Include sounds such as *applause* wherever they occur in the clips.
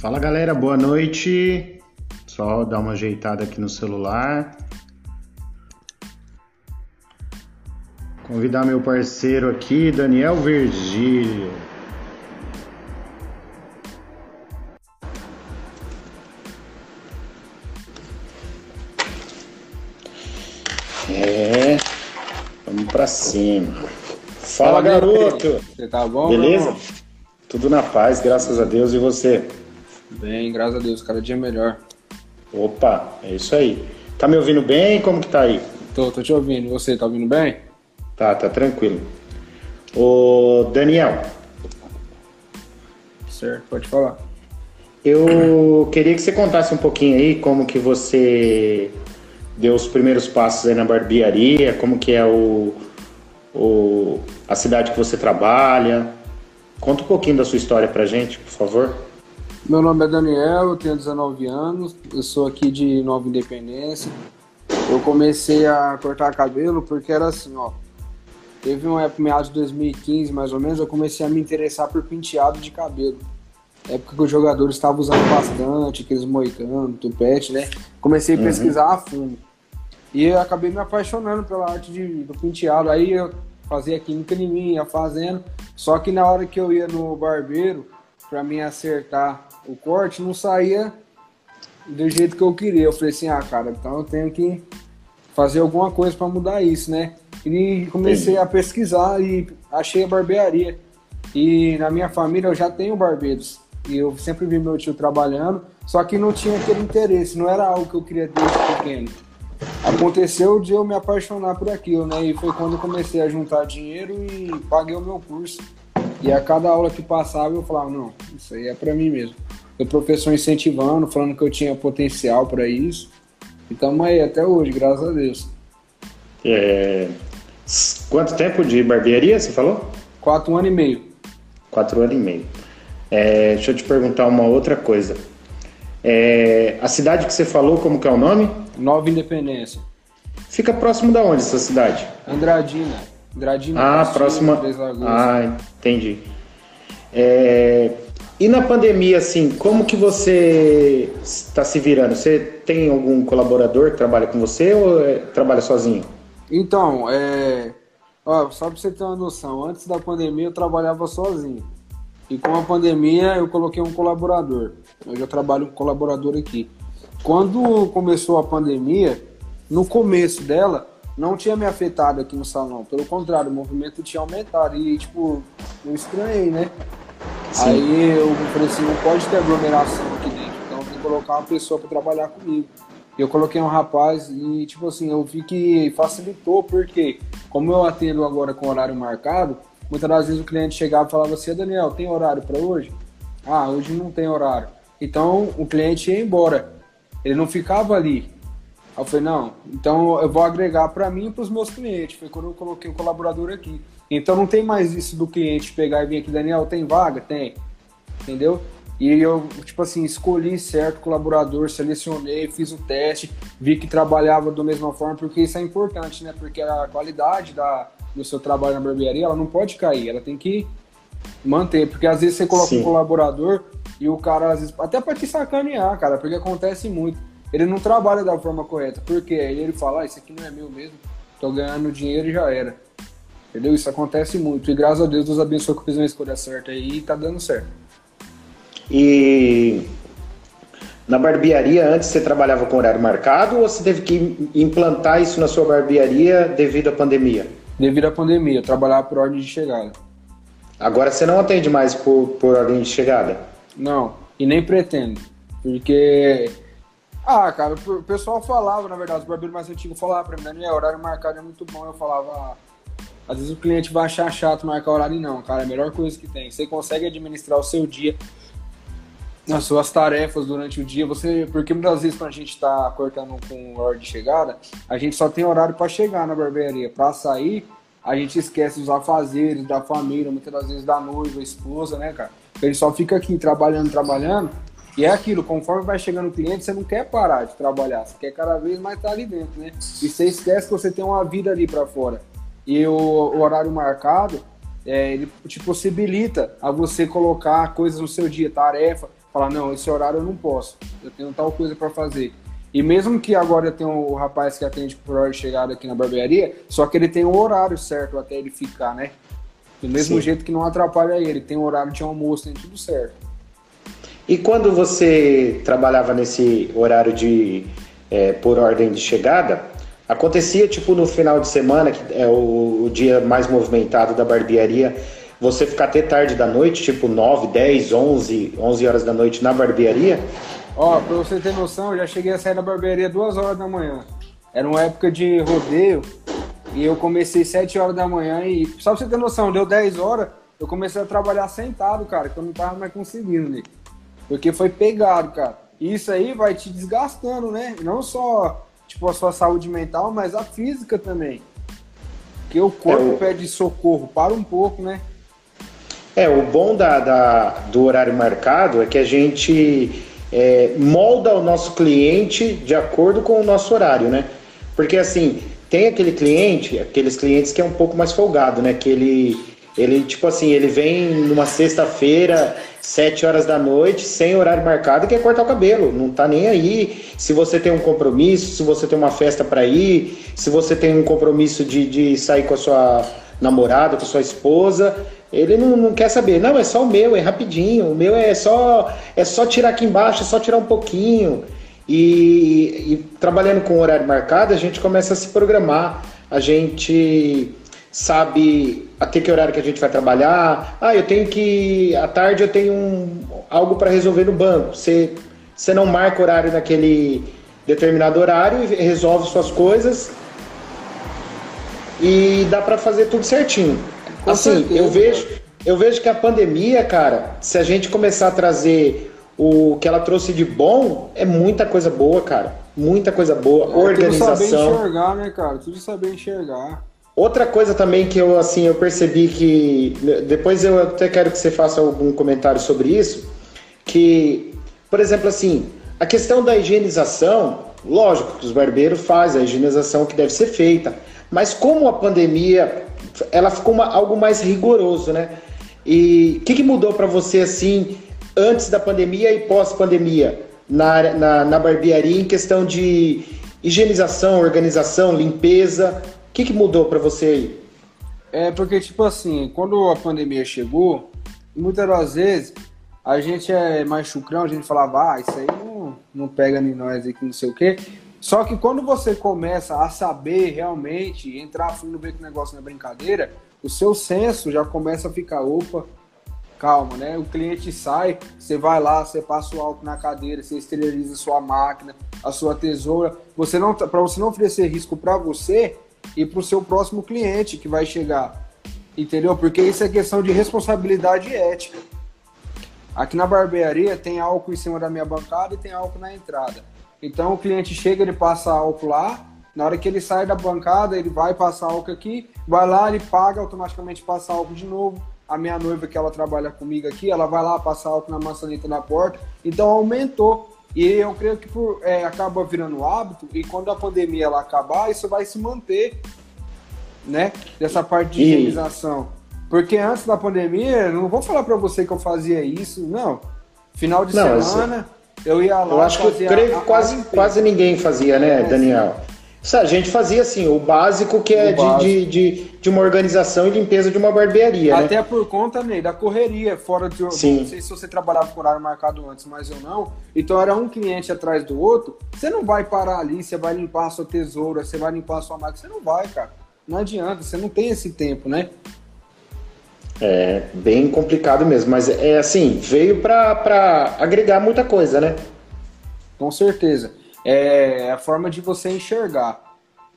Fala galera, boa noite. Só dar uma ajeitada aqui no celular. Convidar meu parceiro aqui, Daniel Virgílio. É, vamos pra cima. Fala, Fala, garoto! Você tá bom? Beleza? Tudo na paz, graças a Deus. E você? Bem, graças a Deus, cada dia melhor. Opa, é isso aí. Tá me ouvindo bem? Como que tá aí? Tô, tô te ouvindo. Você tá ouvindo bem? Tá, tá tranquilo. Ô, Daniel, Certo, pode falar. eu queria que você contasse um pouquinho aí como que você deu os primeiros passos aí na barbearia, como que é o, o a cidade que você trabalha. Conta um pouquinho da sua história pra gente, por favor. Meu nome é Daniel, eu tenho 19 anos, eu sou aqui de Nova Independência. Eu comecei a cortar cabelo porque era assim, ó. Teve uma época, meados de 2015, mais ou menos, eu comecei a me interessar por penteado de cabelo. Época que os jogadores estavam usando bastante, aqueles moicanos, tupete, né? Comecei a pesquisar a fundo. E eu acabei me apaixonando pela arte de, do penteado. Aí eu fazia química em mim, ia fazendo. Só que na hora que eu ia no barbeiro, pra mim acertar o corte, não saía do jeito que eu queria. Eu falei assim, ah, cara, então eu tenho que fazer alguma coisa para mudar isso, né? E comecei Entendi. a pesquisar e achei a barbearia. E na minha família eu já tenho barbeiros. E eu sempre vi meu tio trabalhando, só que não tinha aquele interesse, não era algo que eu queria desde pequeno. Aconteceu de eu me apaixonar por aquilo, né? E foi quando eu comecei a juntar dinheiro e paguei o meu curso. E a cada aula que passava eu falava, não, isso aí é pra mim mesmo. O professor incentivando, falando que eu tinha potencial para isso. E tamo aí até hoje, graças a Deus. É, Quanto tempo de barbearia você falou? Quatro anos e meio. Quatro anos e meio. É, deixa eu te perguntar uma outra coisa. É, a cidade que você falou, como que é o nome? Nova Independência. Fica próximo da onde essa cidade? Andradina. Andradina. Ah, próxima. Ah, entendi. É, E na pandemia, assim, como que você está se virando? Você tem algum colaborador que trabalha com você ou é- trabalha sozinho? Então, é. Ó, só pra você ter uma noção, antes da pandemia eu trabalhava sozinho. E com a pandemia eu coloquei um colaborador. Eu já trabalho com colaborador aqui. Quando começou a pandemia, no começo dela, não tinha me afetado aqui no salão. Pelo contrário, o movimento tinha aumentado. E, tipo, eu estranhei, né? Aí eu falei assim, não pode ter aglomeração aqui dentro, então tem que colocar uma pessoa para trabalhar comigo. Eu coloquei um rapaz e, tipo assim, eu vi que facilitou, porque como eu atendo agora com horário marcado, muitas das vezes o cliente chegava e falava assim, Daniel, tem horário para hoje? Ah, hoje não tem horário. Então o cliente ia embora, ele não ficava ali. Aí eu falei, não, então eu vou agregar para mim e para os meus clientes. Foi quando eu coloquei o colaborador aqui. Então não tem mais isso do cliente pegar e vir aqui, Daniel, tem vaga? Tem. Entendeu? E eu, tipo assim, escolhi certo colaborador, selecionei, fiz o teste, vi que trabalhava da mesma forma, porque isso é importante, né? Porque a qualidade da, do seu trabalho na barbearia, ela não pode cair, ela tem que manter. Porque às vezes você coloca Sim. um colaborador e o cara, às vezes, até pra te sacanear, cara, porque acontece muito. Ele não trabalha da forma correta, porque aí ele fala, ah, isso aqui não é meu mesmo, tô ganhando dinheiro e já era. Entendeu? Isso acontece muito. E graças a Deus, Deus abençoe que eu fiz uma escolha certa aí e tá dando certo. E na barbearia, antes você trabalhava com horário marcado ou você teve que implantar isso na sua barbearia devido à pandemia? Devido à pandemia, eu trabalhava por ordem de chegada. Agora você não atende mais por, por ordem de chegada? Não, e nem pretendo. Porque. Ah, cara, o pessoal falava, na verdade, os barbeiros mais antigos falavam pra mim, Daniel, horário marcado é muito bom. Eu falava, ah, às vezes o cliente vai achar chato marcar horário não, cara, é a melhor coisa que tem. Você consegue administrar o seu dia, as suas tarefas durante o dia, você. Porque muitas vezes quando a gente tá cortando com hora de chegada, a gente só tem horário para chegar na barbearia. Para sair, a gente esquece dos afazeres da família, muitas das vezes da noiva, esposa, né, cara? A gente só fica aqui trabalhando, trabalhando. E é aquilo, conforme vai chegando o cliente, você não quer parar de trabalhar, você quer cada vez mais estar ali dentro, né? E você esquece que você tem uma vida ali para fora. E o, o horário marcado, é, ele te possibilita a você colocar coisas no seu dia, tarefa, Falar, não, esse horário eu não posso, eu tenho tal coisa para fazer. E mesmo que agora eu tenha o rapaz que atende por hora de chegada aqui na barbearia, só que ele tem o horário certo até ele ficar, né? Do mesmo Sim. jeito que não atrapalha ele, tem horário de almoço, tem tudo certo. E quando você trabalhava nesse horário de é, por ordem de chegada, acontecia tipo no final de semana, que é o, o dia mais movimentado da barbearia, você ficar até tarde da noite, tipo 9, 10, 11, 11 horas da noite na barbearia? Ó, pra você ter noção, eu já cheguei a sair da barbearia duas horas da manhã. Era uma época de rodeio e eu comecei 7 horas da manhã e, só pra você ter noção, deu 10 horas, eu comecei a trabalhar sentado, cara, que eu não tava mais conseguindo, né? Porque foi pegado, cara. E isso aí vai te desgastando, né? Não só, tipo, a sua saúde mental, mas a física também. Porque o corpo é, pede socorro, para um pouco, né? É, o bom da, da, do horário marcado é que a gente é, molda o nosso cliente de acordo com o nosso horário, né? Porque assim, tem aquele cliente, aqueles clientes que é um pouco mais folgado, né? Que ele, ele tipo assim, ele vem numa sexta-feira, sete horas da noite, sem horário marcado, e quer cortar o cabelo. Não tá nem aí. Se você tem um compromisso, se você tem uma festa para ir, se você tem um compromisso de, de sair com a sua namorada, com a sua esposa, ele não, não, quer saber. Não, é só o meu, é rapidinho. O meu é só é só tirar aqui embaixo, é só tirar um pouquinho. E, e trabalhando com horário marcado, a gente começa a se programar. A gente sabe até que horário que a gente vai trabalhar. Ah, eu tenho que à tarde eu tenho um, algo para resolver no banco. Você você não marca horário naquele determinado horário e resolve suas coisas e dá para fazer tudo certinho. Com assim, certeza. eu vejo, eu vejo que a pandemia, cara, se a gente começar a trazer o que ela trouxe de bom, é muita coisa boa, cara. Muita coisa boa, é, organização. Tudo saber enxergar, né, cara? Tudo saber enxergar. Outra coisa também que eu assim eu percebi que depois eu até quero que você faça algum comentário sobre isso, que por exemplo assim a questão da higienização, lógico que os barbeiros fazem a higienização que deve ser feita, mas como a pandemia ela ficou uma, algo mais rigoroso, né? E o que, que, mudou para você assim antes da pandemia e pós-pandemia na, na, na, barbearia em questão de higienização, organização, limpeza? Que, que mudou para você aí? É porque tipo assim, quando a pandemia chegou, muitas das vezes a gente é mais chucrão, a gente falava, ah, isso aí não, não pega em nós aqui, não sei o quê. Só que quando você começa a saber realmente, entrar fundo, ver que o negócio não é brincadeira, o seu senso já começa a ficar, opa, calma, né? O cliente sai, você vai lá, você passa o álcool na cadeira, você esteriliza a sua máquina, a sua tesoura. Você não, para você não oferecer risco para você e para o seu próximo cliente que vai chegar, entendeu? Porque isso é questão de responsabilidade ética. Aqui na barbearia tem álcool em cima da minha bancada e tem álcool na entrada. Então o cliente chega, ele passa álcool lá, na hora que ele sai da bancada, ele vai passar álcool aqui, vai lá, ele paga, automaticamente passa álcool de novo. A minha noiva, que ela trabalha comigo aqui, ela vai lá passar álcool na maçaneta da porta. Então aumentou. E eu creio que por, é, acaba virando hábito, e quando a pandemia ela acabar, isso vai se manter, né? Dessa parte de higienização. Porque antes da pandemia, não vou falar para você que eu fazia isso, não. Final de não, semana. Eu ia lá. Eu acho que eu creio que quase, quase ninguém fazia, né, Daniel? A gente fazia assim, o básico que é de, de, de, de, uma organização e limpeza de uma barbearia. Até né? por conta né, da correria, fora de. Sim. Não sei se você trabalhava com horário marcado antes, mas eu não. Então era um cliente atrás do outro. Você não vai parar ali, você vai limpar a sua tesoura, você vai limpar a sua máquina. Você não vai, cara. Não adianta, você não tem esse tempo, né? É bem complicado mesmo, mas é assim, veio para agregar muita coisa, né? Com certeza. É a forma de você enxergar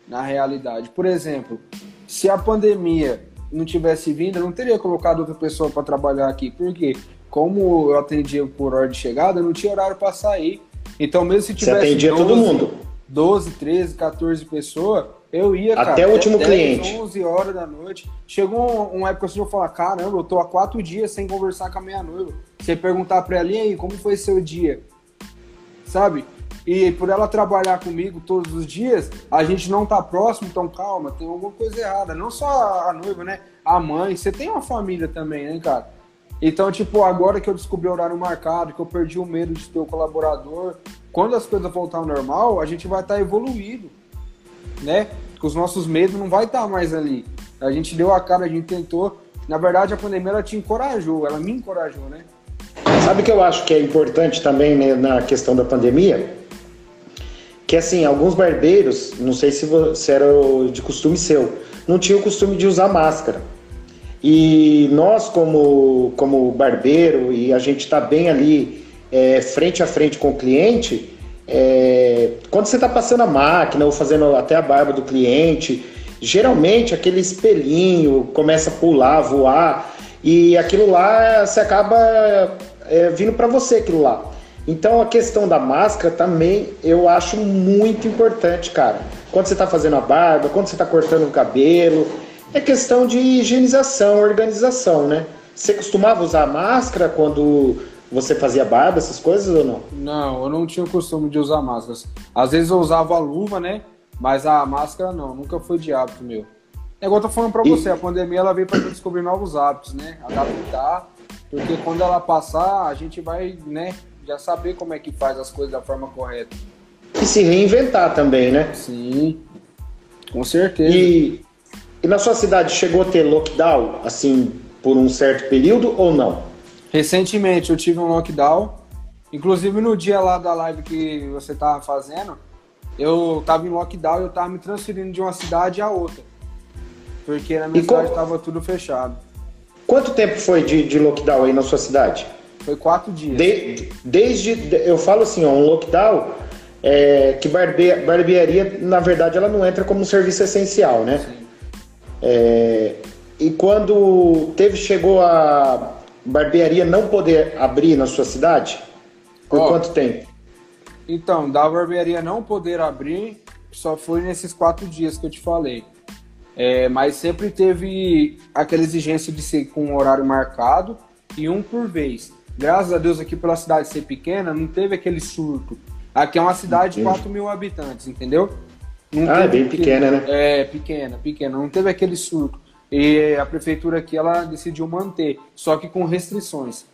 na realidade. Por exemplo, se a pandemia não tivesse vindo, eu não teria colocado outra pessoa para trabalhar aqui. Porque, como eu atendia por hora de chegada, eu não tinha horário para sair. Então, mesmo se tivesse. Você atendia 12, todo mundo. 12, 13, 14 pessoas, eu ia, até cara, o último até 10, cliente. 11 horas da noite. Chegou uma época assim, eu falar, caramba, eu tô há quatro dias sem conversar com a minha noiva. Você perguntar pra ela, e aí, como foi seu dia? Sabe? E por ela trabalhar comigo todos os dias, a gente não tá próximo, então calma, tem alguma coisa errada. Não só a noiva, né? A mãe, você tem uma família também, né, cara? Então, tipo, agora que eu descobri o horário marcado, que eu perdi o medo de ter o colaborador, quando as coisas voltar ao normal, a gente vai estar tá evoluído, né? Que os nossos medos não vai estar tá mais ali. A gente deu a cara, a gente tentou. Na verdade, a pandemia ela te encorajou, ela me encorajou, né? Sabe que eu acho que é importante também né, na questão da pandemia? Que assim, alguns barbeiros, não sei se, se era de costume seu, não tinham o costume de usar máscara. E nós, como, como barbeiro, e a gente está bem ali é, frente a frente com o cliente, é, quando você está passando a máquina ou fazendo até a barba do cliente, geralmente aquele espelhinho começa a pular, voar, e aquilo lá você acaba é, vindo para você aquilo lá. Então a questão da máscara também eu acho muito importante, cara. Quando você está fazendo a barba, quando você está cortando o cabelo, é questão de higienização, organização, né? Você costumava usar máscara quando você fazia barba, essas coisas ou não? Não, eu não tinha o costume de usar máscaras. Às vezes eu usava a luva, né? Mas a máscara não, nunca foi de hábito meu. É igual eu tô falando pra você, a pandemia ela veio pra gente descobrir novos hábitos, né? Adaptar, porque quando ela passar, a gente vai, né, já saber como é que faz as coisas da forma correta. E se reinventar também, né? Sim, com certeza. E, e na sua cidade chegou a ter lockdown, assim, por um certo período ou não? Recentemente eu tive um lockdown, inclusive no dia lá da live que você tava fazendo, eu tava em lockdown e eu tava me transferindo de uma cidade a outra. Porque na minha e cidade estava tudo fechado. Quanto tempo foi de, de, lockdown aí na sua cidade? Foi quatro dias. De, desde, eu falo assim, ó, um lockdown é, que barbe, barbearia, na verdade, ela não entra como um serviço essencial, né? Sim. É, e quando teve, chegou a barbearia não poder abrir na sua cidade? Por quanto tempo? Então, da barbearia não poder abrir, só foi nesses quatro dias que eu te falei. É, mas sempre teve aquela exigência de ser com um horário marcado e um por vez. Graças a Deus aqui pela cidade ser pequena, não teve aquele surto. Aqui é uma cidade de 4 mil habitantes, entendeu? Não ah, é bem pequena, né? É, pequena, pequena. Não teve aquele surto. E a prefeitura aqui, ela decidiu manter, só que com restrições.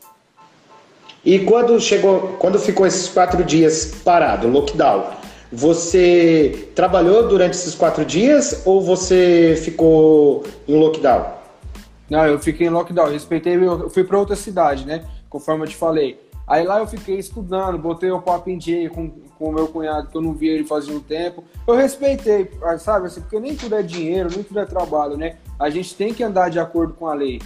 E quando chegou, quando ficou esses quatro dias parado, lockdown, você trabalhou durante esses quatro dias ou você ficou em lockdown? Não, eu fiquei em lockdown. Respeitei, eu fui para outra cidade, né? Conforme eu te falei. Aí lá eu fiquei estudando, botei o papo em dia com com o meu cunhado, que eu não via ele fazia um tempo. Eu respeitei, sabe, assim, porque nem tudo é dinheiro, nem tudo é trabalho, né? A gente tem que andar de acordo com a lei,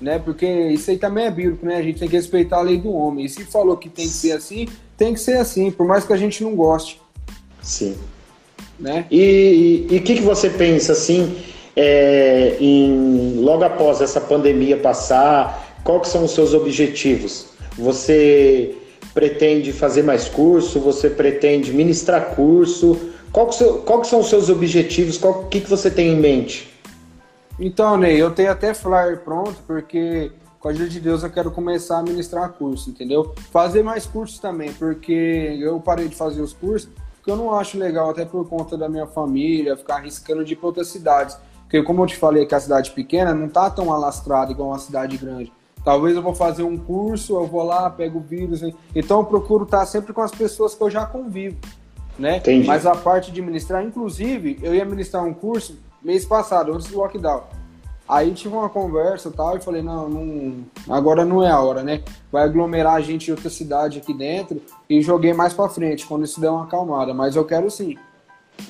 né? Porque isso aí também é bíblico, né? A gente tem que respeitar a lei do homem. E se falou que tem que ser assim, tem que ser assim, por mais que a gente não goste. Sim. Né? E o que, que você pensa, assim, é, em, logo após essa pandemia passar, quais são os seus objetivos? Você pretende fazer mais curso? Você pretende ministrar curso? Qual que, são os seus objetivos? O que, que você tem em mente? Então, Ney, eu tenho até flyer pronto, porque com a ajuda de Deus eu quero começar a ministrar curso, entendeu? Fazer mais cursos também, porque eu parei de fazer os cursos, porque eu não acho legal, até por conta da minha família, ficar arriscando de ir para outras cidades. Porque como eu te falei que a cidade pequena não tá tão alastrada igual uma cidade grande. Talvez eu vou fazer um curso, eu vou lá, pego o vírus. Então eu procuro estar sempre com as pessoas que eu já convivo, né? Entendi. Mas a parte de ministrar, inclusive, eu ia ministrar um curso mês passado, antes do lockdown. Aí tive uma conversa e tal, e falei, não, não, agora não é a hora, né? Vai aglomerar a gente em outra cidade aqui dentro e joguei mais para frente, quando isso der uma acalmada. Mas eu quero sim,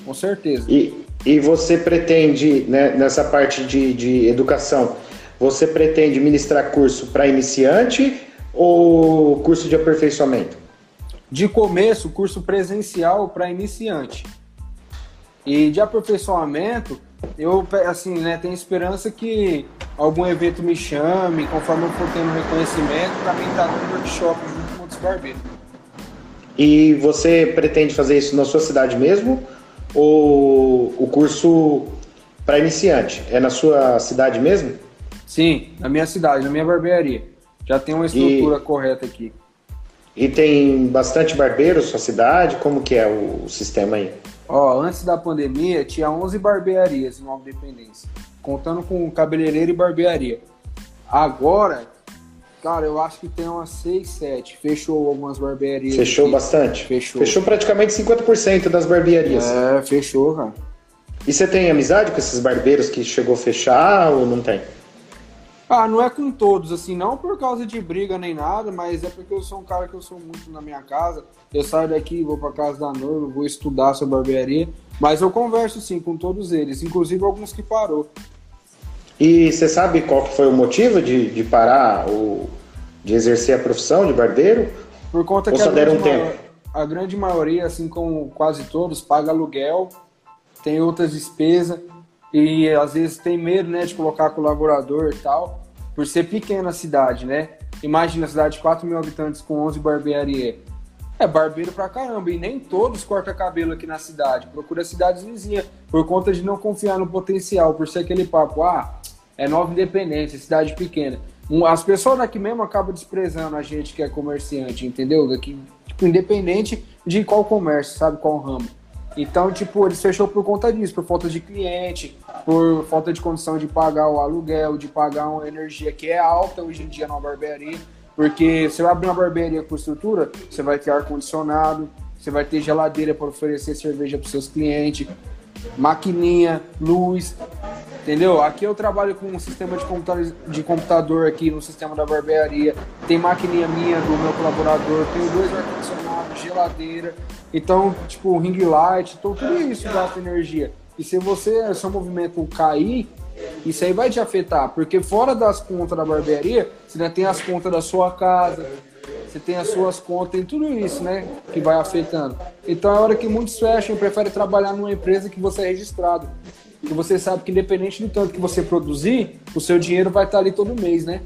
com certeza. E, e você pretende, né, nessa parte de, de educação, você pretende ministrar curso para iniciante ou curso de aperfeiçoamento? De começo, curso presencial para iniciante. E de aperfeiçoamento, eu assim, né, tenho esperança que algum evento me chame, conforme eu for tendo reconhecimento, para mim estar tá no workshop junto com outros barbeiros. E você pretende fazer isso na sua cidade mesmo? Ou o curso para iniciante é na sua cidade mesmo? Sim, na minha cidade, na minha barbearia. Já tem uma estrutura e, correta aqui. E tem bastante barbeiros na sua cidade? Como que é o, sistema aí? Ó, antes da pandemia tinha 11 barbearias em Nova Dependência, contando com cabeleireiro e barbearia. Agora Cara, eu acho que tem umas 6, 7. Fechou algumas barbearias. Fechou aqui. bastante? Fechou. Fechou praticamente 50% das barbearias. É, fechou, cara. E você tem amizade com esses barbeiros que chegou a fechar ou não tem? Ah, não é com todos, assim, não por causa de briga nem nada, mas é porque eu sou um cara que eu sou muito na minha casa. Eu saio daqui, vou pra casa da noiva, vou estudar sobre barbearia. Mas eu converso, sim, com todos eles, inclusive alguns que parou. E você sabe qual foi o motivo de, de parar, o, de exercer a profissão de barbeiro? Por conta Ou que só a deram grande, um maior- tempo? a grande maioria, assim como quase todos, paga aluguel, tem outras despesas e às vezes tem medo, né, de colocar colaborador e tal, por ser pequena a cidade, né? Imagina a cidade de 4 mil habitantes com 11 barbearia. É barbeiro pra caramba, e nem todos cortam cabelo aqui na cidade. Procura cidades vizinhas, por conta de não confiar no potencial, por ser aquele papo, ah, é Nova Independência, cidade pequena. As pessoas daqui mesmo acabam desprezando a gente que é comerciante, entendeu? Daqui, tipo, independente de qual comércio, sabe, qual ramo. Então, tipo, eles fechou por conta disso, por falta de cliente, por falta de condição de pagar o aluguel, de pagar uma energia que é alta hoje em dia numa barbearia. Porque você vai abrir uma barbearia com estrutura, você vai ter ar-condicionado, você vai ter geladeira para oferecer cerveja para seus clientes, maquininha, luz, entendeu? Aqui eu trabalho com um sistema de computador, de computador aqui no sistema da barbearia, tem maquininha minha do meu colaborador, tenho dois ar-condicionados, geladeira, então, tipo, ring light, então tudo isso gasta energia. E se você, seu movimento cair, isso aí vai te afetar, porque fora das contas da barbearia, você ainda tem as contas da sua casa, você tem as suas contas, tem tudo isso, né? Que vai afetando. Então é hora que muitos fecham e preferem trabalhar numa empresa que você é registrado. Que você sabe que independente do tanto que você produzir, o seu dinheiro vai estar ali todo mês, né?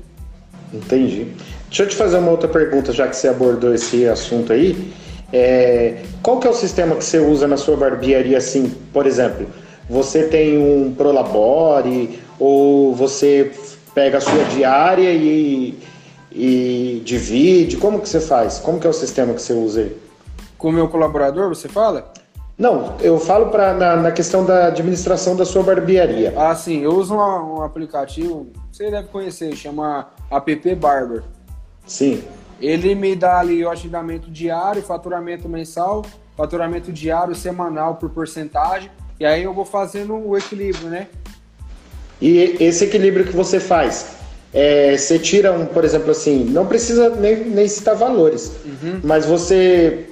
Entendi. Deixa eu te fazer uma outra pergunta, já que você abordou esse assunto aí. É, qual que é o sistema que você usa na sua barbearia, assim, por exemplo? Você tem um Prolabore ou você pega a sua diária e, e divide? Como que você faz? Como que é o sistema que você usa aí? Com o meu colaborador, você fala? Não, eu falo pra, na, na questão da administração da sua barbearia. Ah, sim, eu uso uma- um aplicativo, você deve conhecer, chama App Barber. Sim. Ele me dá ali o agendamento diário, faturamento mensal, faturamento diário, semanal por porcentagem, e aí eu vou fazendo o equilíbrio, né? E esse equilíbrio que você faz, é, você tira um, por exemplo, assim, não precisa nem, nem citar valores, mas você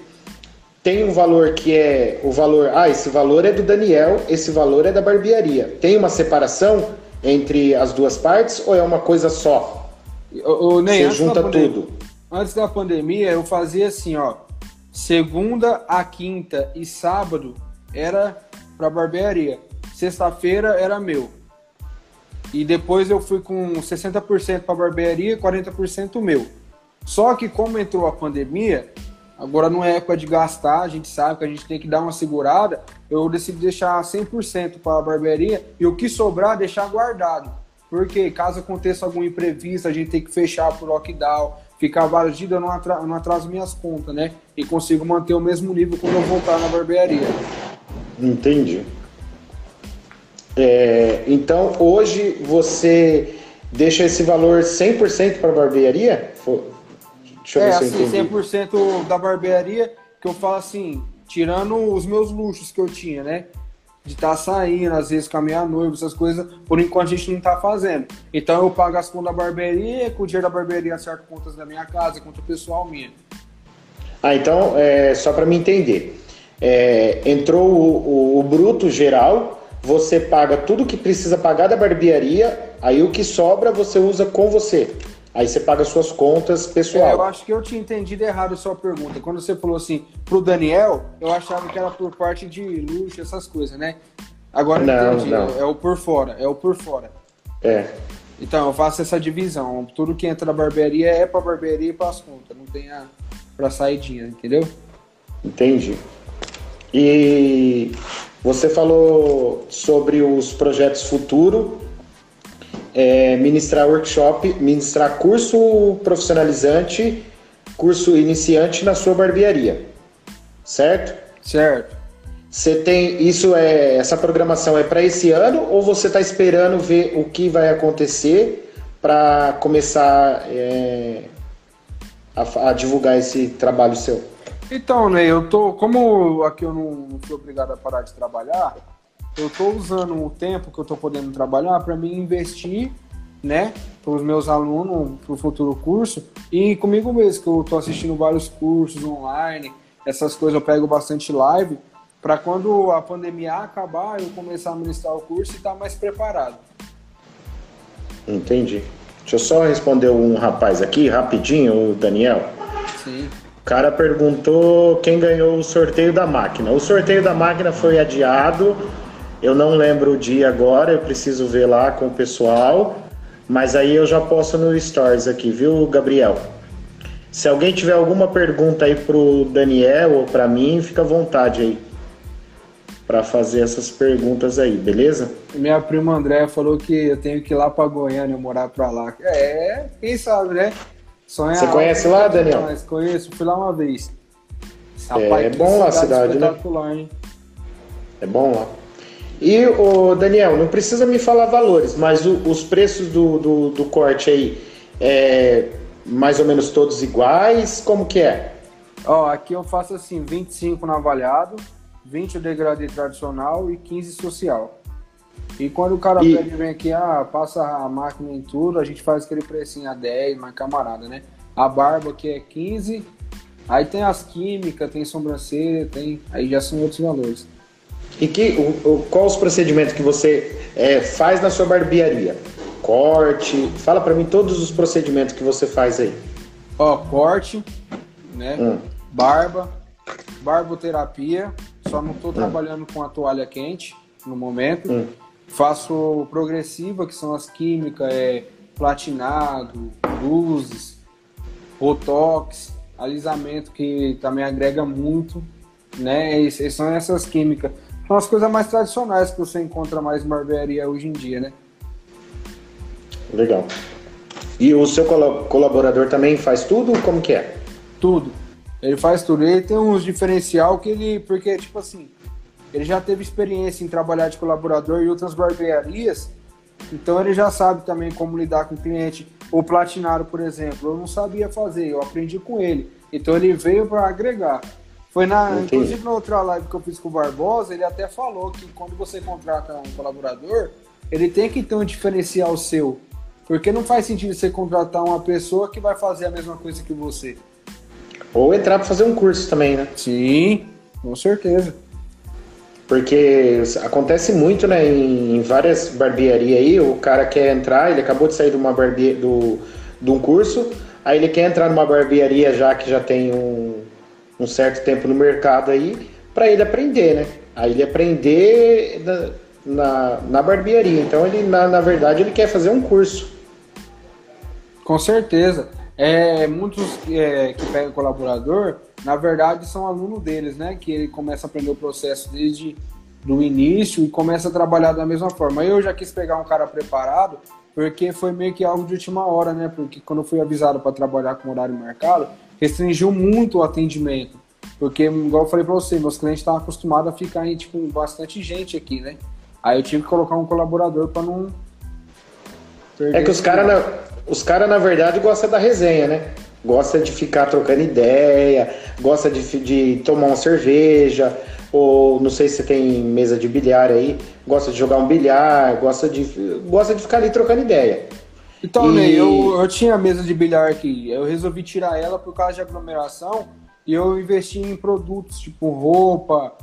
tem um valor que é o valor, ah, esse valor é do Daniel, esse valor é da barbearia. Tem uma separação entre as duas partes ou é uma coisa só? O, Você junta tudo. Antes da pandemia, eu fazia assim, ó. Segunda a quinta e sábado era pra barbearia. Sexta-feira era meu. E depois eu fui com 60% pra barbearia e 40% meu. Só que como entrou a pandemia, agora não é época de gastar, a gente sabe que a gente tem que dar uma segurada. Eu decidi deixar 100% para barbearia e o que sobrar deixar guardado. Porque caso aconteça algum imprevisto, a gente tem que fechar por lockdown, ficar vários dias, eu não, atra não atraso minhas contas, né? E consigo manter o mesmo nível quando eu voltar na barbearia. Entendi. É, então, hoje você deixa esse valor 100% para barbearia? Fo- Deixa eu É, ver se eu assim, entendi. 100% da barbearia, que eu falo assim, tirando os meus luxos que eu tinha, né? De estar saindo, às vezes com a minha noiva, essas coisas, por enquanto a gente não tá fazendo. Então eu pago as contas da barbearia, com o dinheiro da barbearia acerto contas da minha casa, conta pessoal minha. Ah, então, é, só para me entender. É, entrou o, o- o bruto geral, você paga tudo que precisa pagar da barbearia, aí o que sobra você usa com você. Aí você paga suas contas É, eu pessoal. acho que eu tinha entendido errado a sua pergunta. Quando você falou assim, pro Daniel, eu achava que era por parte de luxo, essas coisas, né? Agora Não, entendi, não. é o por fora, é o por fora. É. Então, eu faço essa divisão. Tudo que entra na barbearia é pra barbearia e pras contas. Não tem a pra saidinha, entendeu? Entendi. E você falou sobre os projetos futuro, é, ministrar workshop, ministrar curso profissionalizante, curso iniciante na sua barbearia, certo? Certo. Você tem isso é essa programação é para esse ano ou você está esperando ver o que vai acontecer para começar é, a, a, divulgar esse trabalho seu? Então, né, eu tô, como aqui eu não, não fui obrigado a parar de trabalhar, eu tô usando o tempo que eu tô podendo trabalhar para me investir, né, para os meus alunos, para o futuro curso e comigo mesmo, que eu tô assistindo vários cursos online, essas coisas eu pego bastante live para quando a pandemia acabar eu começar a ministrar o curso e estar tá mais preparado. Entendi. Deixa eu só responder um rapaz aqui, rapidinho, o Daniel. Sim. O cara perguntou quem ganhou o sorteio da máquina. O sorteio da máquina foi adiado. Eu não lembro o dia agora, eu preciso ver lá com o pessoal. Mas aí eu já posto no Stories aqui, viu, Gabriel? Se alguém tiver alguma pergunta aí pro Daniel ou para mim, fica à vontade aí para fazer essas perguntas aí, beleza? Minha prima André falou que eu tenho que ir lá para Goiânia, morar para lá. É, quem sabe, né? Sonhar Você conhece lá, Daniel? Mas conheço, fui lá uma vez. Rapaz, é, é bom lá a cidade, né? Hein? É bom lá. E, o Daniel, não precisa me falar valores, mas o, os preços do, do, do, corte aí, é mais ou menos todos iguais? Como que é? Ó, aqui eu faço assim, 25 no avaliado, 20 o degradê tradicional e 15 social. E quando o cara e... pede, vem aqui, ah, passa a máquina em tudo, a gente faz aquele precinho a 10, mais camarada, né? A barba aqui é 15, aí tem as químicas, tem sobrancelha, tem. Aí já são outros valores. E que, o, o, qual os procedimentos que você é, faz na sua barbearia? Corte, fala para mim todos os procedimentos que você faz aí. Ó, corte, né? Hum. Barba, barboterapia, só não estou hum. trabalhando com a toalha quente no momento. Hum. Faço progressiva, que são as químicas, é platinado, luzes, botox, alisamento que também agrega muito, né? E, são essas químicas. São as coisas mais tradicionais que você encontra mais em barbearia hoje em dia, né? Legal. E o seu colaborador também faz tudo? Como que é? Tudo. Ele faz tudo. Ele tem uns diferencial que ele. Porque, tipo assim, ele já teve experiência em trabalhar de colaborador em outras barbearias. Então ele já sabe também como lidar com o cliente. O platinado, por exemplo, eu não sabia fazer, eu aprendi com ele. Então ele veio para agregar. Foi na, inclusive na outra live que eu fiz com o Barbosa, ele até falou que quando você contrata um colaborador, ele tem que ter um diferencial seu. Porque não faz sentido você contratar uma pessoa que vai fazer a mesma coisa que você. Ou entrar para fazer um curso também, né? Sim, com certeza. Porque acontece muito, né? Em, várias barbearias aí, o cara quer entrar, ele acabou de sair de uma barbearia, do, de um curso, aí ele quer entrar numa barbearia já que já tem um, um certo tempo no mercado aí, para ele aprender, né? Aí ele aprender na, na, na barbearia. Então ele, na, na verdade, ele quer fazer um curso. Com certeza. É, muitos é, que pegam colaborador, na verdade, são alunos deles, né? Que ele começa a aprender o processo desde do início e começa a trabalhar da mesma forma. Eu já quis pegar um cara preparado, porque foi meio que algo de última hora, né? Porque quando eu fui avisado para trabalhar com horário marcado, restringiu muito o atendimento. Porque, igual eu falei para você, meus clientes estavam acostumados a ficar em, tipo, bastante gente aqui, né? Aí eu tive que colocar um colaborador para não. É que os caras, os cara, na verdade, gostam da resenha, né? Gosta de ficar trocando ideia, gosta de, de tomar uma cerveja, ou não sei se você tem mesa de bilhar aí, gosta de jogar um bilhar, gosta de, gosta de ficar ali trocando ideia. Então, e... Ney, eu, eu tinha mesa de bilhar aqui, eu resolvi tirar ela por causa de aglomeração e eu investi em produtos tipo roupa,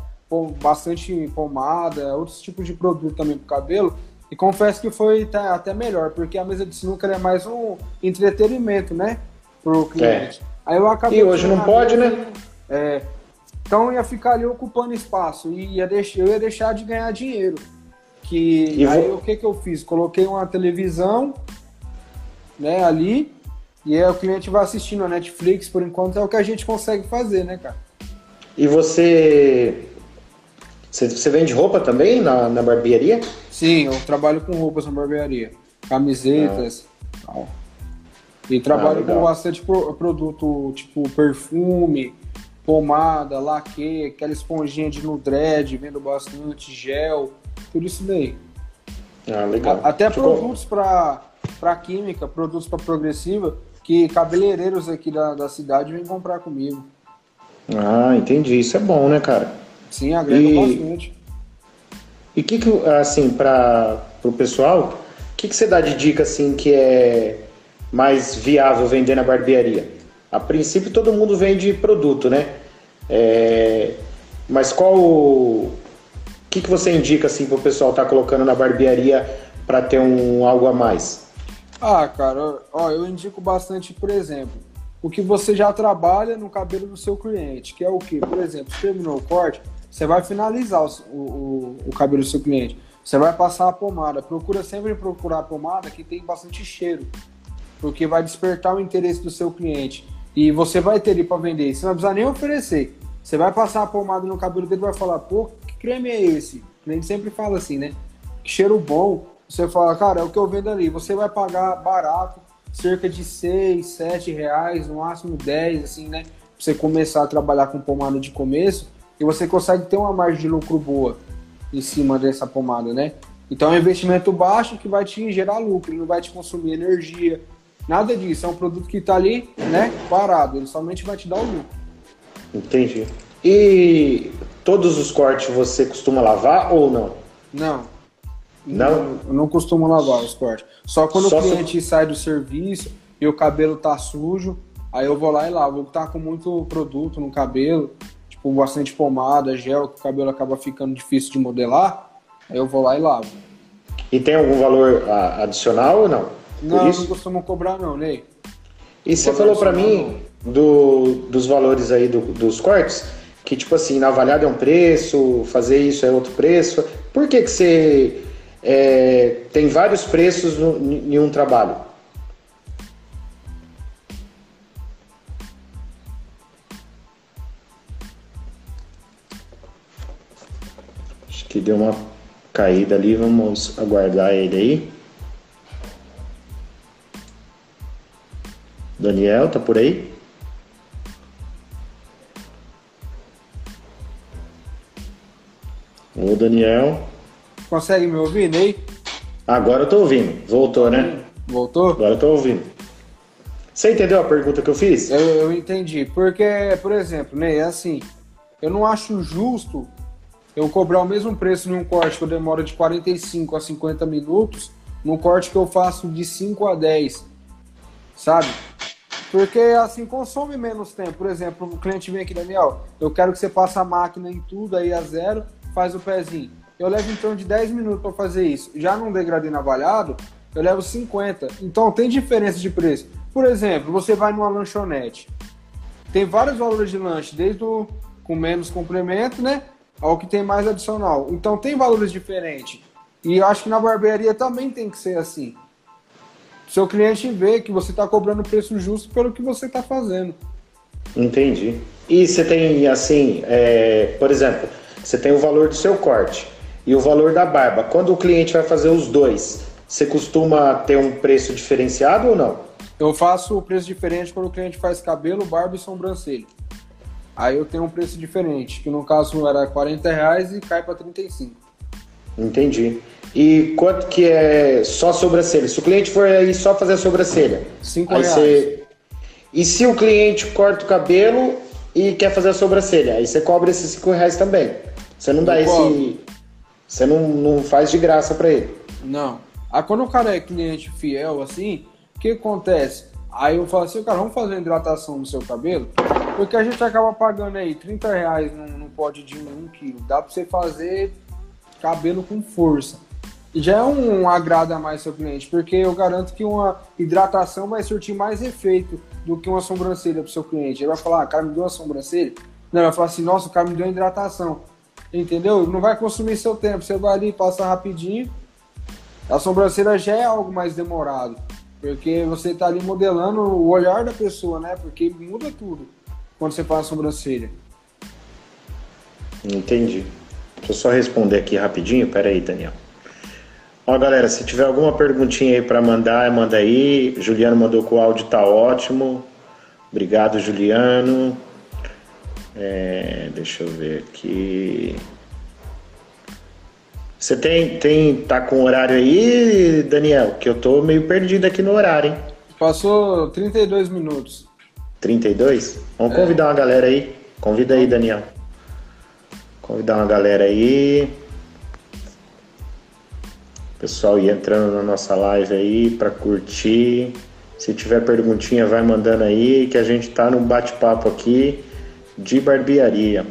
bastante pomada, outros tipos de produto também pro cabelo. E confesso que foi até melhor, porque a mesa de sinuca é mais um entretenimento, né? Pro cliente. É. Aí eu acabei. E hoje não pode, né? É. Então ia ficar ali ocupando espaço e ia deixar, eu ia deixar de ganhar dinheiro. Que e aí vou... o que que eu fiz? Coloquei uma televisão, né, ali, e aí o cliente vai assistindo a Netflix, por enquanto é o que a gente consegue fazer, né, cara? E você você, você vende roupa também na, na barbearia? Sim, eu trabalho com roupas na barbearia. Camisetas. Ah. E trabalho ah, com bastante produto, tipo perfume, pomada, laque, aquela esponjinha de Nudred, vendo bastante, gel, tudo isso daí. Ah, legal. A, até tipo... produtos para para química, produtos para progressiva, que cabeleireiros aqui da, da cidade vêm comprar comigo. Ah, entendi. Isso é bom, né, cara? Sim, agrega e... bastante. E o que, que, assim, para o pessoal, o que, que você dá de dica, assim, que é mais viável vender na barbearia? A princípio, todo mundo vende produto, né? É... Mas qual o que, que você indica, assim, para o pessoal estar tá colocando na barbearia para ter um algo a mais? Ah, cara, ó, eu indico bastante, por exemplo, o que você já trabalha no cabelo do seu cliente, que é o que? Por exemplo, terminou o corte, você vai finalizar o, o, o, cabelo do seu cliente. Você vai passar a pomada. Procura sempre procurar a pomada que tem bastante cheiro, porque vai despertar o interesse do seu cliente. E você vai ter ele para vender. Você não precisa nem oferecer. Você vai passar a pomada no cabelo dele e vai falar: pô, que creme é esse? A gente sempre fala assim, né? Que cheiro bom. Você fala, cara, é o que eu vendo ali. Você vai pagar barato, cerca de 6, 7 reais, no máximo 10, assim, né? Pra você começar a trabalhar com pomada de começo e você consegue ter uma margem de lucro boa em cima dessa pomada, né? Então é um investimento baixo que vai te gerar lucro, não vai te consumir energia, nada disso. É um produto que está ali, né, parado. Ele somente vai te dar o lucro. Entendi. E todos os cortes você costuma lavar ou não? Não. Não? Eu não costumo lavar os cortes. Só quando Só o cliente se... sai do serviço e o cabelo tá sujo, aí eu vou lá e lavo. Tá com muito produto no cabelo, tipo bastante pomada, gel, que o cabelo acaba ficando difícil de modelar, aí eu vou lá e lavo. E tem algum valor adicional ou não? Não, não costumo cobrar não, Ney. E você falou para mim do, dos valores aí do, dos cortes, que tipo assim, na avaliada é um preço, fazer isso é outro preço. Por que que você é, tem vários preços no, em um trabalho. Acho que deu uma caída ali, vamos aguardar ele aí. Daniel, tá por aí? Ô Daniel. Consegue me ouvir, Ney? Agora eu tô ouvindo. Voltou, né? Voltou? Agora eu tô ouvindo. Você entendeu a pergunta que eu fiz? Eu, eu entendi. Porque, por exemplo, Ney, é assim, eu não acho justo eu cobrar o mesmo preço num corte que eu demoro de 45 a 50 minutos, num corte que eu faço de 5 a 10, sabe? Porque assim consome menos tempo. Por exemplo, o cliente vem aqui, Daniel, eu quero que você passe a máquina em tudo aí a zero, faz o pezinho eu levo em torno de 10 minutos para fazer isso. Já num degradê navalhado, eu levo 50. Então tem diferença de preço. Por exemplo, você vai numa lanchonete. Tem vários valores de lanche, desde o com menos complemento, né? Ao que tem mais adicional. Então tem valores diferentes. E acho que na barbearia também tem que ser assim. Seu cliente vê que você está cobrando preço justo pelo que você está fazendo. Entendi. E você tem, assim, é, por exemplo, você tem o valor do seu corte e o valor da barba. Quando o cliente vai fazer os dois, você costuma ter um preço diferenciado ou não? Eu faço o preço diferente quando o cliente faz cabelo, barba e sobrancelha. Aí eu tenho um preço diferente, que no caso era 40 reais e cai para 35. Entendi. E quanto que é só sobrancelha? Se o cliente for aí só fazer a sobrancelha, 5 reais. Você... E se o cliente corta o cabelo e quer fazer a sobrancelha, aí você cobra esses 5 reais também. Você não dá esse. Você não, não faz de graça para ele. Não. Aí quando o cara é cliente fiel assim, o que acontece? Aí eu falo assim, cara, vamos fazer uma hidratação no seu cabelo? Porque a gente acaba pagando aí 30 reais num, num pote de 1 quilo. Dá pra você fazer cabelo com força. Já é um, um agrado a mais seu cliente, porque eu garanto que uma hidratação vai surtir mais efeito do que uma sobrancelha pro seu cliente. Ele vai falar, ah, cara, me deu uma sobrancelha? Não, ele vai falar assim, nossa, o cara me deu uma hidratação entendeu? Não vai consumir seu tempo. Você vai ali, passa rapidinho. A sobrancelha já é algo mais demorado, porque você está ali modelando o olhar da pessoa, né? Porque muda tudo quando você faz a sobrancelha. Entendi. Deixa eu só responder aqui rapidinho. Pera aí, Daniel. Ó, galera, se tiver alguma perguntinha aí para mandar, manda aí. Juliano mandou que o áudio tá ótimo. Obrigado, Juliano. É, deixa eu ver aqui. Você tem, tem, tá com horário aí, Daniel? Que eu tô meio perdido aqui no horário, hein? Passou 32 minutos. 32? Vamos é. convidar uma galera aí. Convida aí, Daniel. Convidar uma galera aí. Pessoal ir entrando na nossa live aí para curtir. Se tiver perguntinha, vai mandando aí, que a gente tá num bate-papo aqui de barbearia.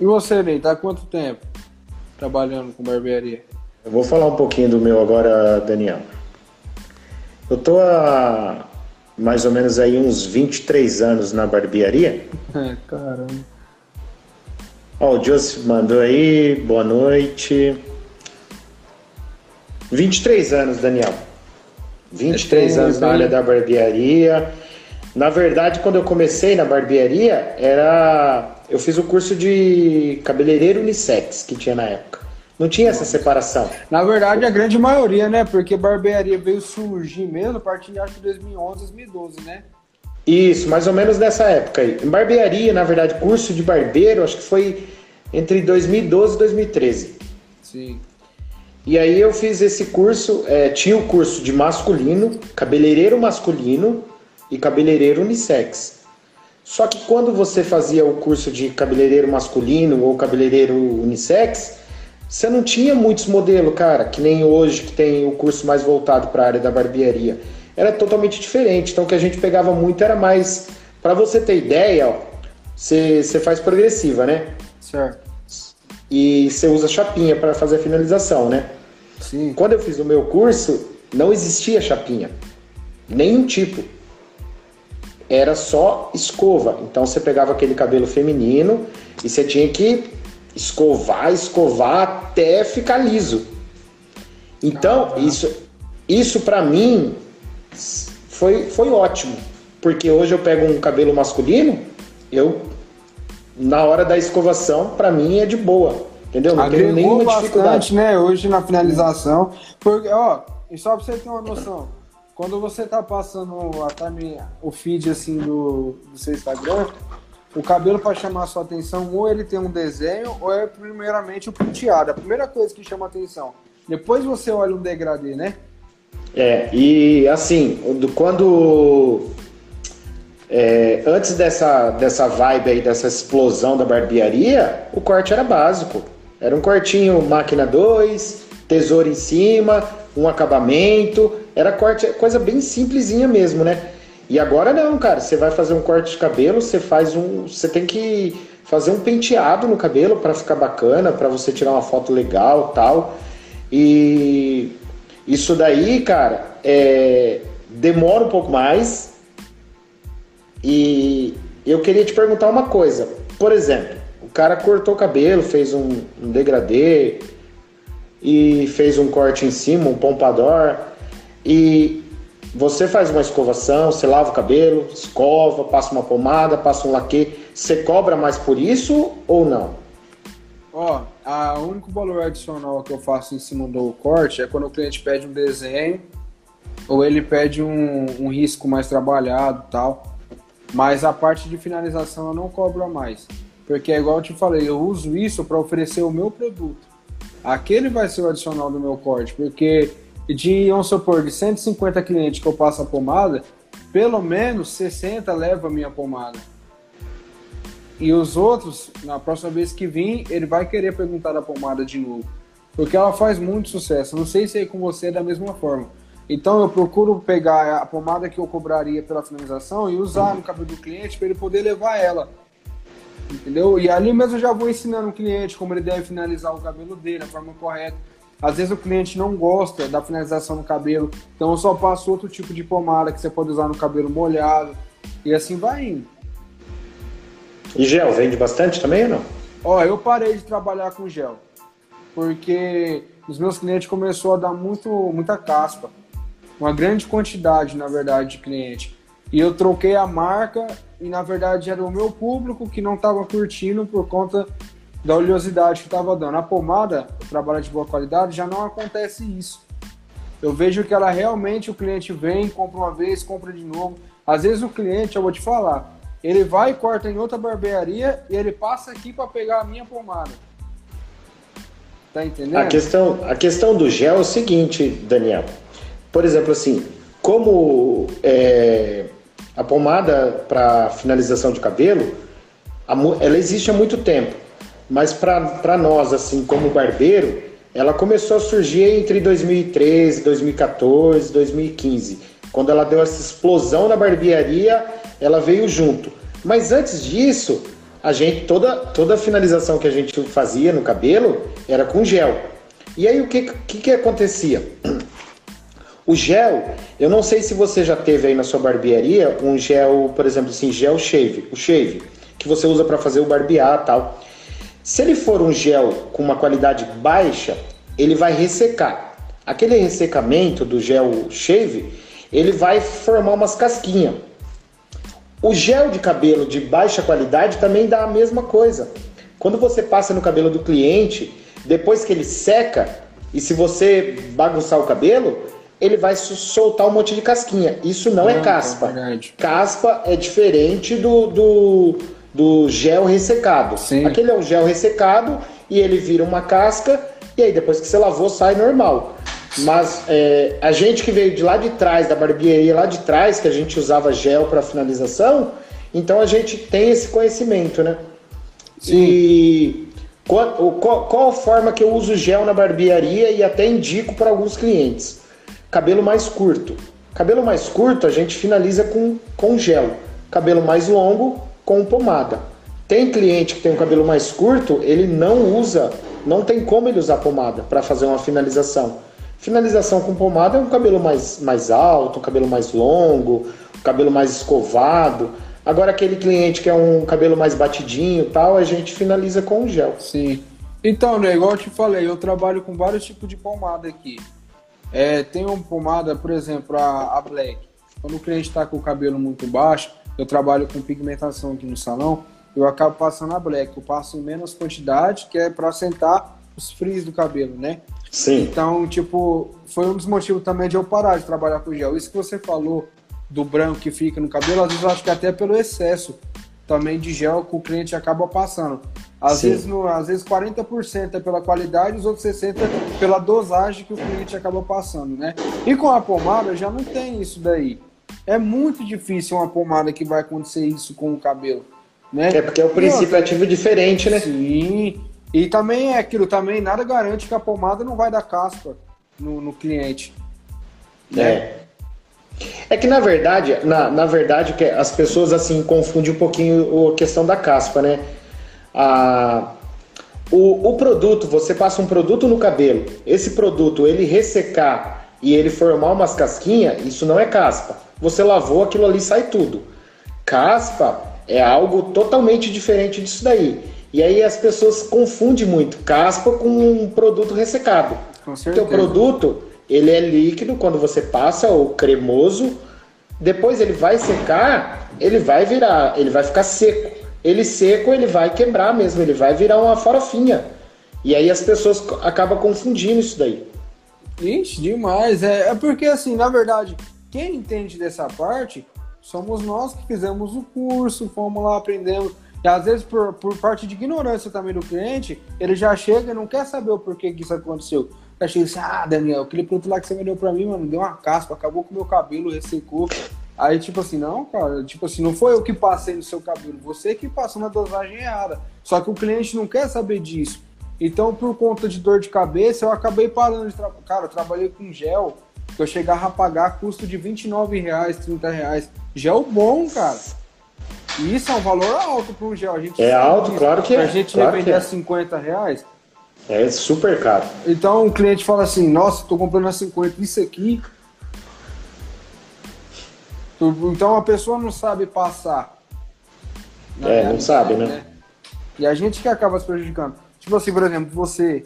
E você, Ney, tá há quanto tempo trabalhando com barbearia? Eu vou falar um pouquinho do meu agora, Daniel. Eu tô há mais ou menos aí uns 23 anos na barbearia. *laughs* É, caramba. Ó, o Joseph mandou aí, boa noite. 23 anos, Daniel. 23 é, anos na área da barbearia. Na verdade, quando eu comecei na barbearia, era. Eu fiz o curso de cabeleireiro unissex que tinha na época. Não tinha essa separação. Na verdade, a grande maioria, né? Porque barbearia veio surgir mesmo a partir de acho, 2011, 2012, né? Isso, mais ou menos nessa época aí. Em barbearia, na verdade, curso de barbeiro, acho que foi entre 2012 e 2013. Sim. E aí eu fiz esse curso, é, tinha o curso de masculino, cabeleireiro masculino e cabeleireiro unissex. Só que quando você fazia o curso de cabeleireiro masculino ou cabeleireiro unissex, você não tinha muitos modelos, cara, que nem hoje que tem o curso mais voltado para a área da barbearia. Era totalmente diferente. Então o que a gente pegava muito era mais, para você ter ideia, você faz progressiva, né? Certo. E você usa chapinha para fazer a finalização, né? Sim. Quando eu fiz o meu curso, não existia chapinha. Nenhum tipo. Era só escova. Então você pegava aquele cabelo feminino e você tinha que escovar, escovar até ficar liso. Então, isso, isso para mim foi, foi ótimo. Porque hoje eu pego um cabelo masculino, eu na hora da escovação, para mim é de boa. Entendeu? Não Agregou tenho nenhuma bastante, dificuldade. né? Hoje na finalização. Porque, ó, e só pra você ter uma noção, quando você tá passando a o feed assim do, do seu Instagram, o cabelo para chamar sua atenção, ou ele tem um desenho, ou é primeiramente o penteado. A primeira coisa que chama atenção. Depois você olha um degradê, né? É, e assim, quando é, antes dessa, dessa vibe aí, dessa explosão da barbearia, o corte era básico. Era um cortinho máquina 2, tesouro em cima, um acabamento. Era corte, coisa bem simplesinha mesmo, né? E agora não, cara. Você vai fazer um corte de cabelo, você faz um. Você tem que fazer um penteado no cabelo para ficar bacana, para você tirar uma foto legal tal. E isso daí, cara, é, demora um pouco mais, e eu queria te perguntar uma coisa. Por exemplo, o cara cortou o cabelo, fez um, um degradê e fez um corte em cima, um pompador. E você faz uma escovação, você lava o cabelo, escova, passa uma pomada, passa um laque. Você cobra mais por isso ou não? Ó, o único valor adicional que eu faço em cima do corte é quando o cliente pede um desenho ou ele pede um, um risco mais trabalhado tal. Mas a parte de finalização eu não cobro a mais. Porque é igual eu te falei, eu uso isso para oferecer o meu produto. Aquele vai ser o adicional do meu corte, porque de, vamos supor, de 150 clientes que eu passo a pomada, pelo menos 60 leva a minha pomada. E os outros, na próxima vez que vir, ele vai querer perguntar da pomada de novo. Porque ela faz muito sucesso. Não sei se é com você é da mesma forma. Então eu procuro pegar a pomada que eu cobraria pela finalização e usar no cabelo do cliente para ele poder levar ela. Entendeu? E ali mesmo eu já vou ensinando o cliente como ele deve finalizar o cabelo dele, da forma correta. Às vezes o cliente não gosta da finalização no cabelo, então eu só passo outro tipo de pomada que você pode usar no cabelo molhado. E assim vai indo. E gel, vende bastante também ou não? Ó, eu parei de trabalhar com gel. Porque os meus clientes começou a dar muito, muita caspa uma grande quantidade, na verdade, de cliente. E eu troquei a marca e, na verdade, era o meu público que não estava curtindo por conta da oleosidade que estava dando. A pomada, o trabalho de boa qualidade, já não acontece isso. Eu vejo que ela realmente, o cliente vem, compra uma vez, compra de novo. Às vezes o cliente, eu vou te falar, ele vai e corta em outra barbearia e ele passa aqui para pegar a minha pomada. Tá entendendo? A questão, a questão do gel é o seguinte, Daniel. Por exemplo, assim, como é, a pomada para finalização de cabelo, ela existe há muito tempo, mas para nós, assim, como barbeiro, ela começou a surgir entre 2013, 2014, 2015. Quando ela deu essa explosão na barbearia, ela veio junto. Mas antes disso, a gente toda toda a finalização que a gente fazia no cabelo era com gel. E aí o que que, que acontecia? O gel, eu não sei se você já teve aí na sua barbearia um gel, por exemplo, assim, gel shave, o shave, que você usa para fazer o barbear, tal. Se ele for um gel com uma qualidade baixa, ele vai ressecar. Aquele ressecamento do gel shave, ele vai formar umas casquinhas. O gel de cabelo de baixa qualidade também dá a mesma coisa. Quando você passa no cabelo do cliente, depois que ele seca, e se você bagunçar o cabelo, ele vai soltar um monte de casquinha. Isso não, é caspa. É caspa é diferente do, do do gel ressecado. Sim. Aquele é um gel ressecado e ele vira uma casca e aí depois que você lavou sai normal. Mas é, a gente que veio de lá de trás, da barbearia lá de trás, que a gente usava gel para finalização, então a gente tem esse conhecimento, né? Sim. E qual, qual, qual a forma que eu uso gel na barbearia e até indico para alguns clientes? Cabelo mais curto. Cabelo mais curto a gente finaliza com, com gel. Cabelo mais longo, com pomada. Tem cliente que tem um cabelo mais curto, ele não usa, não tem como ele usar pomada para fazer uma finalização. Finalização com pomada é um cabelo mais, mais alto, um cabelo mais longo, um cabelo mais escovado. Agora aquele cliente que é um cabelo mais batidinho tal, a gente finaliza com gel. Sim. Então, né, igual eu te falei, eu trabalho com vários tipos de pomada aqui. É, tem uma pomada, por exemplo, a, a Black. Quando o cliente está com o cabelo muito baixo, eu trabalho com pigmentação aqui no salão, eu acabo passando a black. Eu passo em menos quantidade, que é para assentar os frios do cabelo, né? Sim. Então, tipo, foi um dos motivos também de eu parar de trabalhar com gel. Isso que você falou do branco que fica no cabelo, às vezes eu acho que até pelo excesso também de gel que o cliente acaba passando. Às Sim. vezes, no, às vezes 40% é pela qualidade, os outros 60% pela dosagem que o cliente acaba passando, né? E com a pomada já não tem isso daí. É muito difícil uma pomada que vai acontecer isso com o cabelo. Né? É porque é o princípio ativo diferente, né? Sim. E também é aquilo, também nada garante que a pomada não vai dar caspa no, no cliente. Né? É. É que na verdade, na, na verdade, que as pessoas assim confundem um pouquinho a questão da caspa, né? A, o, o produto, você passa um produto no cabelo, esse produto ele ressecar e ele formar umas casquinhas, isso não é caspa. Você lavou, aquilo ali sai tudo. Caspa é algo totalmente diferente disso daí. E aí as pessoas confundem muito caspa com um produto ressecado. Com certeza. O produto, ele é líquido quando você passa, ou cremoso. Depois ele vai secar, ele vai virar, ele vai ficar seco. Ele seco, ele vai quebrar mesmo, ele vai virar uma farofinha. E aí as pessoas acabam confundindo isso daí. Ixi, demais. É, é porque assim, na verdade, quem entende dessa parte somos nós que fizemos o curso, fomos lá, aprendemos. E às vezes, por, por parte de ignorância também do cliente, ele já chega e não quer saber o porquê que isso aconteceu. Já chega assim, ah, Daniel, aquele produto lá que você me deu pra mim, mano, deu uma caspa, acabou com o meu cabelo, ressecou. Aí, tipo assim, não, cara, tipo assim, não foi eu que passei no seu cabelo, você que passou na dosagem errada. Só que o cliente não quer saber disso. Então, por conta de dor de cabeça, eu acabei parando de trabalhar. Cara, eu trabalhei com gel que eu chegava a pagar custo de 29 reais, 30 reais. Gel bom, cara. E isso é um valor alto para um gel. A gente é alto, isso. claro que pra é. A gente claro revender a 50 reais. É super caro. Então o cliente fala assim, nossa, tô comprando a 50, isso aqui. Então a pessoa não sabe passar. É, não sabe, né? né? E a gente que acaba se prejudicando. Tipo assim, por exemplo, você.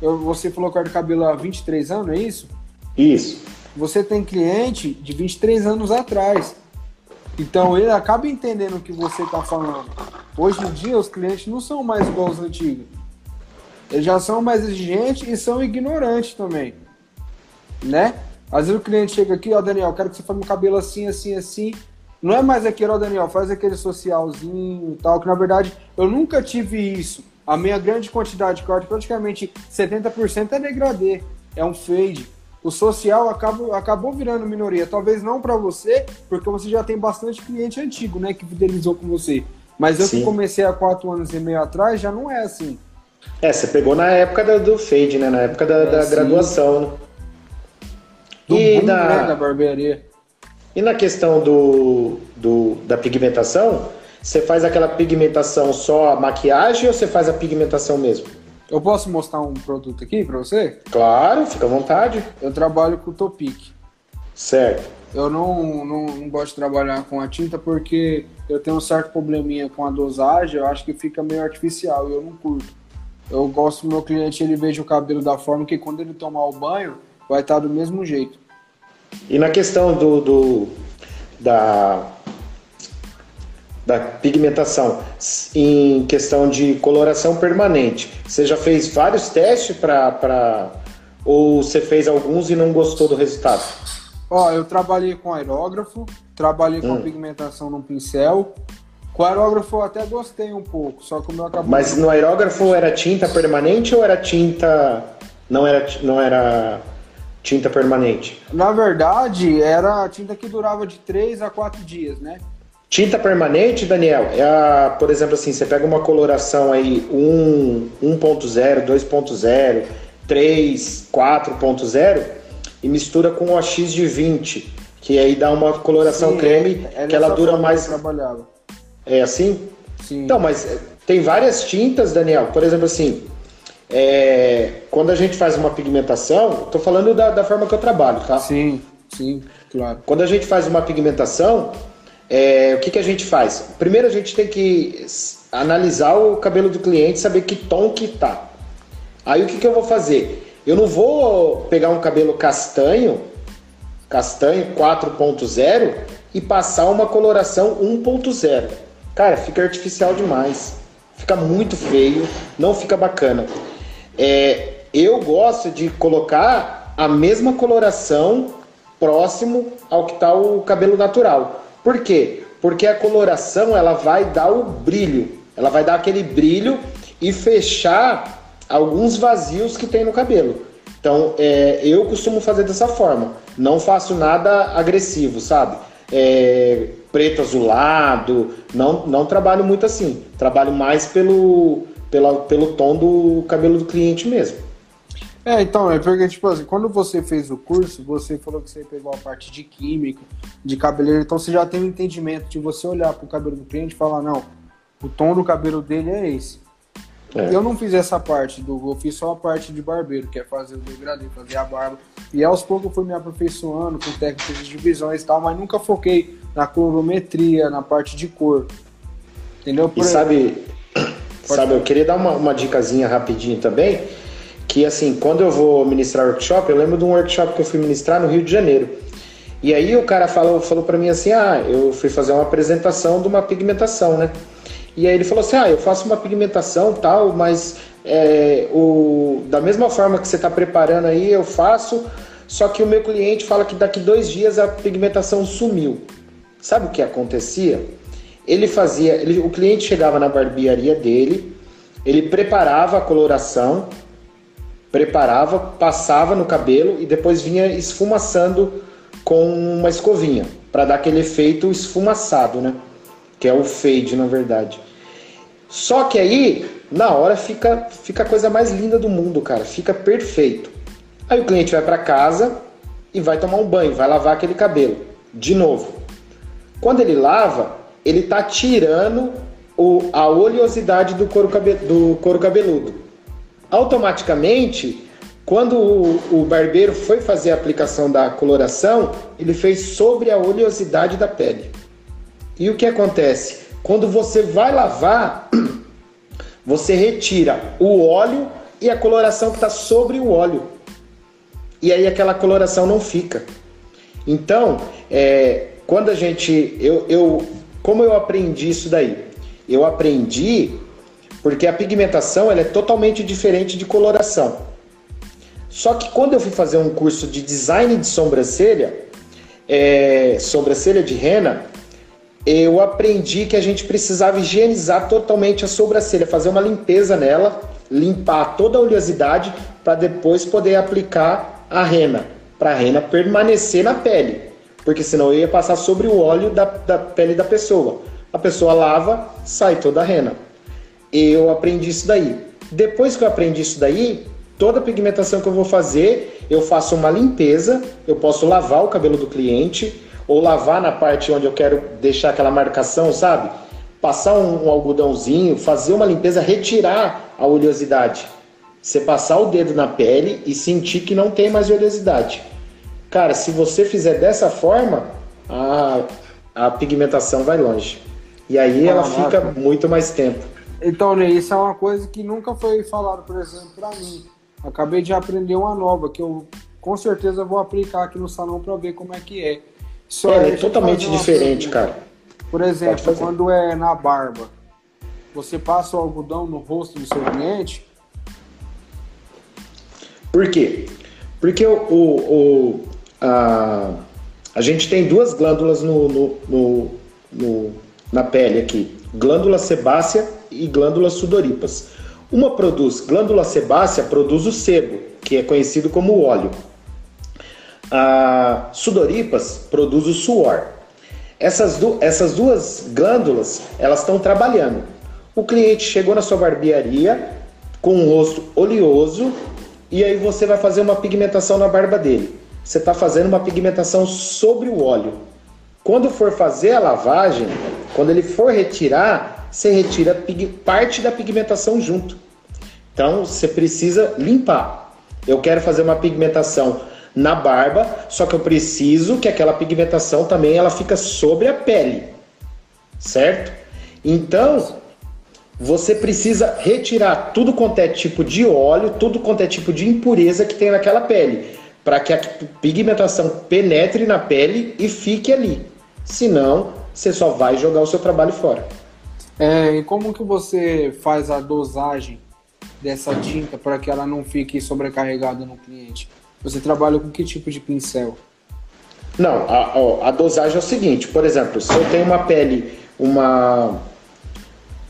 Eu, você falou que de cabelo há 23 anos, é isso? Isso. Você tem cliente de 23 anos atrás. Então ele acaba entendendo o que você está falando. Hoje em dia os clientes não são mais igual os antigos. Eles já são mais exigentes e são ignorantes também. Né? Às vezes o cliente chega aqui, ó, Daniel, quero que você faça meu cabelo assim, assim, assim. Não é mais aquele, ó, Daniel, faz aquele socialzinho e tal, que na verdade eu nunca tive isso. A minha grande quantidade de corte, praticamente 70% é degradê, é um fade. O social acabou, acabou virando minoria. Talvez não para você, porque você já tem bastante cliente antigo, né, que fidelizou com você. Mas eu Sim. que comecei há quatro anos e meio atrás, já não é assim. É, você pegou na época do, fade, né? Na época da, é, da graduação? Do e boom, na... Né, da barbearia. E na questão do, do, da pigmentação, você faz aquela pigmentação só a maquiagem ou você faz a pigmentação mesmo? Eu posso mostrar um produto aqui para você? Claro, fica à vontade. Eu trabalho com o Topic. Certo. Eu não, não, não, gosto de trabalhar com a tinta porque eu tenho um certo probleminha com a dosagem, eu acho que fica meio artificial e eu não curto. Eu gosto do meu cliente, ele veja o cabelo da forma que quando ele tomar o banho, vai estar do mesmo jeito. E na questão do, do da, da pigmentação, em questão de coloração permanente, você já fez vários testes para. Ou você fez alguns e não gostou do resultado? Ó, eu trabalhei com aerógrafo, trabalhei com hum. pigmentação no pincel. Com aerógrafo eu até gostei um pouco, só que o meu acabou. Mas no aerógrafo era tinta permanente ou era tinta. Não era, não era tinta permanente? Na verdade, era a tinta que durava de 3 a 4 dias, né? Tinta permanente, Daniel, é a, por exemplo, assim, você pega uma coloração aí 1, 1.0, 2.0, 3, 4.0 e mistura com o AX de 20, que aí dá uma coloração Sim, creme é, é que ela dura mais. É assim? Sim. Então, mas tem várias tintas, Daniel. Por exemplo, assim, é, quando a gente faz uma pigmentação, estou falando da, da, forma que eu trabalho, tá? Sim, sim, claro. Quando a gente faz uma pigmentação, é, o que, que a gente faz? Primeiro a gente tem que analisar o cabelo do cliente, saber que tom que tá. Aí o que, que eu vou fazer? Eu não vou pegar um cabelo castanho, castanho 4.0 e passar uma coloração 1.0. Cara, fica artificial demais. Fica muito feio, não fica bacana. É, eu gosto de colocar a mesma coloração próximo ao que está o cabelo natural. Por quê? Porque a coloração ela vai dar o brilho, ela vai dar aquele brilho e fechar alguns vazios que tem no cabelo. Então, é, eu costumo fazer dessa forma. Não faço nada agressivo, sabe? É, preto azulado, não, não trabalho muito assim. Trabalho mais pelo, pela, pelo tom do cabelo do cliente mesmo. É, então, é porque, tipo assim, quando você fez o curso, você falou que você pegou a parte de química, de cabeleiro, então você já tem um entendimento de você olhar pro cabelo do cliente e falar, não, o tom do cabelo dele é esse. É. Eu não fiz essa parte do. Eu fiz só a parte de barbeiro, que é fazer o degradê, fazer a barba. E aos poucos eu fui me aperfeiçoando com técnicas de divisões e tal, mas nunca foquei na colorometria, na parte de cor. Entendeu? Por e sabe, sabe, eu queria dar uma, uma dicasinha rapidinho também, que assim, quando eu vou ministrar workshop, eu lembro de um workshop que eu fui ministrar no Rio de Janeiro. E aí o cara falou, falou para mim assim, ah, eu fui fazer uma apresentação de uma pigmentação, né? E aí ele falou assim: ah, eu faço uma pigmentação tal, mas é, o, da mesma forma que você está preparando aí, eu faço, só que o meu cliente fala que daqui dois dias a pigmentação sumiu. Sabe o que acontecia? Ele fazia, ele, o cliente chegava na barbearia dele, ele preparava a coloração, preparava, passava no cabelo e depois vinha esfumaçando com uma escovinha para dar aquele efeito esfumaçado, né? Que é o fade, na verdade. Só que aí, na hora, fica, fica a coisa mais linda do mundo, cara. Fica perfeito. Aí o cliente vai para casa e vai tomar um banho, vai lavar aquele cabelo. De novo. Quando ele lava, ele tá tirando o, a oleosidade do couro, cabe, do couro cabeludo. Automaticamente, quando o, o barbeiro foi fazer a aplicação da coloração, ele fez sobre a oleosidade da pele. E o que acontece? Quando você vai lavar, *clears throat* você retira o óleo e a coloração que está sobre o óleo. E aí aquela coloração não fica. Então, é, quando a gente. Eu, eu, como eu aprendi isso daí? Eu aprendi porque a pigmentação ela é totalmente diferente de coloração. Só que quando eu fui fazer um curso de design de sobrancelha, é, sobrancelha de rena, eu aprendi que a gente precisava higienizar totalmente a sobrancelha, fazer uma limpeza nela, limpar toda a oleosidade para depois poder aplicar a rena, para a rena permanecer na pele, porque senão eu ia passar sobre o óleo da, da pele da pessoa. A pessoa lava, sai toda a rena. Eu aprendi isso daí. Depois que eu aprendi isso daí, toda a pigmentação que eu vou fazer, eu faço uma limpeza, eu posso lavar o cabelo do cliente ou lavar na parte onde eu quero deixar aquela marcação, sabe? Passar um, um algodãozinho, fazer uma limpeza, retirar a oleosidade. Você passar o dedo na pele e sentir que não tem mais oleosidade. Cara, se você fizer dessa forma, a, a pigmentação vai longe. E aí ela fica muito mais tempo. Então, Ney, isso é uma coisa que nunca foi falado, por exemplo, para mim. Acabei de aprender uma nova que eu com certeza vou aplicar aqui no salão para ver como é que é. Só é, é totalmente diferente, cara. Por exemplo, quando é na barba, você passa o algodão no rosto do seu cliente. Por quê? Porque o, o, o a, a gente tem duas glândulas no, no, no, no, na pele aqui: glândula sebácea e glândulas sudoríparas. Uma produz, glândula sebácea produz o sebo, que é conhecido como óleo. A sudoríparas produz o suor. Essas, du essas duas glândulas, elas estão trabalhando. O cliente chegou na sua barbearia com um rosto oleoso e aí você vai fazer uma pigmentação na barba dele. Você está fazendo uma pigmentação sobre o óleo. Quando for fazer a lavagem, quando ele for retirar, você retira parte da pigmentação junto. Então você precisa limpar. Eu quero fazer uma pigmentação na barba, só que eu preciso que aquela pigmentação também ela fica sobre a pele, certo? Então você precisa retirar tudo quanto é tipo de óleo, tudo quanto é tipo de impureza que tem naquela pele, para que a pigmentação penetre na pele e fique ali. Senão, você só vai jogar o seu trabalho fora. É, e como que você faz a dosagem dessa tinta para que ela não fique sobrecarregada no cliente? Você trabalha com que tipo de pincel? Não, a, a dosagem é o seguinte, por exemplo, se eu tenho uma pele, uma.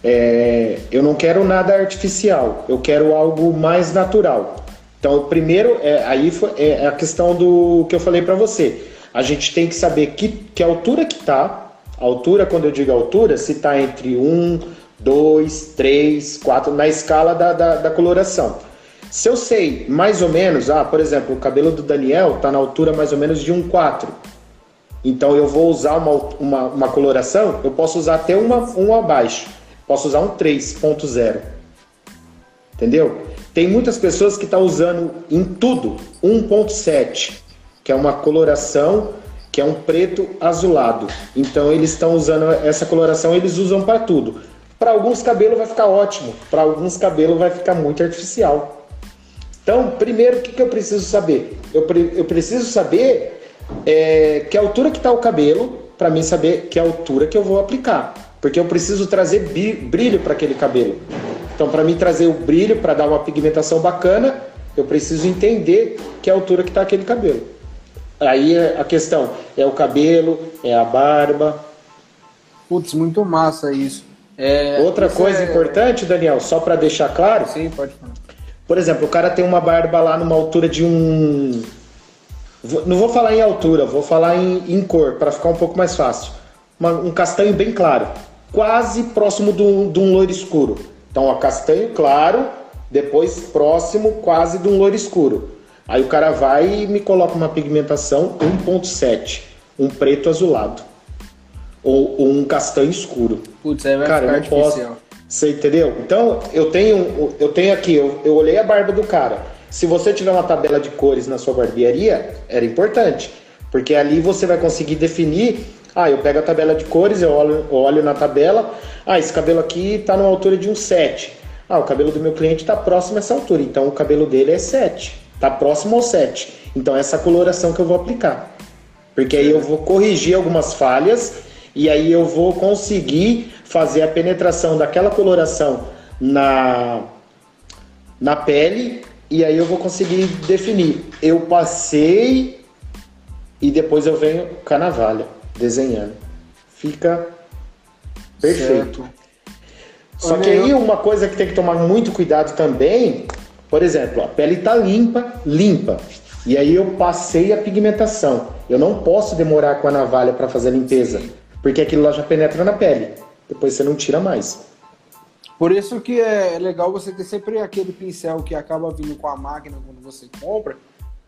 É, eu não quero nada artificial, eu quero algo mais natural. Então, primeiro, é, aí foi, é a questão do que eu falei para você. A gente tem que saber que, que altura que tá. altura, quando eu digo altura, se está entre 1, 2, 3, 4, na escala da, da, da coloração. Se eu sei mais ou menos, ah, por exemplo, o cabelo do Daniel está na altura mais ou menos de um 4. Então eu vou usar uma, uma, uma coloração, eu posso usar até uma, um abaixo. Posso usar um 3.0. Entendeu? Tem muitas pessoas que estão tá usando em tudo 1.7, que é uma coloração que é um preto azulado. Então eles estão usando essa coloração, eles usam para tudo. Para alguns cabelos vai ficar ótimo, para alguns cabelos vai ficar muito artificial. Então, primeiro, o que, que eu preciso saber? Eu, pre eu preciso saber é, que altura que está o cabelo, para mim saber que altura que eu vou aplicar. Porque eu preciso trazer brilho para aquele cabelo. Então, para mim trazer o brilho, para dar uma pigmentação bacana, eu preciso entender que altura que está aquele cabelo. Aí a questão é o cabelo, é a barba. Putz, muito massa isso. É, Outra coisa é... importante, Daniel, só para deixar claro. Sim, pode falar. Por exemplo, o cara tem uma barba lá numa altura de um. Não vou falar em altura, vou falar em, em cor, para ficar um pouco mais fácil. Uma, um castanho bem claro, quase próximo de um loiro escuro. Então, ó, castanho claro, depois próximo quase de um loiro escuro. Aí o cara vai e me coloca uma pigmentação 1.7, um preto azulado. Ou, ou, um castanho escuro. Putz, aí vai cara, ficar eu não artificial. posso. Você entendeu? Então, eu tenho, eu tenho aqui, eu, eu olhei a barba do cara. Se você tiver uma tabela de cores na sua barbearia, era importante. Porque ali você vai conseguir definir. Ah, eu pego a tabela de cores, eu olho, olho na tabela. Ah, esse cabelo aqui está numa altura de um 7. Ah, o cabelo do meu cliente está próximo a essa altura. Então o cabelo dele é 7. Está próximo ao 7. Então essa coloração que eu vou aplicar. Porque aí eu vou corrigir algumas falhas e aí eu vou conseguir fazer a penetração daquela coloração na, na pele e aí eu vou conseguir definir. Eu passei e depois eu venho com a navalha desenhando. Fica Perfeito. Certo. Só que aí uma coisa que tem que tomar muito cuidado também, por exemplo, a pele está limpa, limpa. E aí eu passei a pigmentação. Eu não posso demorar com a navalha para fazer a limpeza, porque aquilo lá já penetra na pele. Depois você não tira mais. Por isso que é legal você ter sempre aquele pincel que acaba vindo com a máquina quando você compra,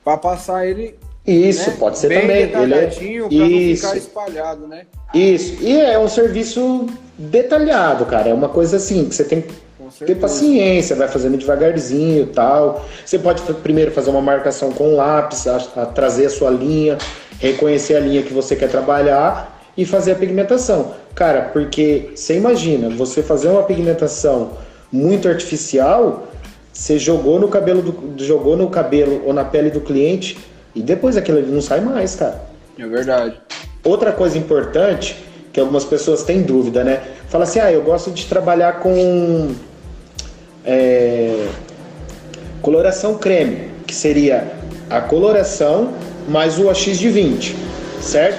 para passar ele isso, né? pode ser Bem também. Ele é... Isso. não ficar espalhado, né? Isso. E é um serviço detalhado, cara. É uma coisa assim que você tem que ter paciência, vai fazendo devagarzinho e tal. Você pode primeiro fazer uma marcação com lápis, a, a trazer a sua linha, reconhecer a linha que você quer trabalhar e fazer a pigmentação. Cara, porque você imagina, você fazer uma pigmentação muito artificial, você jogou no cabelo do, jogou no cabelo ou na pele do cliente e depois aquilo ali não sai mais, cara. É verdade. Outra coisa importante, que algumas pessoas têm dúvida, né? Fala assim, ah, eu gosto de trabalhar com é, coloração creme, que seria a coloração mais o AX de 20, certo?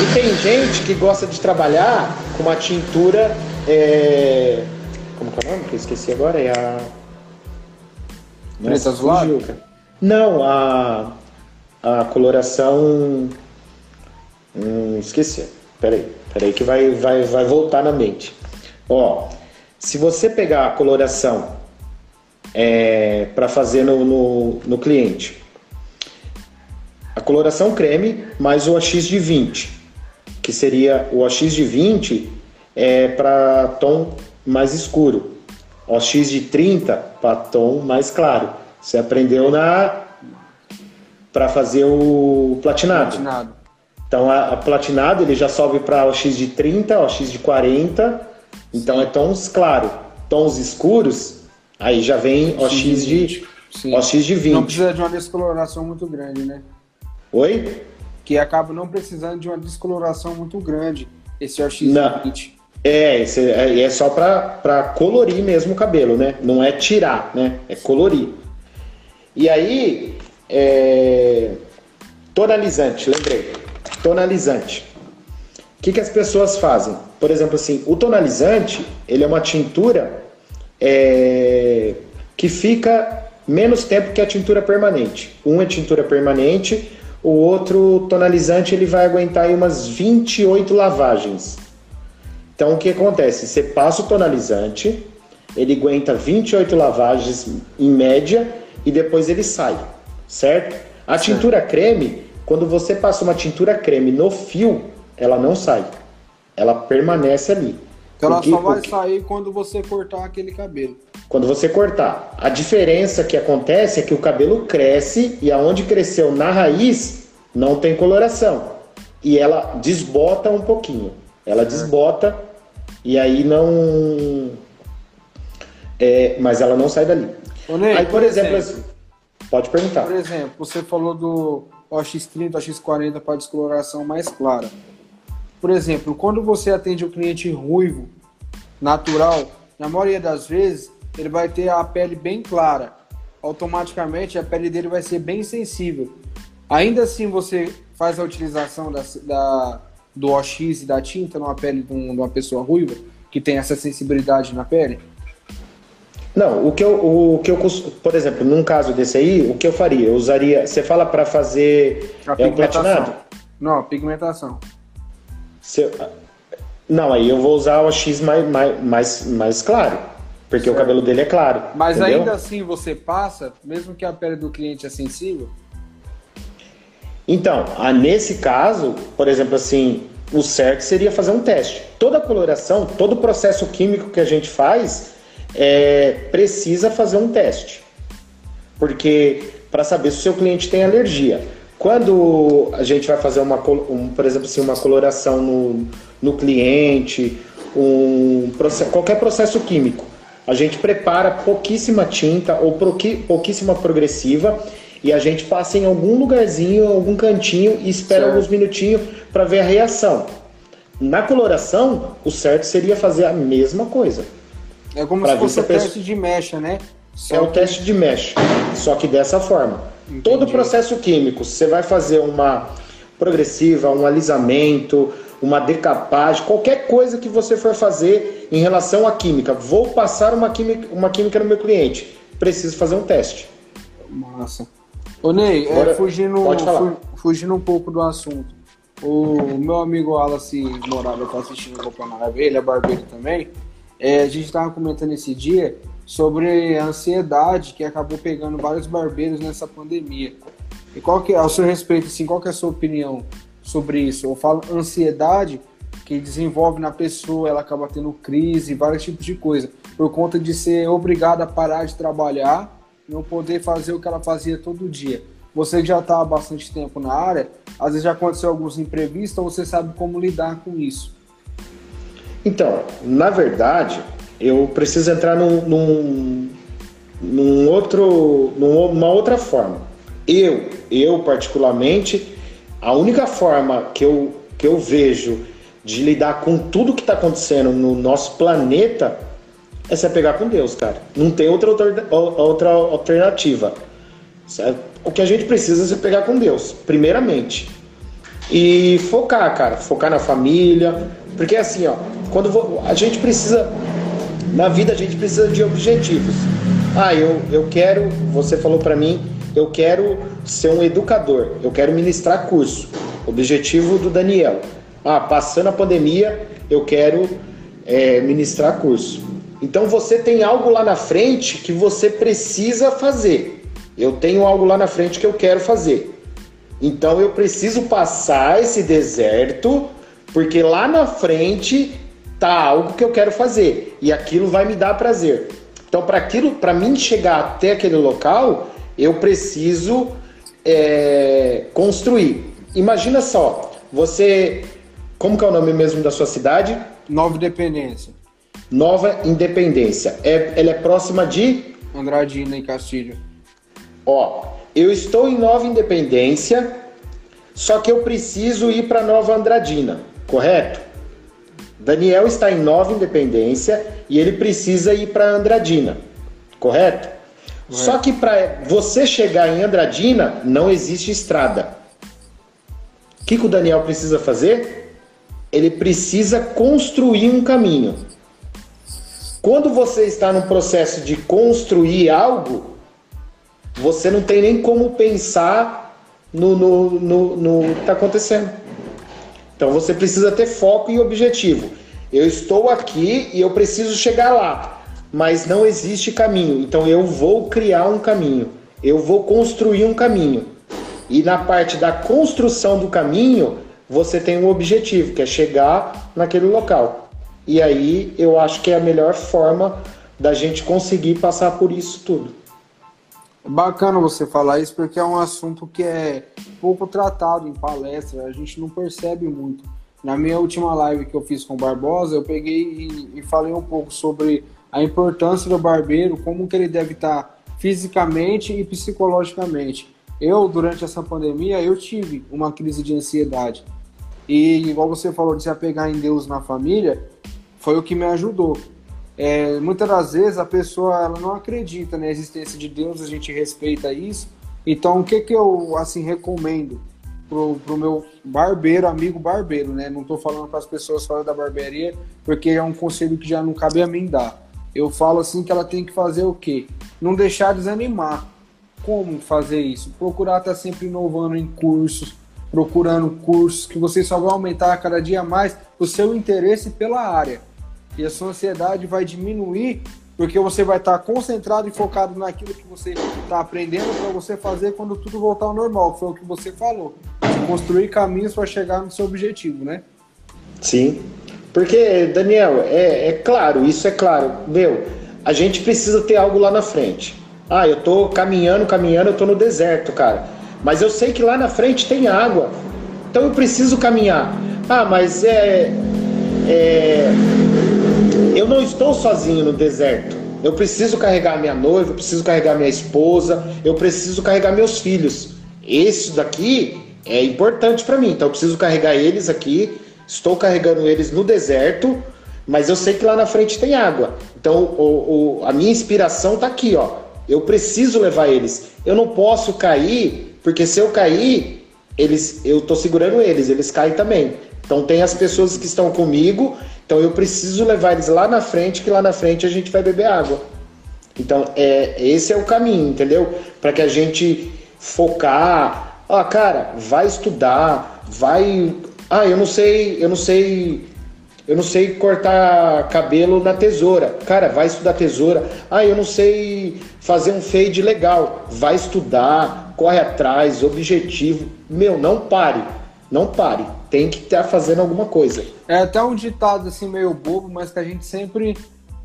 E tem gente que gosta de trabalhar com uma tintura. É, como que é o nome? Que eu esqueci agora? É a. Preta azulada? Não, a, a coloração. Hum, esqueci. Peraí, peraí que vai, vai, vai voltar na mente. Ó, se você pegar a coloração é, para fazer no, no, no, cliente, a coloração creme mais o AX de 20, que seria o AX de 20 é para tom mais escuro, o AX de 30 para tom mais claro. Você aprendeu na para fazer o platinado. platinado. Então a, a, platinado ele já sobe para o X de 30, o X de 40. Então Sim. é tons claro, tons escuros, aí já vem o X de Sim. o X de 20. Não precisa de uma descoloração muito grande, né? Oi? Que acaba não precisando de uma descoloração muito grande esse OX de 20. É, é, é só para colorir mesmo o cabelo, né? Não é tirar, né? É colorir. E aí, é... tonalizante, lembrei. Tonalizante. O que, que as pessoas fazem? Por exemplo, assim, o tonalizante, ele é uma tintura é... que fica menos tempo que a tintura permanente. Um é tintura permanente, o outro tonalizante ele vai aguentar aí umas 28 lavagens. Então o que acontece? Você passa o tonalizante, ele aguenta 28 lavagens em média e depois ele sai, certo? A certo. tintura creme, quando você passa uma tintura creme no fio, ela não sai. Ela permanece ali. Então ela só vai sair quando você cortar aquele cabelo. Quando você cortar. A diferença que acontece é que o cabelo cresce e aonde cresceu na raiz não tem coloração. E ela desbota um pouquinho. Ela desbota e aí não. É, mas ela não sai dali. Ney, Aí, por, por exemplo, exemplo, pode perguntar. Por exemplo, você falou do OX30, OX40 para descoloração mais clara. Por exemplo, quando você atende o um cliente ruivo, natural, na maioria das vezes, ele vai ter a pele bem clara. Automaticamente, a pele dele vai ser bem sensível. Ainda assim, você faz a utilização da, da do OX e da tinta numa pele de, um, de uma pessoa ruiva, que tem essa sensibilidade na pele? Não, o que eu, o que eu, por exemplo, num caso desse aí, o que eu faria? Eu usaria. Você fala para fazer a é, platinado? Não, a pigmentação. Se, não, aí eu vou usar o X mais, mais, mais, mais claro. Porque certo. o cabelo dele é claro. Mas entendeu? ainda assim você passa, mesmo que a pele do cliente é sensível? Então, nesse caso, por exemplo, assim, o certo seria fazer um teste. Toda coloração, todo processo químico que a gente faz, é, precisa fazer um teste. Porque para saber se o seu cliente tem alergia. Quando a gente vai fazer uma, um, por exemplo, assim, uma coloração no, no cliente, um, qualquer processo químico, a gente prepara pouquíssima tinta ou pouquíssima progressiva e a gente passa em algum lugarzinho, algum cantinho e espera certo. alguns minutinhos para ver a reação. Na coloração, o certo seria fazer a mesma coisa. É como se fosse o pessoa... teste de mecha, né? Só é o teste de mecha, só que dessa forma. Entendi. Todo processo químico, você vai fazer uma progressiva, um alisamento, uma decapagem, qualquer coisa que você for fazer em relação à química. Vou passar uma química, uma química no meu cliente. Preciso fazer um teste. Massa. Ô Ney, é, Agora, é, fugindo, fugindo um pouco do assunto. O meu amigo Wallace Morada está assistindo o campeonato, ele é barbeiro também. É, a gente estava comentando esse dia sobre a ansiedade que acabou pegando vários barbeiros nessa pandemia. E qual que é, ao seu respeito, assim, qual que é a sua opinião sobre isso? Eu falo ansiedade que desenvolve na pessoa, ela acaba tendo crise, vários tipos de coisa, por conta de ser obrigada a parar de trabalhar, não poder fazer o que ela fazia todo dia. Você já está há bastante tempo na área, às vezes já aconteceu alguns imprevistos, então você sabe como lidar com isso. Então, na verdade, eu preciso entrar num, num, num outro, numa outra forma. Eu, eu particularmente, a única forma que eu, que eu vejo de lidar com tudo que está acontecendo no nosso planeta é se apegar com Deus, cara. Não tem outra, outra alternativa. O que a gente precisa é se pegar com Deus, primeiramente. E focar, cara. Focar na família. Porque assim, ó, quando a gente precisa. Na vida a gente precisa de objetivos. Ah, eu, eu quero. Você falou para mim, eu quero ser um educador. Eu quero ministrar curso. Objetivo do Daniel. Ah, passando a pandemia, eu quero é, ministrar curso. Então você tem algo lá na frente que você precisa fazer. Eu tenho algo lá na frente que eu quero fazer. Então eu preciso passar esse deserto, porque lá na frente tá algo que eu quero fazer e aquilo vai me dar prazer. Então para aquilo, para mim chegar até aquele local, eu preciso é, construir. Imagina só, você, como que é o nome mesmo da sua cidade? Nova Independência. Nova Independência. É, ela é próxima de Andradina e Castilho. Ó, eu estou em Nova Independência, só que eu preciso ir para Nova Andradina, correto? Daniel está em Nova Independência e ele precisa ir para Andradina, correto? Só que para você chegar em Andradina não existe estrada. O que, que o Daniel precisa fazer? Ele precisa construir um caminho. Quando você está no processo de construir algo, você não tem nem como pensar no, no, no, no que está acontecendo. Então você precisa ter foco e objetivo. Eu estou aqui e eu preciso chegar lá, mas não existe caminho. Então eu vou criar um caminho, eu vou construir um caminho. E na parte da construção do caminho, você tem um objetivo, que é chegar naquele local. E aí eu acho que é a melhor forma da gente conseguir passar por isso tudo. Bacana você falar isso porque é um assunto que é pouco tratado em palestra, a gente não percebe muito. Na minha última live que eu fiz com o Barbosa, eu peguei e, e falei um pouco sobre a importância do barbeiro, como que ele deve estar fisicamente e psicologicamente. Eu, durante essa pandemia, eu tive uma crise de ansiedade. E igual você falou de se apegar em Deus na família, foi o que me ajudou. É, muitas das vezes a pessoa ela não acredita na existência de Deus, a gente respeita isso. Então, o que, que eu assim recomendo pro, pro meu barbeiro, amigo barbeiro, né? Não estou falando para as pessoas fora da barbearia, porque é um conselho que já não cabe a mim dar. Eu falo assim que ela tem que fazer o quê? Não deixar desanimar. Como fazer isso? Procurar estar tá sempre inovando em cursos, procurando cursos que você só vai aumentar cada dia mais o seu interesse pela área e a sua ansiedade vai diminuir porque você vai estar concentrado e focado naquilo que você está aprendendo para você fazer quando tudo voltar ao normal, foi o que você falou. Construir caminhos para chegar no seu objetivo, né? Sim. Porque, Daniel, é, é claro, isso é claro. Meu, a gente precisa ter algo lá na frente. Ah, eu tô caminhando, caminhando, eu tô no deserto, cara. Mas eu sei que lá na frente tem água. Então eu preciso caminhar. Ah, mas é. é eu não estou sozinho no deserto. Eu preciso carregar minha noiva, eu preciso carregar minha esposa, eu preciso carregar meus filhos. Isso daqui é importante para mim, então eu preciso carregar eles aqui. Estou carregando eles no deserto, mas eu sei que lá na frente tem água. Então o, o, a minha inspiração está aqui, ó. Eu preciso levar eles. Eu não posso cair, porque se eu cair, eles, eu tô segurando eles, eles caem também. Então tem as pessoas que estão comigo, então eu preciso levar eles lá na frente, que lá na frente a gente vai beber água. Então é esse é o caminho, entendeu? Para que a gente focar, ó, cara, vai estudar, vai, ah, eu não sei, eu não sei eu não sei cortar cabelo na tesoura. Cara, vai estudar tesoura. Ah, eu não sei fazer um fade legal. Vai estudar, corre atrás, objetivo. Meu, não pare. Não pare. Tem que estar fazendo alguma coisa. É até um ditado assim meio bobo, mas que a gente sempre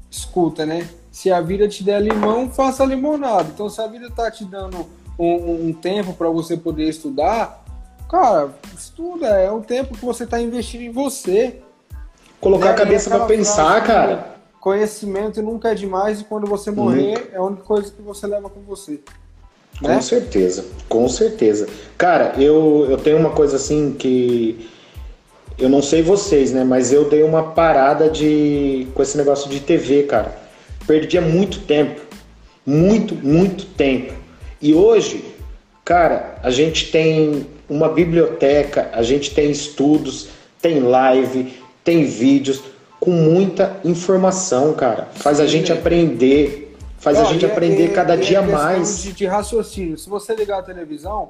escuta, né? Se a vida te der limão, faça limonada. Então, se a vida tá te dando um, um tempo para você poder estudar, cara, estuda. É um tempo que você está investindo em você. Colocar a cabeça para pensar, cara. Conhecimento nunca é demais e quando você morrer nunca. é a única coisa que você leva com você. Com né? certeza, com certeza. Cara, eu, eu tenho uma coisa assim que eu não sei vocês, né? Mas eu dei uma parada de com esse negócio de TV, cara. Perdia muito tempo, muito, muito tempo. E hoje, cara, a gente tem uma biblioteca, a gente tem estudos, tem live, tem vídeos com muita informação, cara. Faz a gente aprender, faz a gente é, aprender é, cada é dia mais. De, de raciocínio. Se você ligar a televisão,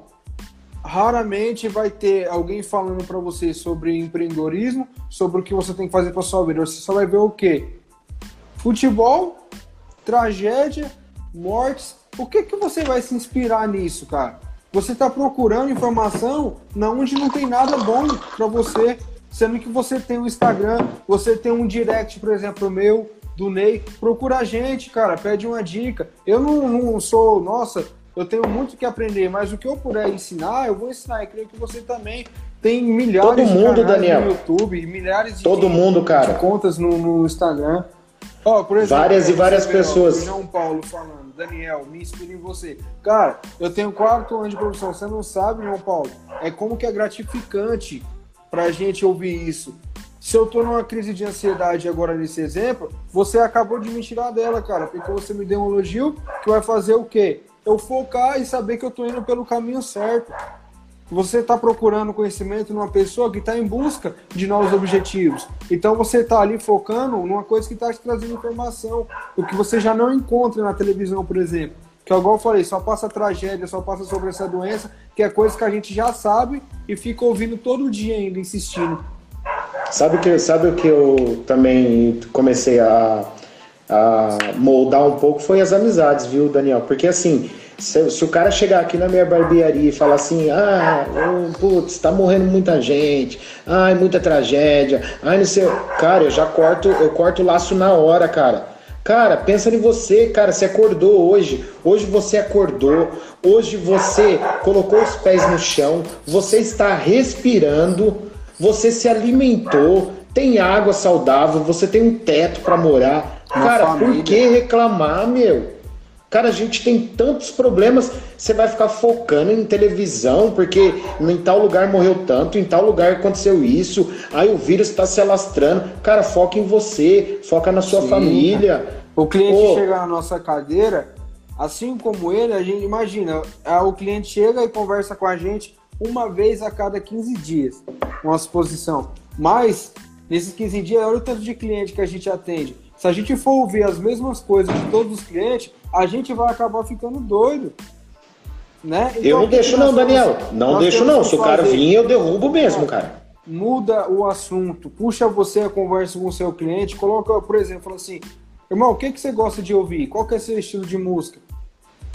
raramente vai ter alguém falando para você sobre empreendedorismo, sobre o que você tem que fazer para sua vida. Você só vai ver o quê? Futebol, tragédia, mortes. O que que você vai se inspirar nisso, cara? Você está procurando informação na onde não tem nada bom para você sendo que você tem o um Instagram, você tem um direct, por exemplo, meu, do Ney, procura a gente, cara, pede uma dica. Eu não, não sou, nossa, eu tenho muito que aprender, mas o que eu puder ensinar, eu vou ensinar. E creio que você também tem milhares Todo mundo, de Daniel. no YouTube, milhares de, Todo mundo, cara. de contas no, no Instagram. Ó, por exemplo, várias e várias pessoas. O João Paulo falando, Daniel, me inspire em você. Cara, eu tenho quarto ano de profissão, você não sabe, João Paulo, é como que é gratificante para a gente ouvir isso. Se eu tô numa crise de ansiedade agora nesse exemplo, você acabou de me tirar dela, cara, porque você me deu um elogio que vai fazer o quê? Eu focar e saber que eu tô indo pelo caminho certo. Você está procurando conhecimento numa pessoa que está em busca de novos objetivos. Então você está ali focando numa coisa que está te trazendo informação, o que você já não encontra na televisão, por exemplo. Que é igual eu falei, só passa tragédia, só passa sobre essa doença, que é coisa que a gente já sabe e fica ouvindo todo dia ainda, insistindo. Sabe o que, sabe que eu também comecei a, a moldar um pouco? Foi as amizades, viu, Daniel? Porque assim, se, se, o cara chegar aqui na minha barbearia e falar assim, ah, putz, tá morrendo muita gente, ai, muita tragédia, ai, não sei. Cara, eu já corto, eu corto o laço na hora, cara. Cara, pensa em você, cara. Você acordou hoje. Hoje você acordou. Hoje você colocou os pés no chão. Você está respirando. Você se alimentou. Tem água saudável. Você tem um teto para morar. Uma cara, família. por que reclamar, meu? Cara, a gente tem tantos problemas. Você vai ficar focando em televisão, porque em tal lugar morreu tanto, em tal lugar aconteceu isso. Aí o vírus está se alastrando. Cara, foca em você, foca na sua Sim, família. O cliente Pô. chega na nossa cadeira, assim como ele, a gente imagina, o cliente chega e conversa com a gente uma vez a cada 15 dias, uma exposição. Mas, nesses 15 dias, olha o tanto de cliente que a gente atende se a gente for ouvir as mesmas coisas de todos os clientes, a gente vai acabar ficando doido. Né? Então, eu não deixo não, Daniel. Não deixo não. Se o cara vir, eu derrubo mesmo, cara. Muda o assunto, puxa você a conversa com o seu cliente, coloca, por exemplo, fala assim, irmão, o que, que você gosta de ouvir? Qual que é seu estilo de música?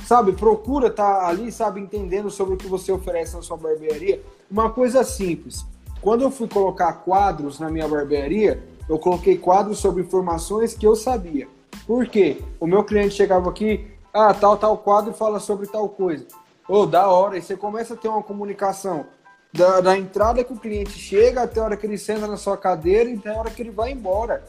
Sabe, procura estar tá ali, sabe, entendendo sobre o que você oferece na sua barbearia. Uma coisa simples. Quando eu fui colocar quadros na minha barbearia, eu coloquei quadros sobre informações que eu sabia. Por quê? O meu cliente chegava aqui, ah, tal, tal quadro fala sobre tal coisa. Ô, oh, da hora, e você começa a ter uma comunicação da, da, entrada que o cliente chega até a hora que ele senta na sua cadeira e até a hora que ele vai embora.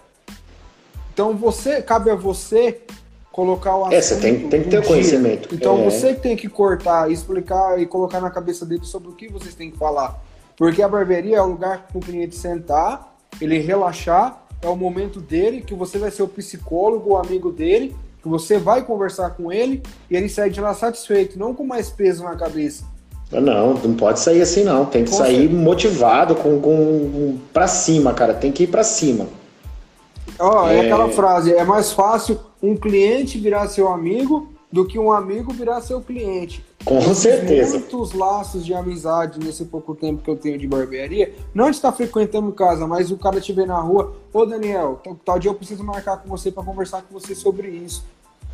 Então você, cabe a você colocar o assunto. É, você tem, tem que ter conhecimento. Então é. você tem que cortar, explicar e colocar na cabeça dele sobre o que vocês têm que falar. Porque a barbearia é o lugar para o cliente sentar ele relaxar, é o momento dele, que você vai ser o psicólogo, o amigo dele, que você vai conversar com ele e ele sai de lá satisfeito, não com mais peso na cabeça. Não, não pode sair assim não. Tem que com sair certeza. motivado, com, com para cima, cara. Tem que ir para cima. Oh, é... é aquela frase, é mais fácil um cliente virar seu amigo do que um amigo virar seu cliente. Com eu certeza. muitos laços de amizade nesse pouco tempo que eu tenho de barbearia. Não de estar frequentando casa, mas o cara te vê na rua. Ô, Daniel, tal dia eu preciso marcar com você para conversar com você sobre isso.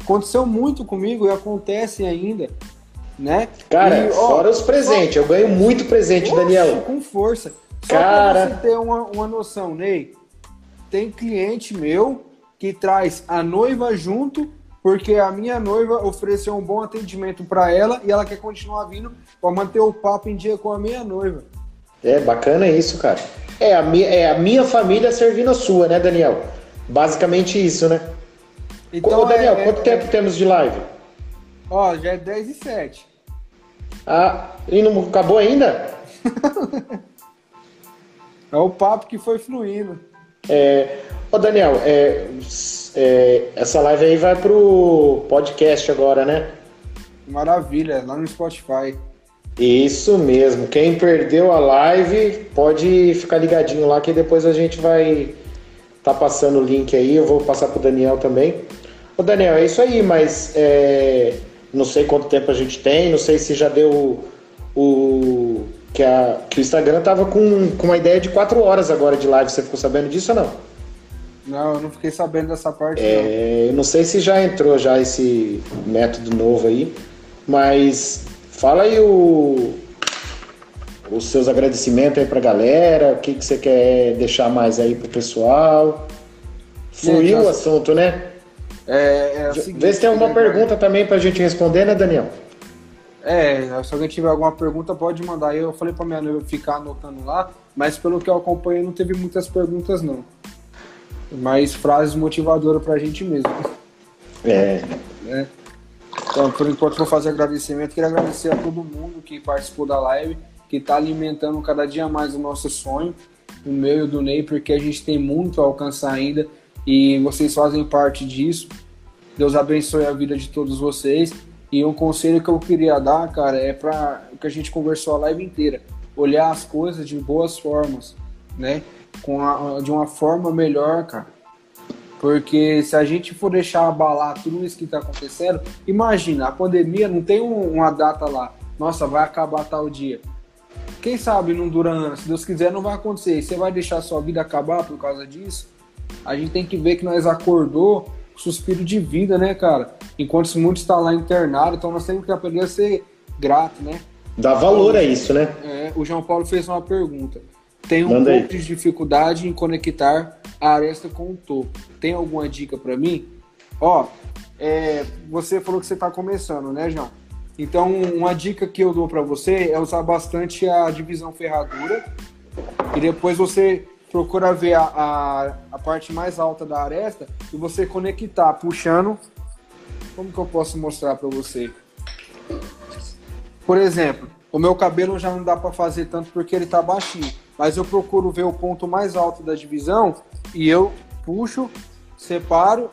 Aconteceu muito comigo e acontece ainda, né? Cara, e, ó, fora os presentes. Só... Eu ganho muito presente, Oxe, Daniel. Com força. Só cara... pra você ter uma, uma noção, Ney. Tem cliente meu que traz a noiva junto porque a minha noiva ofereceu um bom atendimento para ela e ela quer continuar vindo para manter o papo em dia com a minha noiva. É bacana isso, cara. É a, minha, é a minha família servindo a sua, né, Daniel? Basicamente isso, né? Então, Ô, Daniel, é, quanto é, tempo é... temos de live? Ó, já é 10 e 7. Ah, e não acabou ainda? *laughs* é o papo que foi fluindo. É, ô Daniel, é, é, essa live aí vai pro podcast agora, né? Maravilha, lá no Spotify. Isso mesmo. Quem perdeu a live pode ficar ligadinho lá que depois a gente vai tá passando o link aí. Eu vou passar pro Daniel também. Ô Daniel, é isso aí, mas é, não sei quanto tempo a gente tem, não sei se já deu o. que, a, que o Instagram tava com, com uma ideia de 4 horas agora de live. Você ficou sabendo disso ou não? Não, eu não fiquei sabendo dessa parte. É, não. não sei se já entrou já esse método novo aí, mas fala aí o, os seus agradecimentos aí pra galera, o que, que você quer deixar mais aí pro pessoal. Fluiu o assunto, né? É, é seguinte, Vê se tem alguma né, pergunta também pra gente responder, né, Daniel? É, se alguém tiver alguma pergunta, pode mandar. Eu falei pra minha noiva ficar anotando lá, mas pelo que eu acompanhei, não teve muitas perguntas, não mais frases motivadoras pra gente mesmo. É. Né? Então, por enquanto, vou fazer agradecimento. Queria agradecer a todo mundo que participou da live, que está alimentando cada dia mais o nosso sonho, o meu e o do Ney, porque a gente tem muito a alcançar ainda e vocês fazem parte disso. Deus abençoe a vida de todos vocês. E um conselho que eu queria dar, cara, é para o que a gente conversou a live inteira: olhar as coisas de boas formas, né? Com a, de uma forma melhor, cara. Porque se a gente for deixar abalar tudo isso que está acontecendo, imagina, a pandemia não tem um, uma data lá. Nossa, vai acabar tal dia. Quem sabe não dura se Deus quiser não vai acontecer. E você vai deixar a sua vida acabar por causa disso? A gente tem que ver que nós acordou suspiro de vida, né, cara? Enquanto muitos estão tá lá internado, então nós temos que aprender a ser grato, né? Dá valor a isso, né? É, o João Paulo fez uma pergunta. Tenho um Manda pouco aí. de dificuldade em conectar a aresta com o topo. Tem alguma dica para mim? Ó, é, você falou que você está começando, né, João? Então, uma dica que eu dou para você é usar bastante a divisão ferradura e depois você procura ver a, a, a parte mais alta da aresta e você conectar, puxando. Como que eu posso mostrar para você? Por exemplo, o meu cabelo já não dá para fazer tanto porque ele está baixinho mas eu procuro ver o ponto mais alto da divisão e eu puxo, separo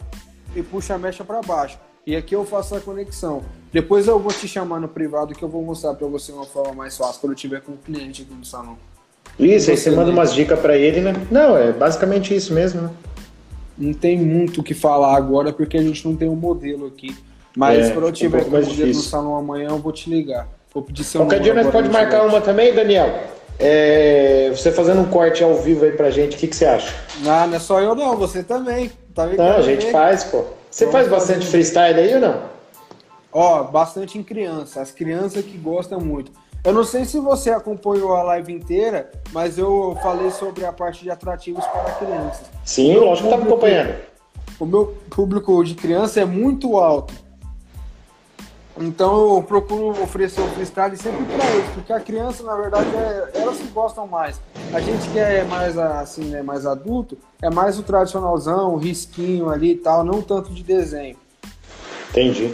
e puxo a mecha para baixo. E aqui eu faço a conexão. Depois eu vou te chamar no privado que eu vou mostrar para você uma forma mais fácil quando eu tiver com o cliente aqui no salão. Isso, aí você manda umas dicas para ele, né? Não, é basicamente isso mesmo, né? Não tem muito o que falar agora porque a gente não tem um modelo aqui. Mas é, quando eu tiver um com o modelo no salão amanhã, eu vou te ligar. Vou pedir seu Qualquer dia nós pode marcar uma também, Daniel? É, você fazendo um corte ao vivo aí pra gente, o que, que você acha? Não, não é só eu não, você também. Tá não, a gente faz, pô. Você Vamos faz bastante fazer. freestyle aí ou não? Ó, bastante em criança, as crianças que gostam muito. Eu não sei se você acompanhou a live inteira, mas eu falei sobre a parte de atrativos para crianças. Sim, lógico que tá me acompanhando. O meu público de criança é muito alto. Então eu procuro oferecer o freestyle sempre para eles, porque a criança, na verdade, é, elas que gostam mais. A gente que é mais assim, né, mais adulto, é mais o tradicionalzão, o risquinho ali e tal, não tanto de desenho. Entendi.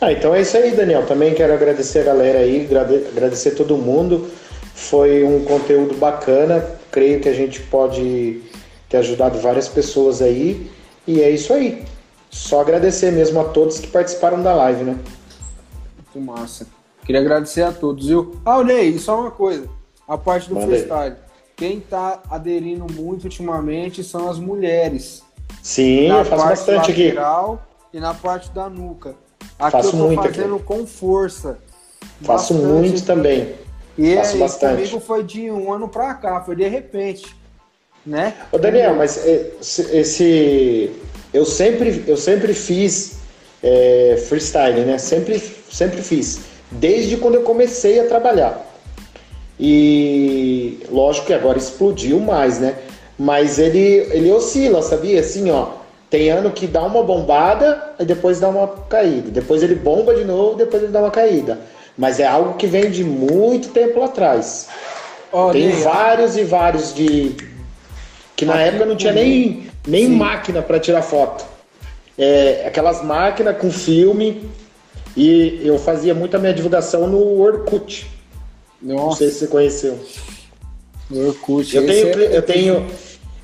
Ah, então é isso aí, Daniel. Também quero agradecer a galera aí, agradecer todo mundo. Foi um conteúdo bacana. Creio que a gente pode ter ajudado várias pessoas aí. E é isso aí. Só agradecer mesmo a todos que participaram da live, né? Massa. Queria agradecer a todos, viu? Ah, Ney, só uma coisa. A parte do freestyle. Quem tá aderindo muito ultimamente são as mulheres. Sim, na eu faço parte bastante aqui. lateral e na parte da nuca. Aqui Faço eu tô muito fazendo com força. Faço muito aqui. também. E faço aí, bastante. comigo foi de um ano pra cá, foi de repente. Né? Ô Daniel, mas é, esse- esse. Eu sempre, eu sempre fiz é, freestyle, né? Sempre, sempre fiz. Desde quando eu comecei a trabalhar. E lógico que agora explodiu mais, né? Mas ele, ele oscila, sabia? Assim, ó. Tem ano que dá uma bombada e depois dá uma caída. Depois ele bomba de novo, depois ele dá uma caída. Mas é algo que vem de muito tempo lá atrás. Tem vários e vários de. Que na época não tinha nem, nem Sim. máquina para tirar foto. É, aquelas máquinas com filme. E eu fazia muito a minha divulgação no Orkut. Não Nossa, sei se você conheceu. Orkut. Eu tenho, é- eu tenho,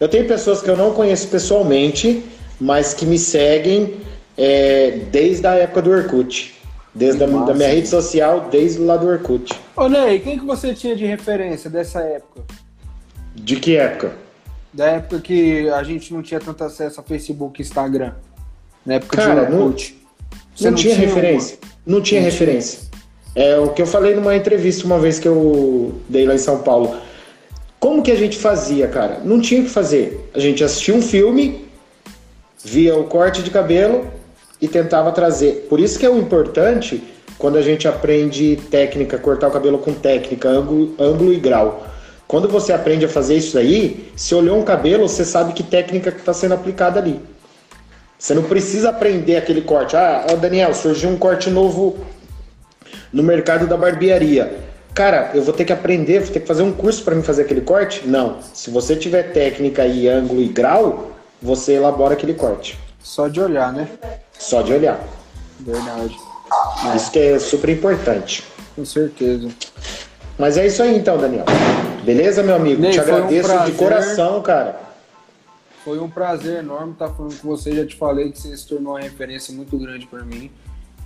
eu tenho pessoas que eu não conheço pessoalmente, mas que me seguem é, desde a época do Orkut. Desde a, da minha rede social, desde lá do Orkut. Ô, Ney, quem que você tinha de referência dessa época? De que época? Da época que a gente não tinha tanto acesso a Facebook e Instagram. Na época Cara, de não- Orkut. Você não, tinha, referência. Não tinha Não referência. É o que eu falei numa entrevista uma vez que eu dei lá em São Paulo. Como que a gente fazia, cara? Não tinha o que fazer. A gente assistia um filme, via o corte de cabelo e tentava trazer. Por isso que é o importante quando a gente aprende técnica, cortar o cabelo com técnica, ângulo, ângulo e grau. Quando você aprende a fazer isso aí, se olhou um cabelo, você sabe que técnica que está sendo aplicada ali. Você não precisa aprender aquele corte. Ah, ó, Daniel, surgiu um corte novo no mercado da barbearia. Cara, eu vou ter que aprender, vou ter que fazer um curso para mim fazer aquele corte? Não. Se você tiver técnica e ângulo e grau, você elabora aquele corte. Só de olhar, né? Só de olhar. Verdade. Isso que é super importante. Com certeza. Mas é isso aí então, Daniel. Beleza, meu amigo? Ney, Te foi um agradeço de coração, cara. Foi um prazer enorme estar falando com você. Já te falei que você se tornou uma referência muito grande para mim.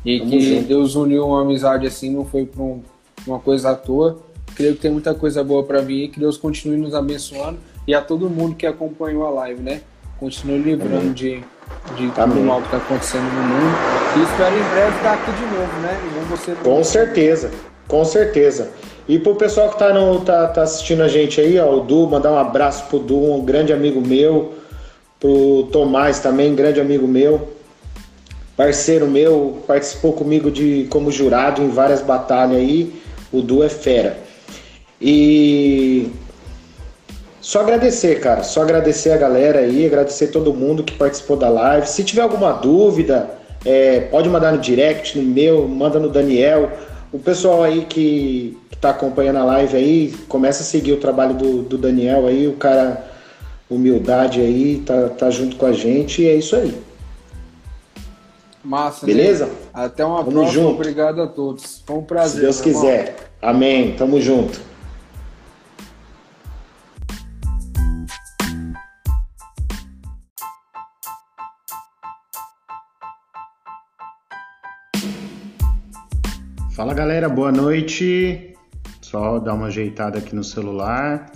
E Tamo que junto. Deus uniu uma amizade assim, não foi por um- uma coisa à toa. Creio que tem muita coisa boa para mim e que Deus continue nos abençoando. E a todo mundo que acompanhou a live, né? Continue livrando de, de tudo Amém. mal que está acontecendo no mundo. E espero em breve estar aqui de novo, né? E não você Com certeza, com certeza. E pro pessoal que tá, no, tá, tá assistindo a gente aí, ó, o Du, mandar um abraço pro Du, um grande amigo meu, pro Tomás também, grande amigo meu, parceiro meu, participou comigo de como jurado em várias batalhas aí, o Du é fera. E só agradecer, cara, só agradecer a galera aí, agradecer todo mundo que participou da live. Se tiver alguma dúvida, é, pode mandar no direct, no meu, manda no Daniel. O pessoal aí que, que tá acompanhando a live aí, começa a seguir o trabalho do, do Daniel aí, o cara, humildade aí, tá, tá junto com a gente e é isso aí. Massa, Beleza? né? Até uma Tamo próxima. junto. Obrigado a todos. Foi um prazer. Se Deus irmão. quiser. Amém. Tamo junto. Fala galera, boa noite. Só dar uma ajeitada aqui no celular.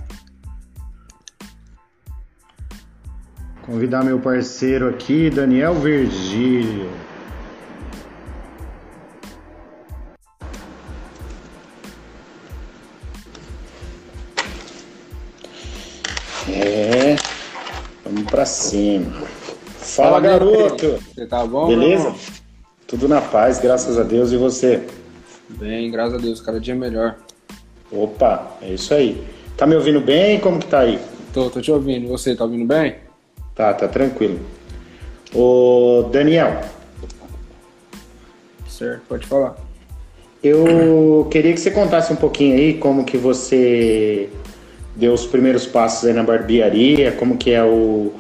Convidar meu parceiro aqui, Daniel Virgílio. É, vamos pra cima. Fala, meu garoto! Você tá bom? Beleza? Tudo na paz, graças a Deus. E você? Bem, graças a Deus. Cada dia melhor. Opa, é isso aí. Tá me ouvindo bem? Como que tá aí? Tô, tô te ouvindo. Você tá ouvindo bem? Tá, tá tranquilo. Ô, Daniel, Certo, pode falar. eu queria que você contasse um pouquinho aí como que você deu os primeiros passos aí na barbearia, como que é o,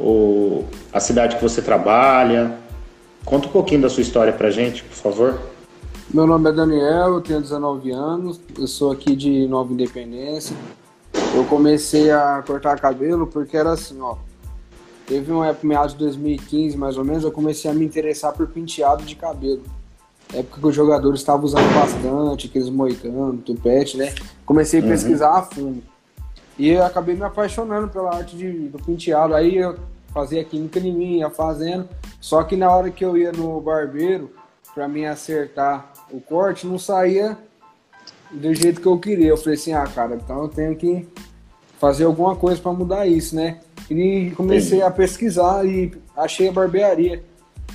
o a cidade que você trabalha. Conta um pouquinho da sua história pra gente, por favor. Meu nome é Daniel, eu tenho 19 anos, eu sou aqui de Nova Independência. Eu comecei a cortar cabelo porque era assim, ó. Teve uma época, meados de 2015, mais ou menos, eu comecei a me interessar por penteado de cabelo. época que os jogadores estavam usando bastante, aqueles moicanos, tupete, né? Comecei a uhum. pesquisar a fundo. E eu acabei me apaixonando pela arte de, do penteado. Aí eu fazia química em mim, ia fazendo. Só que na hora que eu ia no barbeiro, para mim acertar o corte, não saía do jeito que eu queria. Eu falei assim, ah, cara, então eu tenho que fazer alguma coisa para mudar isso, né? E comecei a pesquisar e achei a barbearia.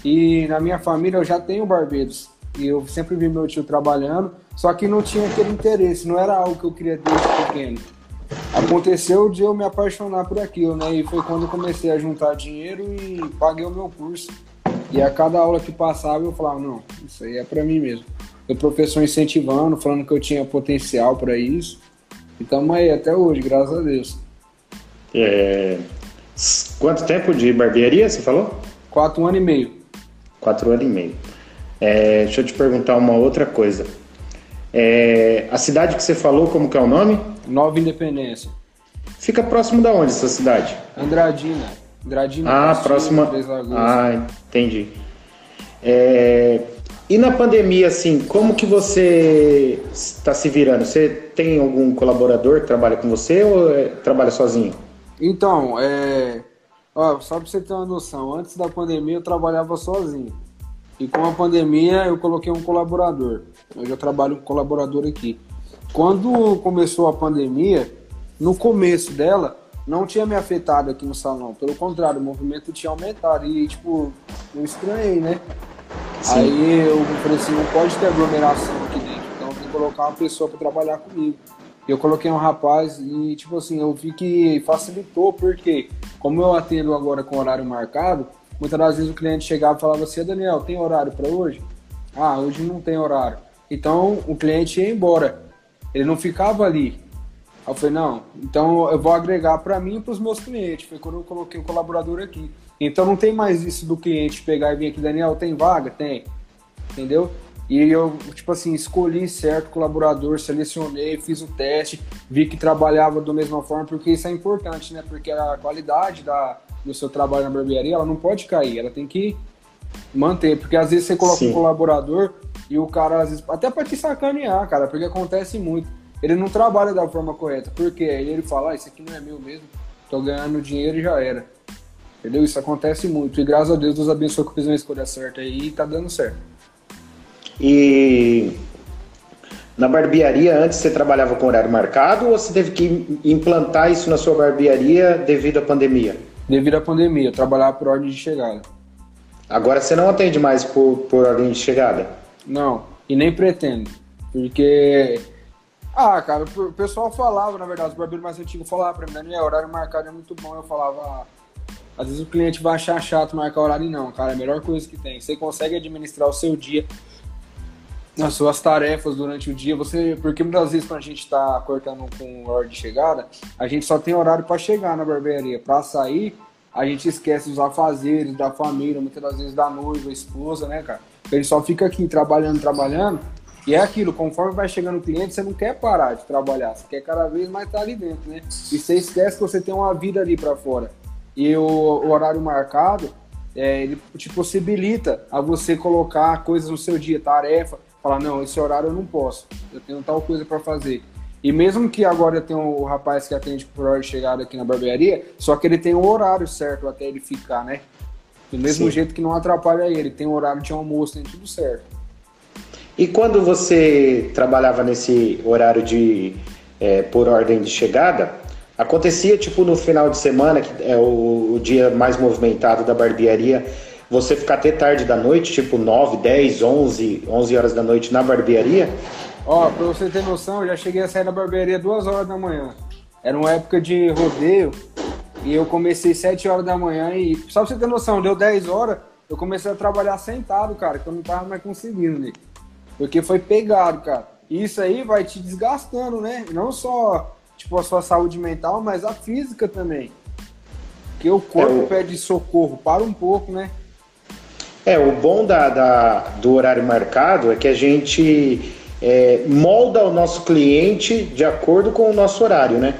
E na minha família eu já tenho barbeiros. E eu sempre vi meu tio trabalhando, só que não tinha aquele interesse, não era algo que eu queria desde pequeno. Aconteceu de eu me apaixonar por aquilo, né? E foi quando eu comecei a juntar dinheiro e paguei o meu curso. E a cada aula que passava eu falava, não, isso aí é para mim mesmo. O professor incentivando, falando que eu tinha potencial para isso. E estamos aí até hoje, graças a Deus. É... Quanto tempo de barbearia você falou? Quatro anos e meio. Quatro anos e meio. É, deixa eu te perguntar uma outra coisa. É, a cidade que você falou, como que é o nome? Nova Independência. Fica próximo da onde essa cidade? Andradina. Andradina. Ah, próxima. Ah, entendi. É, e na pandemia, assim, como que você está se virando? Você tem algum colaborador que trabalha com você ou é, trabalha sozinho? Então, é... Ó, só para você ter uma noção, antes da pandemia eu trabalhava sozinho. E com a pandemia eu coloquei um colaborador. Eu já trabalho com colaborador aqui. Quando começou a pandemia, no começo dela, não tinha me afetado aqui no salão. Pelo contrário, o movimento tinha aumentado. E, tipo, eu estranhei, né? Sim. Aí eu falei assim, não pode ter aglomeração aqui dentro. Então tem que colocar uma pessoa para trabalhar comigo. Eu coloquei um rapaz e, tipo assim, eu vi que facilitou, porque como eu atendo agora com horário marcado, muitas das vezes o cliente chegava e falava assim, Daniel, tem horário para hoje? Ah, hoje não tem horário. Então o cliente ia embora. Ele não ficava ali. Aí eu falei, não, então eu vou agregar para mim e para os meus clientes. Foi quando eu coloquei o colaborador aqui. Então não tem mais isso do cliente pegar e vir aqui, Daniel, tem vaga? Tem. Entendeu? E eu, tipo assim, escolhi certo colaborador, selecionei, fiz o teste, vi que trabalhava da mesma forma, porque isso é importante, né? Porque a qualidade da, do seu trabalho na barbearia, ela não pode cair, ela tem que manter. Porque às vezes você coloca Sim. um colaborador e o cara, às vezes, até para te sacanear, cara, porque acontece muito. Ele não trabalha da forma correta, porque ele fala, ah, isso aqui não é meu mesmo, tô ganhando dinheiro e já era. Entendeu? Isso acontece muito. E graças a Deus, Deus abençoe que eu fiz uma escolha certa aí e tá dando certo. E na barbearia, antes você trabalhava com horário marcado ou você teve que implantar isso na sua barbearia devido à pandemia? Devido à pandemia, eu trabalhava por ordem de chegada. Agora você não atende mais por, por ordem de chegada? Não, e nem pretendo. Porque. Ah, cara, o pessoal falava, na verdade, os barbeiros mais antigos falavam pra mim, Daniel, horário marcado é muito bom. Eu falava, ah, às vezes o cliente vai achar chato marcar horário, não, cara, é a melhor coisa que tem. Você consegue administrar o seu dia, as suas tarefas durante o dia, você, porque muitas vezes quando a gente está cortando com hora de chegada, a gente só tem horário para chegar na barbearia, para sair, a gente esquece dos afazeres da família, muitas das vezes da noiva, esposa, né, cara? A gente só fica aqui trabalhando, trabalhando, e é aquilo, conforme vai chegando o cliente, você não quer parar de trabalhar, você quer cada vez mais estar ali dentro, né? E você esquece que você tem uma vida ali para fora. E o, o horário marcado, é, ele te possibilita a você colocar coisas no seu dia, tarefa, falar, não, esse horário eu não posso, eu tenho tal coisa para fazer. E mesmo que agora eu tenha o rapaz que atende por hora de chegada aqui na barbearia, só que ele tem o horário certo até ele ficar, né? Do mesmo Sim. jeito que não atrapalha ele, tem o horário de almoço, tem tudo certo. E quando você trabalhava nesse horário de é, por ordem de chegada, acontecia tipo no final de semana, que é o, o dia mais movimentado da barbearia, você ficar até tarde da noite, tipo 9, 10, 11, 11 horas da noite na barbearia? Ó, pra você ter noção, eu já cheguei a sair da barbearia 2 horas da manhã. Era uma época de rodeio e eu comecei 7 horas da manhã e, só pra você ter noção, deu 10 horas, eu comecei a trabalhar sentado, cara, que eu não tava mais conseguindo, né? Porque foi pegado, cara. E isso aí vai te desgastando, né? Não só, tipo, a sua saúde mental, mas a física também. Porque o corpo é, pede socorro, para um pouco, né? É, o bom da, da, do horário marcado é que a gente é, molda o nosso cliente de acordo com o nosso horário, né?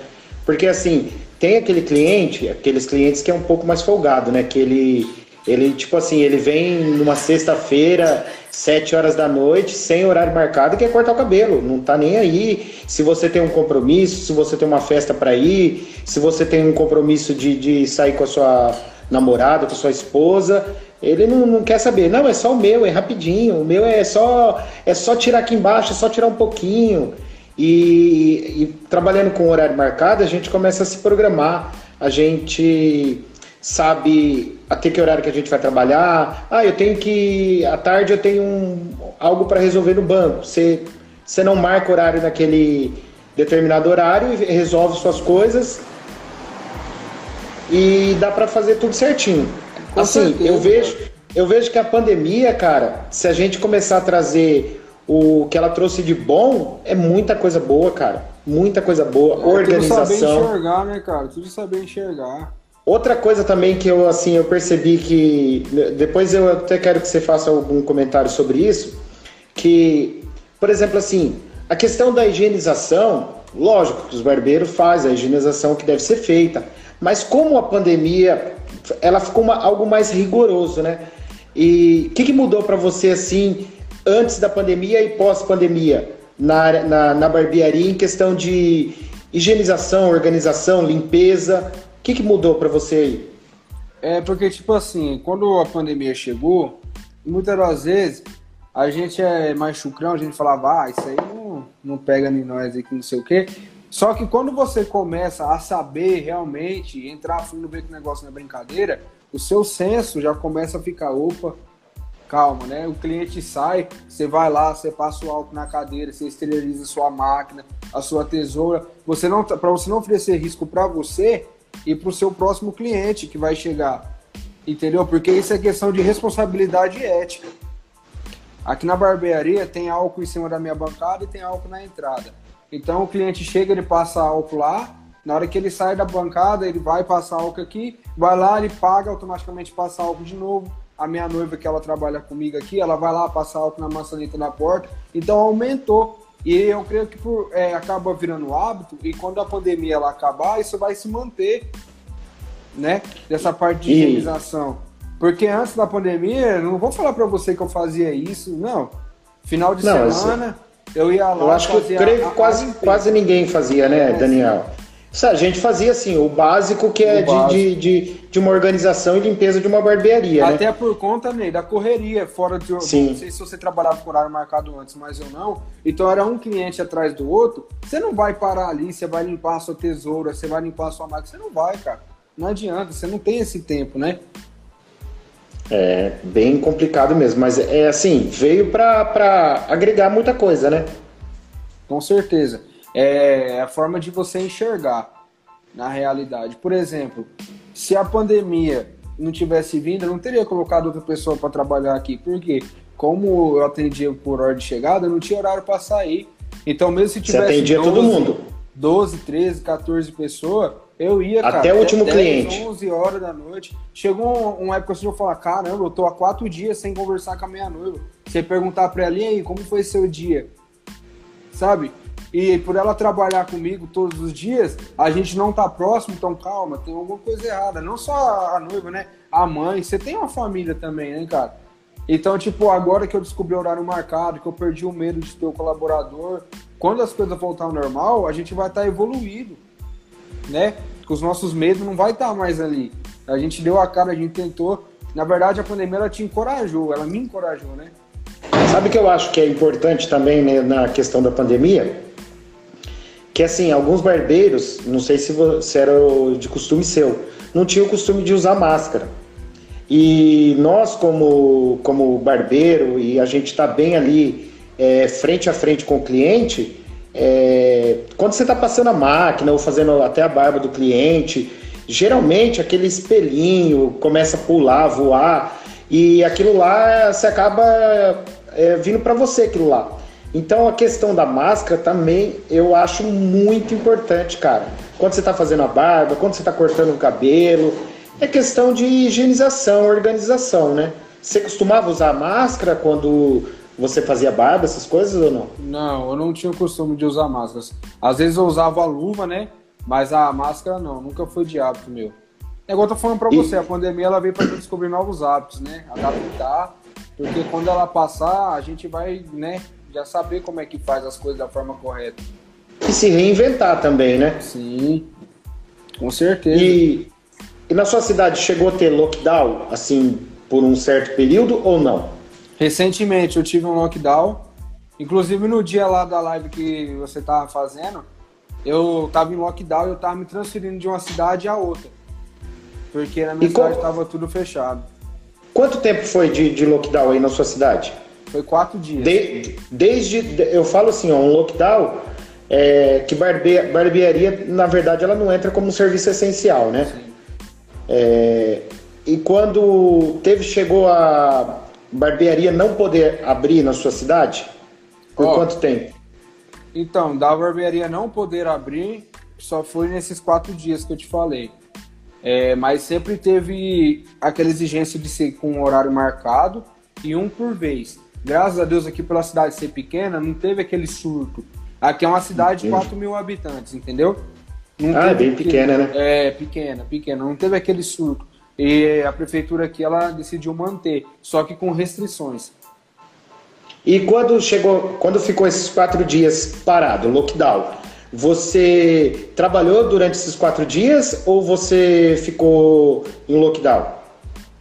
Porque assim, tem aquele cliente, aqueles clientes que é um pouco mais folgado, né? Que ele, ele tipo assim, ele vem numa sexta-feira sete horas da noite, sem horário marcado, quer cortar o cabelo. Não tá nem aí. Se você tem um compromisso, se você tem uma festa para ir, se você tem um compromisso de, de sair com a sua namorada, com sua esposa, ele não, não, quer saber. Não, é só o meu, é rapidinho. O meu é só é só tirar aqui embaixo, é só tirar um pouquinho. E, e trabalhando com horário marcado, a gente começa a se programar. A gente sabe até que horário que a gente vai trabalhar. Ah, eu tenho que. À tarde eu tenho um, algo para resolver no banco. Você, você não marca horário naquele determinado horário e resolve suas coisas. E dá para fazer tudo certinho. Com assim, certeza. eu vejo, eu vejo que a pandemia, cara, se a gente começar a trazer o que ela trouxe de bom, é muita coisa boa, cara. Muita coisa boa. É, Organização. Tudo saber enxergar, né, cara? Tudo saber enxergar. Outra coisa também que eu assim eu percebi que depois eu até quero que você faça algum comentário sobre isso, que por exemplo assim a questão da higienização, lógico que os barbeiros fazem a higienização que deve ser feita, mas como a pandemia ela ficou uma, algo mais rigoroso, né? E o que, que, mudou para você assim antes da pandemia e pós-pandemia na, na, na barbearia em questão de higienização, organização, limpeza? O que, que mudou para você aí? É porque, tipo assim, quando a pandemia chegou, muitas das vezes a gente é mais chucrão, a gente falava, ah, isso aí não, não pega em nós aqui, não sei o quê. Só que quando você começa a saber realmente, entrar fundo, ver que o negócio não é brincadeira, o seu senso já começa a ficar, opa, calma, né? O cliente sai, você vai lá, você passa o álcool na cadeira, você esteriliza a sua máquina, a sua tesoura. Você não, para você não oferecer risco para você, e para o seu próximo cliente que vai chegar. Entendeu? Porque isso é questão de responsabilidade ética. Aqui na barbearia tem álcool em cima da minha bancada e tem álcool na entrada. Então o cliente chega, ele passa álcool lá, na hora que ele sai da bancada, ele vai passar álcool aqui, vai lá, ele paga, automaticamente passa álcool de novo. A minha noiva que ela trabalha comigo aqui, ela vai lá passar álcool na maçaneta na porta. Então aumentou. E eu creio que por, é, acaba virando hábito, e quando a pandemia ela acabar, isso vai se manter, né? Dessa parte de higienização. Porque antes da pandemia, não vou falar para você que eu fazia isso, não. Final de não, semana, eu ia lá. Eu acho que eu creio que quase, quase ninguém fazia, né, Daniel? A gente fazia assim, o básico que é de, de, de, de, uma organização e limpeza de uma barbearia. Né? Até né? por conta né, da correria, fora de. Sim. Não sei se você trabalhava com horário marcado antes, mas eu não. Então era um cliente atrás do outro. Você não vai parar ali, você vai limpar a sua tesoura, você vai limpar a sua máquina. Você não vai, cara. Não adianta, você não tem esse tempo, né? É bem complicado mesmo, mas é assim, veio para agregar muita coisa, né? Com certeza é a forma de você enxergar na realidade. Por exemplo, se a pandemia não tivesse vindo, eu não teria colocado outra pessoa para trabalhar aqui. porque Como eu atendia por hora de chegada, eu não tinha horário para sair. Então, mesmo se tivesse. Você atendia 12, todo mundo. 12, 13, 14 pessoas, eu ia, Até cara, o último 10, cliente. 11 horas da noite. Chegou uma época assim, eu falar, caramba, eu tô há quatro dias sem conversar com a minha noiva. Você perguntar pra ela, e aí, como foi seu dia? Sabe? e por ela trabalhar comigo todos os dias, a gente não tá próximo, então calma, tem alguma coisa errada. Não só a noiva, né? A mãe, você tem uma família também, né, cara? Então, tipo, agora que eu descobri o horário marcado, que eu perdi o medo de ter um colaborador, quando as coisas voltar ao normal, a gente vai estar tá evoluído, né? Os nossos medos não vai estar tá mais ali. A gente deu a cara, a gente tentou. Na verdade, a pandemia ela te encorajou, ela me encorajou, né? Sabe que eu acho que é importante também né, na questão da pandemia? que assim, alguns barbeiros, não sei se, se era de costume seu, não tinham o costume de usar máscara. E nós, como, como barbeiro, e a gente está bem ali é, frente a frente com o cliente, é, quando você está passando a máquina ou fazendo até a barba do cliente, geralmente aquele espelhinho começa a pular, voar, e aquilo lá você acaba é, vindo para você aquilo lá. Então a questão da máscara também eu acho muito importante, cara. Quando você está fazendo a barba, quando você está cortando o cabelo, é questão de higienização, organização, né? Você costumava usar máscara quando você fazia barba, essas coisas ou não? Não, eu não tinha o costume de usar máscaras. Às vezes eu usava a luva, né? Mas a máscara não, nunca foi de hábito meu. É igual eu tô falando pra e... você, a pandemia ela veio pra gente descobrir novos hábitos, né? Adaptar Porque quando ela passar, a gente vai, né, já saber como é que faz as coisas da forma correta. E se reinventar também, né? Sim, com certeza. E, e na sua cidade chegou a ter lockdown, assim, por um certo período ou não? Recentemente eu tive um lockdown, inclusive no dia lá da live que você tava fazendo, eu tava em lockdown e eu tava me transferindo de uma cidade a outra. Porque na minha e cidade estava tudo fechado. Quanto tempo foi de, de lockdown aí na sua cidade? Foi quatro dias. De, desde, eu falo assim, ó, um lockdown é, que barbe, barbearia, na verdade, ela não entra como um serviço essencial, né? É, e quando teve, chegou a barbearia não poder abrir na sua cidade, por Ó, quanto tempo? Então, da barbearia não poder abrir, só foi nesses quatro dias que eu te falei. É, mas sempre teve aquela exigência de ser com um horário marcado e um por vez. Graças a Deus aqui pela cidade ser pequena, não teve aquele surto. Aqui é uma cidade de 4 mil habitantes, entendeu? Não ah, é bem pequena, né? É, pequena, pequena. Não teve aquele surto. E a prefeitura aqui, ela decidiu manter, só que com restrições. E quando chegou, quando ficou esses quatro dias parado, lockdown, você trabalhou durante esses quatro dias ou você ficou em lockdown?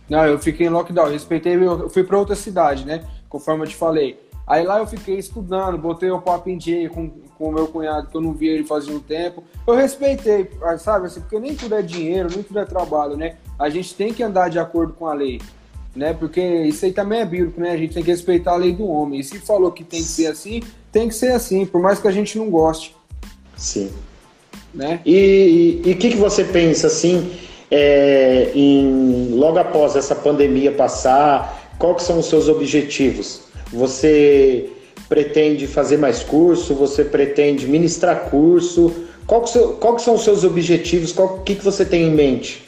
Não, eu fiquei em lockdown. Respeitei, eu fui para outra cidade, né? Conforme eu te falei. Aí lá eu fiquei estudando, botei o papo em dia com, com o meu cunhado, que eu não via ele fazia um tempo. Eu respeitei, sabe? Assim, porque nem tudo é dinheiro, nem tudo é trabalho, né? A gente tem que andar de acordo com a lei, né? Porque isso aí também é bíblico, né? A gente tem que respeitar a lei do homem. E se falou que tem que ser assim, tem que ser assim, por mais que a gente não goste. Sim. Né? E o que, que você pensa assim, é, em logo após essa pandemia passar, quais são os seus objetivos? Você pretende fazer mais curso? Você pretende ministrar curso? Qual que, seu, qual que são os seus objetivos? O que, que você tem em mente?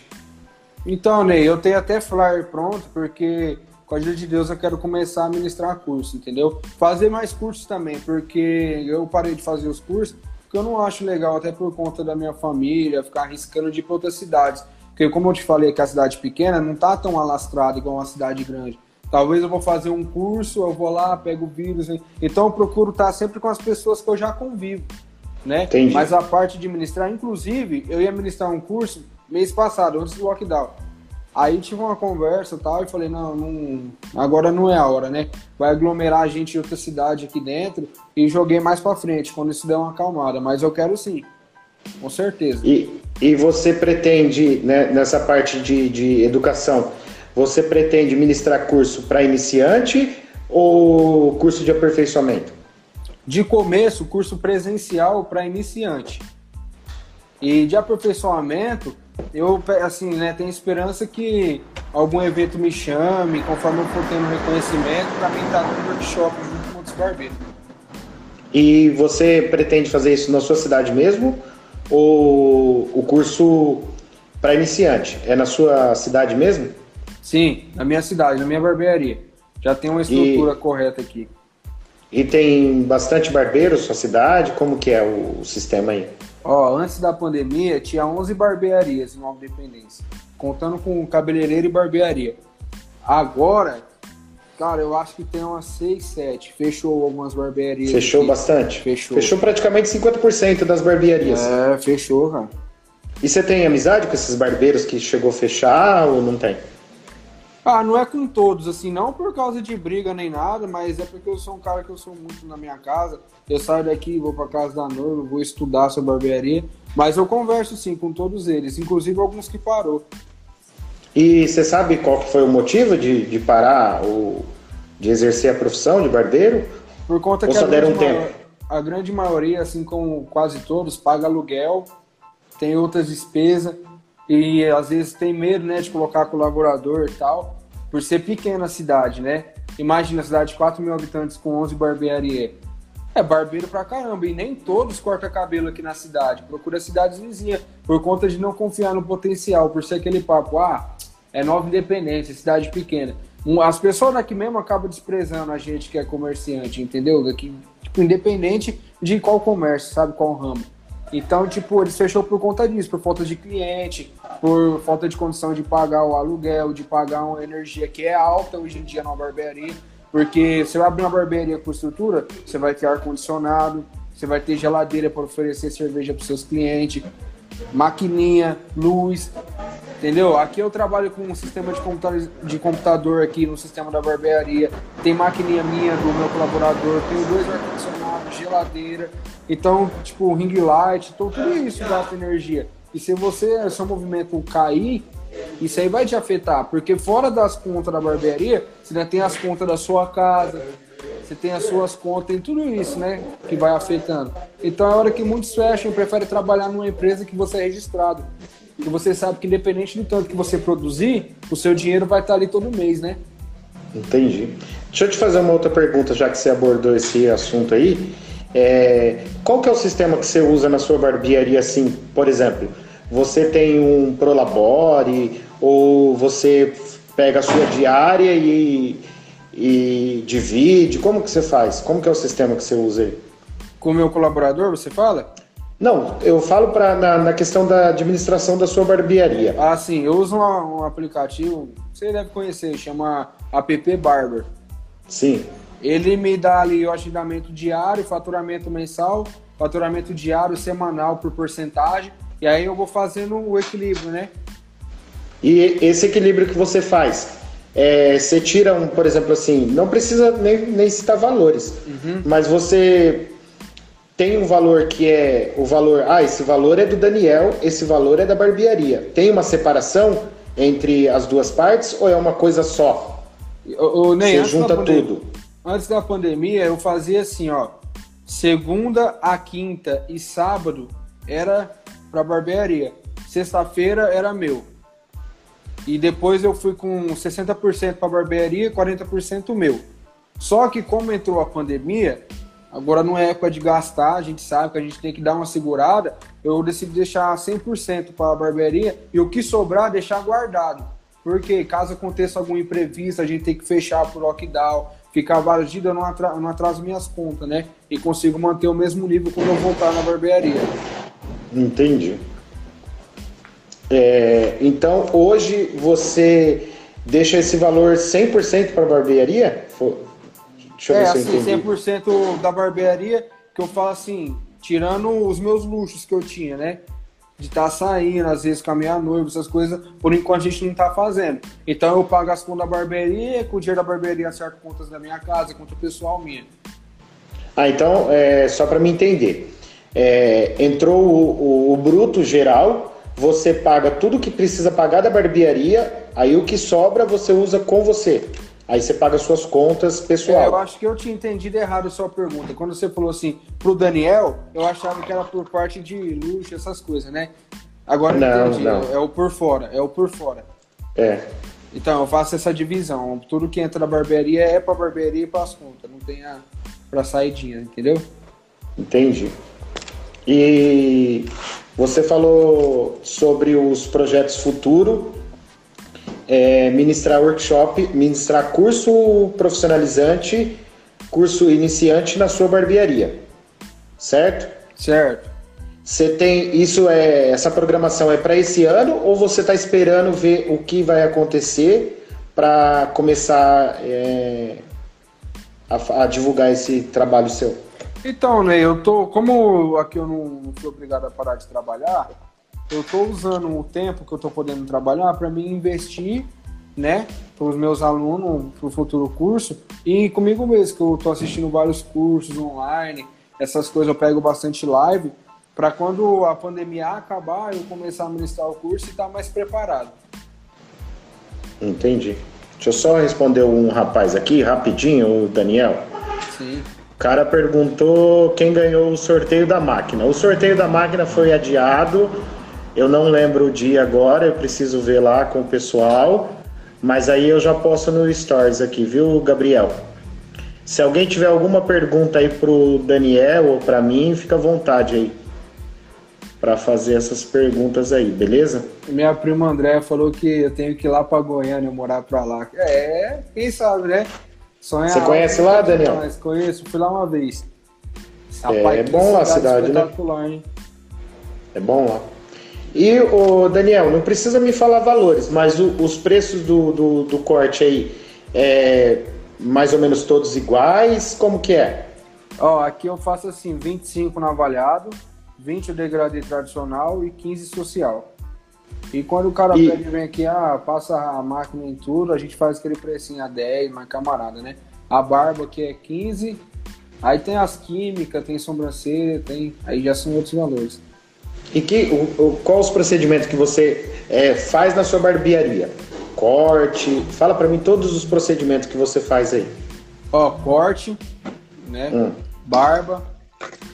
Então, Ney, eu tenho até flyer pronto, porque com a ajuda de Deus eu quero começar a ministrar curso, entendeu? Fazer mais cursos também, porque eu parei de fazer os cursos que eu não acho legal, até por conta da minha família, ficar arriscando de ir para outras cidades. Porque, como eu te falei, que a cidade pequena não tá tão alastrada igual uma cidade grande. Talvez eu vou fazer um curso, eu vou lá, pego o vírus. Então, eu procuro estar sempre com as pessoas que eu já convivo. Né? Entendi. Mas a parte de ministrar, inclusive, eu ia ministrar um curso mês passado, antes do lockdown. Aí tive uma conversa e tal, e falei, não, não, agora não é a hora, né? Vai aglomerar a gente em outra cidade aqui dentro e joguei mais para frente, quando isso der uma acalmada. Mas eu quero sim, com certeza. E, e você pretende, né, nessa parte de, de educação, você pretende ministrar curso para iniciante ou curso de aperfeiçoamento? De começo, curso presencial para iniciante. E de aperfeiçoamento, eu assim, né, tenho esperança que algum evento me chame, conforme eu for tendo reconhecimento, para mim estar tá no workshop junto com outros barbeiros. E você pretende fazer isso na sua cidade mesmo? Ou o curso para iniciante é na sua cidade mesmo? Sim, na minha cidade, na minha barbearia. Já tem uma estrutura e, correta aqui. E tem bastante barbeiros na sua cidade? Como que é o, o sistema aí? Ó, antes da pandemia, tinha 11 barbearias em Nova Independência, contando com cabeleireiro e barbearia. Agora, cara, eu acho que tem umas 6, 7. Fechou algumas barbearias. Fechou aqui. bastante? Fechou. Fechou praticamente 50% das barbearias. É, fechou, cara. E você tem amizade com esses barbeiros que chegou a fechar ou não tem? Ah, não é com todos, assim, não por causa de briga nem nada, mas é porque eu sou um cara que eu sou muito na minha casa. Eu saio daqui, vou para casa da noiva, vou estudar sobre barbearia, mas eu converso sim com todos eles, inclusive alguns que parou. E você sabe qual foi o motivo de, de parar, o, de exercer a profissão de barbeiro? Por conta Ou que a grande, um tempo? a grande maioria, assim como quase todos, paga aluguel, tem outras despesas e às vezes tem medo, né, de colocar colaborador e tal, por ser pequena a cidade, né? Imagina a cidade de 4 mil habitantes com 11 barbearias. É barbeiro pra caramba, e nem todos cortam cabelo aqui na cidade. Procura cidades vizinhas, por conta de não confiar no potencial, por ser aquele papo, ah, é Nova Independência, cidade pequena. As pessoas daqui mesmo acabam desprezando a gente que é comerciante, entendeu? Daqui, tipo, independente de qual comércio, sabe, qual ramo. Então, tipo, eles fechou por conta disso, por falta de cliente, por falta de condição de pagar o aluguel, de pagar uma energia que é alta hoje em dia na barbearia. Porque você vai abrir uma barbearia com estrutura, você vai ter ar-condicionado, você vai ter geladeira para oferecer cerveja para seus clientes, maquininha, luz, entendeu? Aqui eu trabalho com um sistema de computador, de computador aqui no sistema da barbearia, tem maquininha minha do meu colaborador, tenho dois ar-condicionados, geladeira, então, tipo, ring light, então tudo isso gasta energia. E se você, seu movimento cair, isso aí vai te afetar, porque fora das contas da barbearia, você ainda tem as contas da sua casa, você tem as suas contas, tem tudo isso, né, que vai afetando. Então é hora que muitos fecham e preferem trabalhar numa empresa que você é registrado. Que você sabe que independente do tanto que você produzir, o seu dinheiro vai estar ali todo mês, né? Entendi. Deixa eu te fazer uma outra pergunta, já que você abordou esse assunto aí. É, qual que é o sistema que você usa na sua barbearia, assim, por exemplo? Você tem um Prolabore ou você pega a sua diária e, e divide? Como que você faz? Como que é o sistema que você usa aí? Com o meu colaborador, você fala? Não, eu falo pra, na, na questão da administração da sua barbearia. Ah, sim. Eu uso um, um aplicativo, você deve conhecer, chama App Barber. Sim. Ele me dá ali o agendamento diário, faturamento mensal, faturamento diário, semanal por porcentagem e aí eu vou fazendo o equilíbrio, né? E esse equilíbrio que você faz, é, você tira um, por exemplo, assim, não precisa nem, nem citar valores, uhum. mas você tem um valor que é o valor, ah, esse valor é do Daniel, esse valor é da barbearia. Tem uma separação entre as duas partes ou é uma coisa só? O, o, você junta tudo. Antes da pandemia, eu fazia assim, ó, segunda a quinta e sábado era para barbearia. Sexta-feira era meu. E depois eu fui com 60% para barbearia e 40% meu. Só que como entrou a pandemia, agora não é época de gastar, a gente sabe que a gente tem que dar uma segurada. Eu decidi deixar 100% para a barbearia e o que sobrar deixar guardado. Porque caso aconteça algum imprevisto, a gente tem que fechar por lockdown, ficar vários dias, eu não, não atraso minhas contas, né? E consigo manter o mesmo nível quando eu voltar na barbearia. Entendi. É, então, hoje você deixa esse valor 100% para a barbearia? Deixa eu é, ver se assim, eu 100% da barbearia, que eu falo assim, tirando os meus luxos que eu tinha, né? De estar tá saindo, às vezes com a minha noiva, essas coisas, por enquanto a gente não está fazendo. Então eu pago as contas da barbearia, com o dinheiro da barbearia acerto contas da minha casa, conta pessoal minha. Ah, então, é, só para me entender é, entrou o, o, o, bruto geral, você paga tudo que precisa pagar da barbearia, aí o que sobra você usa com você. Aí você paga suas contas pessoal. É, eu acho que eu tinha entendido errado a sua pergunta. Quando você falou assim, pro Daniel, eu achava que era por parte de luxo, essas coisas, né? Agora não, entendi. Não. É, é o por fora, é o por fora. É. Então, eu faço essa divisão. Tudo que entra na barbearia é pra barbearia e pras contas. Não tem a pra saidinha, entendeu? Entendi. E você falou sobre os projetos futuro, é, ministrar workshop, ministrar curso profissionalizante, curso iniciante na sua barbearia, certo? Certo. Você tem isso é essa programação é para esse ano ou você está esperando ver o que vai acontecer para começar é, a, a divulgar esse trabalho seu? Então, né, eu tô. Como aqui eu não, não fui obrigado a parar de trabalhar, eu tô usando o tempo que eu tô podendo trabalhar para me investir, né, para os meus alunos, para o futuro curso, e comigo mesmo, que eu tô assistindo vários cursos online, essas coisas eu pego bastante live, para quando a pandemia acabar, eu começar a ministrar o curso e estar tá mais preparado. Entendi. Deixa eu só responder um rapaz aqui, rapidinho, o Daniel. Sim cara perguntou quem ganhou o sorteio da máquina. O sorteio da máquina foi adiado. Eu não lembro o dia agora, eu preciso ver lá com o pessoal. Mas aí eu já posto no Stories aqui, viu, Gabriel? Se alguém tiver alguma pergunta aí pro Daniel ou para mim, fica à vontade aí para fazer essas perguntas aí, beleza? Minha prima André falou que eu tenho que ir lá para Goiânia, morar para lá. É, quem sabe, né? Você conhece lá, Daniel? Mas conheço, fui lá uma vez. Rapaz, é, é bom a cidade, né? Hein? É bom lá. E, o Daniel, não precisa me falar valores, mas o, os preços do, do, do, corte aí, é mais ou menos todos iguais? Como que é? Ó, aqui eu faço assim, 25 no avaliado, 20 o degradê tradicional e 15 social. E quando o cara e... pede, vem aqui, ah, passa a máquina em tudo, a gente faz aquele precinho a 10, mas camarada, né? A barba aqui é 15, aí tem as químicas, tem sobrancelha, tem. Aí já são outros valores. E que, o, o, qual os procedimentos que você é, faz na sua barbearia? Corte, fala para mim todos os procedimentos que você faz aí. Ó, corte, né? Hum. Barba,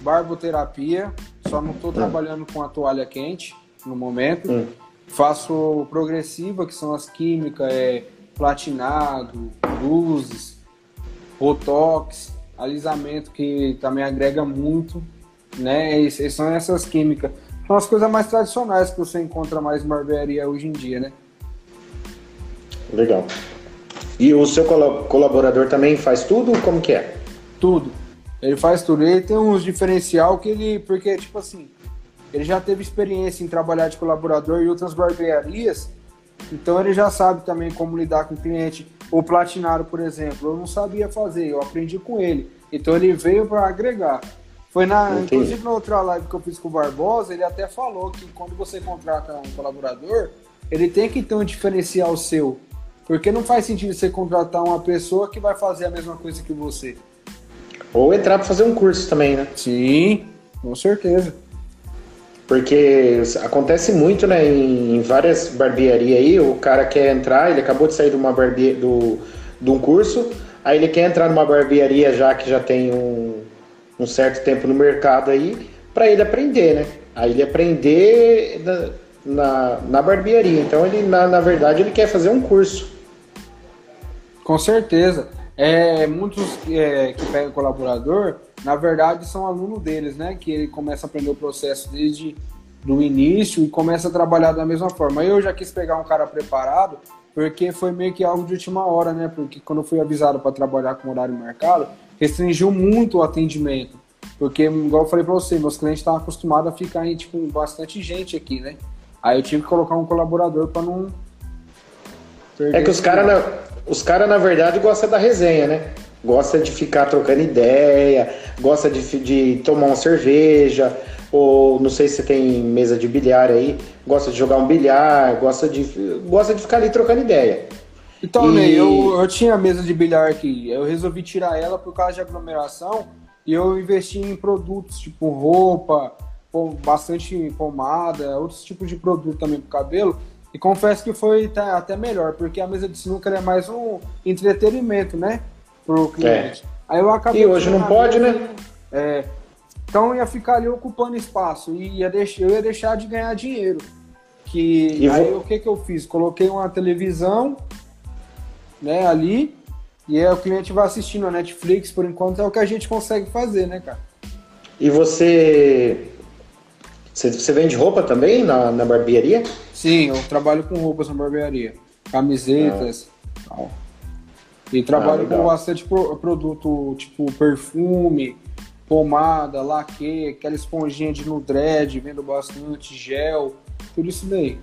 barboterapia, só não estou hum. trabalhando com a toalha quente no momento. Hum. Faço progressiva, que são as químicas, é platinado, luzes, botox, alisamento, que também agrega muito, né? E, e são essas químicas. São as coisas mais tradicionais que você encontra mais em barbearia hoje em dia, né? Legal. E o seu colaborador também faz tudo? Como que é? Tudo. Ele faz tudo. Ele tem uns diferencial que ele. Porque, tipo assim, ele já teve experiência em trabalhar de colaborador em outras barbearias, então ele já sabe também como lidar com o cliente. O platinado, por exemplo, eu não sabia fazer, eu aprendi com ele. Então ele veio para agregar. Foi na, inclusive na outra live que eu fiz com o Barbosa, ele até falou que quando você contrata um colaborador, ele tem que ter um diferencial seu. Porque não faz sentido você contratar uma pessoa que vai fazer a mesma coisa que você. Ou entrar para fazer um curso também, né? Sim, com certeza. Porque acontece muito, né, em, várias barbearias aí, o cara quer entrar, ele acabou de sair de uma barbe... do, de um curso, aí ele quer entrar numa barbearia já que já tem um, um certo tempo no mercado aí, para ele aprender, né? Aí ele aprender na, na, na barbearia. Então ele, na, na verdade, ele quer fazer um curso. Com certeza. É, muitos é, que pegam colaborador, na verdade, são alunos deles, né? Que ele começa a aprender o processo desde do início e começa a trabalhar da mesma forma. Eu já quis pegar um cara preparado, porque foi meio que algo de última hora, né? Porque quando eu fui avisado para trabalhar com horário marcado, restringiu muito o atendimento. Porque, igual eu falei para você, meus clientes estavam acostumados a ficar em tipo, bastante gente aqui, né? Aí eu tive que colocar um colaborador para não. É que os caras os cara, na verdade, gostam da resenha, né? Gosta de ficar trocando ideia, gosta de, de tomar uma cerveja, ou não sei se tem mesa de bilhar aí, gosta de jogar um bilhar, gosta de, gosta de ficar ali trocando ideia. Então, e... eu, eu tinha mesa de bilhar aqui, eu resolvi tirar ela por causa de aglomeração e eu investi em produtos tipo roupa, bastante pomada, outros tipos de produto também para cabelo e confesso que foi até melhor, porque a mesa de sinuca é mais um entretenimento, né? Pro cliente. É. Aí eu acabei. E hoje não pode, né? É. Então ia ficar ali ocupando espaço e ia deixar, eu ia deixar de ganhar dinheiro. Que e aí vou... o que que eu fiz? Coloquei uma televisão, né, ali, e aí o cliente vai assistindo a Netflix, por enquanto é o que a gente consegue fazer, né, cara? E você você, você vende roupa também na, na barbearia? Sim, eu trabalho com roupas na barbearia. Camisetas ah. E trabalho ah, com bastante produto, tipo perfume, pomada, laque, aquela esponjinha de Nudred, vendo bastante, gel, tudo isso daí.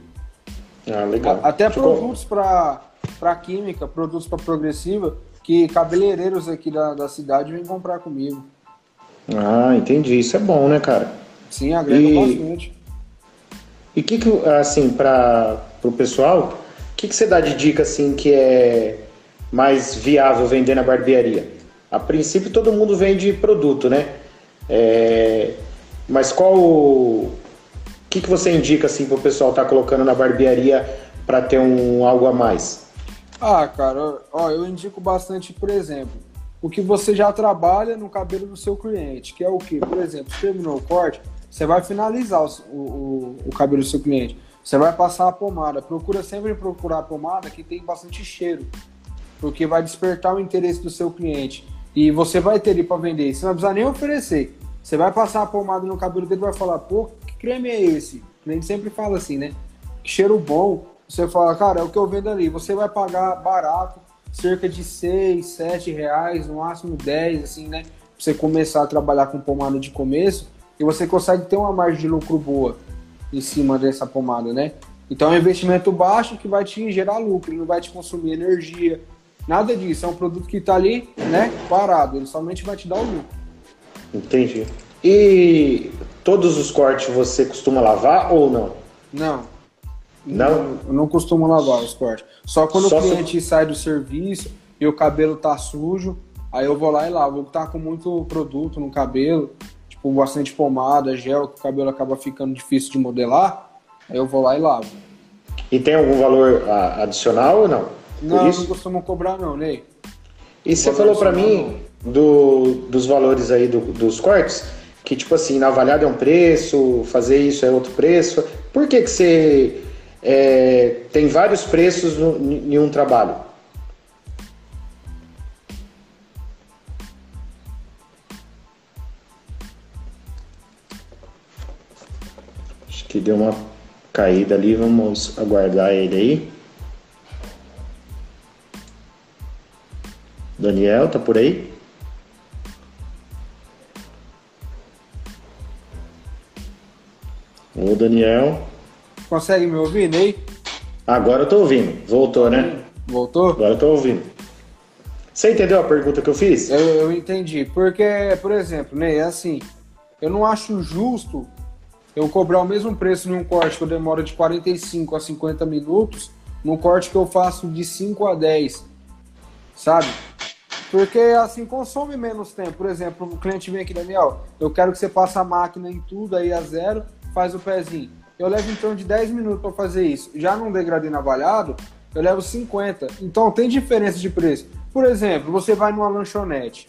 Ah, legal. Até Ficou... produtos para química, produtos para progressiva, que cabeleireiros aqui da, da cidade vêm comprar comigo. Ah, entendi. Isso é bom, né, cara? Sim, agrega e, bastante. E o que, que, assim, para o pessoal, o que, que você dá de dica, assim, que é mais viável vender na barbearia? A princípio, todo mundo vende produto, né? É, mas qual o que, que você indica assim para o pessoal estar tá colocando na barbearia para ter um algo a mais? Ah, cara, ó, eu indico bastante, por exemplo, o que você já trabalha no cabelo do seu cliente, que é o que, por exemplo, terminou o corte, você vai finalizar o, o, o cabelo do seu cliente. Você vai passar a pomada. Procura sempre procurar a pomada que tem bastante cheiro, porque vai despertar o interesse do seu cliente. E você vai ter ele para vender. Você não precisa nem oferecer. Você vai passar a pomada no cabelo dele e vai falar: pô, que creme é esse? A gente sempre fala assim, né? Que cheiro bom. Você fala, cara, é o que eu vendo ali. Você vai pagar barato, cerca de 6, 7 reais, no máximo 10, assim, né? Pra você começar a trabalhar com pomada de começo e você consegue ter uma margem de lucro boa. em cima dessa pomada, né? Então é um investimento baixo que vai te gerar lucro, não vai te consumir energia, nada disso. É um produto que está ali, né, parado, ele somente vai te dar o lucro. Entendi. E todos os cortes você costuma lavar ou não? Não. Não? Eu não costumo lavar os cortes. Só quando Só o cliente se... sai do serviço e o cabelo tá sujo, aí eu vou lá e lavo. Eu tá com muito produto no cabelo, tipo bastante pomada, gel, que o cabelo acaba ficando difícil de modelar, aí eu vou lá e lavo. E tem algum valor adicional ou não? Não, não costumo cobrar não, Ney. E você falou para mim do, dos valores aí do, dos cortes, que tipo assim, na avaliada é um preço, fazer isso é outro preço. Por que que você é, tem vários preços no, em um trabalho? Acho que deu uma caída ali, vamos aguardar ele aí. Daniel, tá por aí? Ô Daniel. Consegue me ouvir, Ney? Agora eu tô ouvindo. Voltou, né? Voltou? Agora eu tô ouvindo. Você entendeu a pergunta que eu fiz? Eu, eu entendi. Porque, por exemplo, Ney, é assim, eu não acho justo eu cobrar o mesmo preço num corte que eu demoro de 45 a 50 minutos, num corte que eu faço de 5 a 10, sabe? Porque assim consome menos tempo. Por exemplo, o cliente vem aqui, Daniel, eu quero que você passe a máquina em tudo aí a zero, faz o pezinho. Eu levo torno de 10 minutos para fazer isso. Já num degradê navalhado, eu levo 50. Então tem diferença de preço. Por exemplo, você vai numa lanchonete.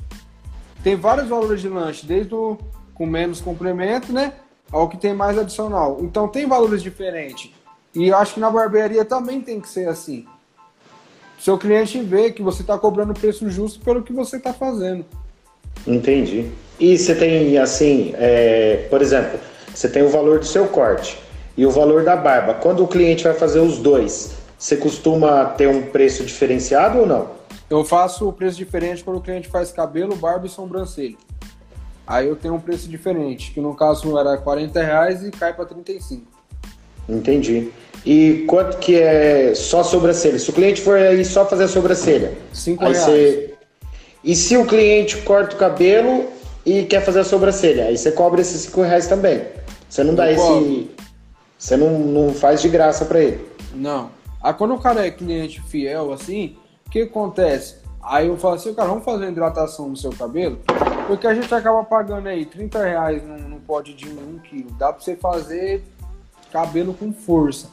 Tem vários valores de lanche, desde o com menos complemento, né? ao que tem mais adicional. Então tem valores diferentes. E eu acho que na barbearia também tem que ser assim. Seu cliente vê que você está cobrando preço justo pelo que você está fazendo. Entendi. E você tem assim, é, por exemplo, você tem o valor do seu corte e o valor da barba. Quando o cliente vai fazer os dois, você costuma ter um preço diferenciado ou não? Eu faço o preço diferente quando o cliente faz cabelo, barba e sobrancelha. Aí eu tenho um preço diferente, que no caso era 40 reais e cai para 35. Entendi. E quanto que é só sobrancelha? Se o cliente for aí só fazer a sobrancelha, 5 reais. Você... E se o cliente corta o cabelo e quer fazer a sobrancelha, aí você cobra esses 5 reais também. Você não dá esse. Você não, não faz de graça para ele. Não. Aí quando o cara é cliente fiel assim, o que acontece? Aí eu falo assim, cara, vamos fazer uma hidratação no seu cabelo? Porque a gente acaba pagando aí 30 reais num, num pote de 1 quilo. Dá pra você fazer cabelo com força.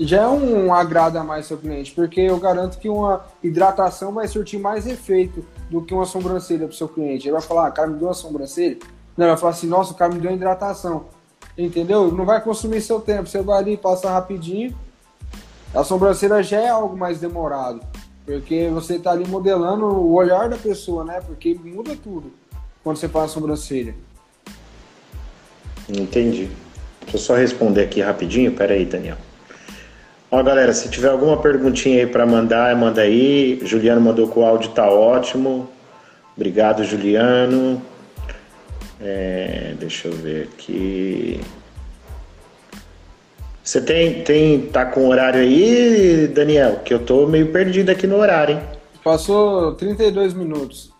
Já é um agrado a mais seu cliente, porque eu garanto que uma hidratação vai surtir mais efeito do que uma sobrancelha pro seu cliente. Ele vai falar, ah, cara, me deu uma sobrancelha? Não, vai falar assim, nossa, o cara me deu uma hidratação. Entendeu? Não vai consumir seu tempo. Você vai ali, passa rapidinho. A sobrancelha já é algo mais demorado. Porque você está ali modelando o olhar da pessoa, né? Porque muda tudo quando você faz a sobrancelha. Entendi. Deixa eu só responder aqui rapidinho. Pera aí, Daniel. Ó, galera, se tiver alguma perguntinha aí para mandar, manda aí. Juliano mandou que o áudio tá ótimo. Obrigado, Juliano. É, deixa eu ver aqui. Você tem, tem, tá com horário aí, Daniel? Que eu tô meio perdido aqui no horário, hein? Passou 32 minutos.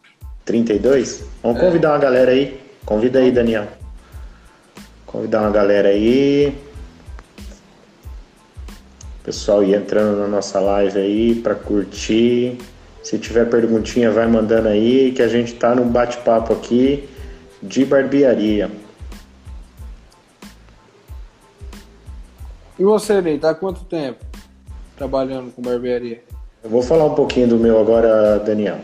32? Vamos é. convidar uma galera aí. Convida aí, Daniel. Convidar uma galera aí. Pessoal ir entrando na nossa live aí para curtir. Se tiver perguntinha, vai mandando aí, que a gente tá num bate-papo aqui de barbearia. E você, Ney, tá há quanto tempo trabalhando com barbearia? Eu vou falar um pouquinho do meu agora, Daniel.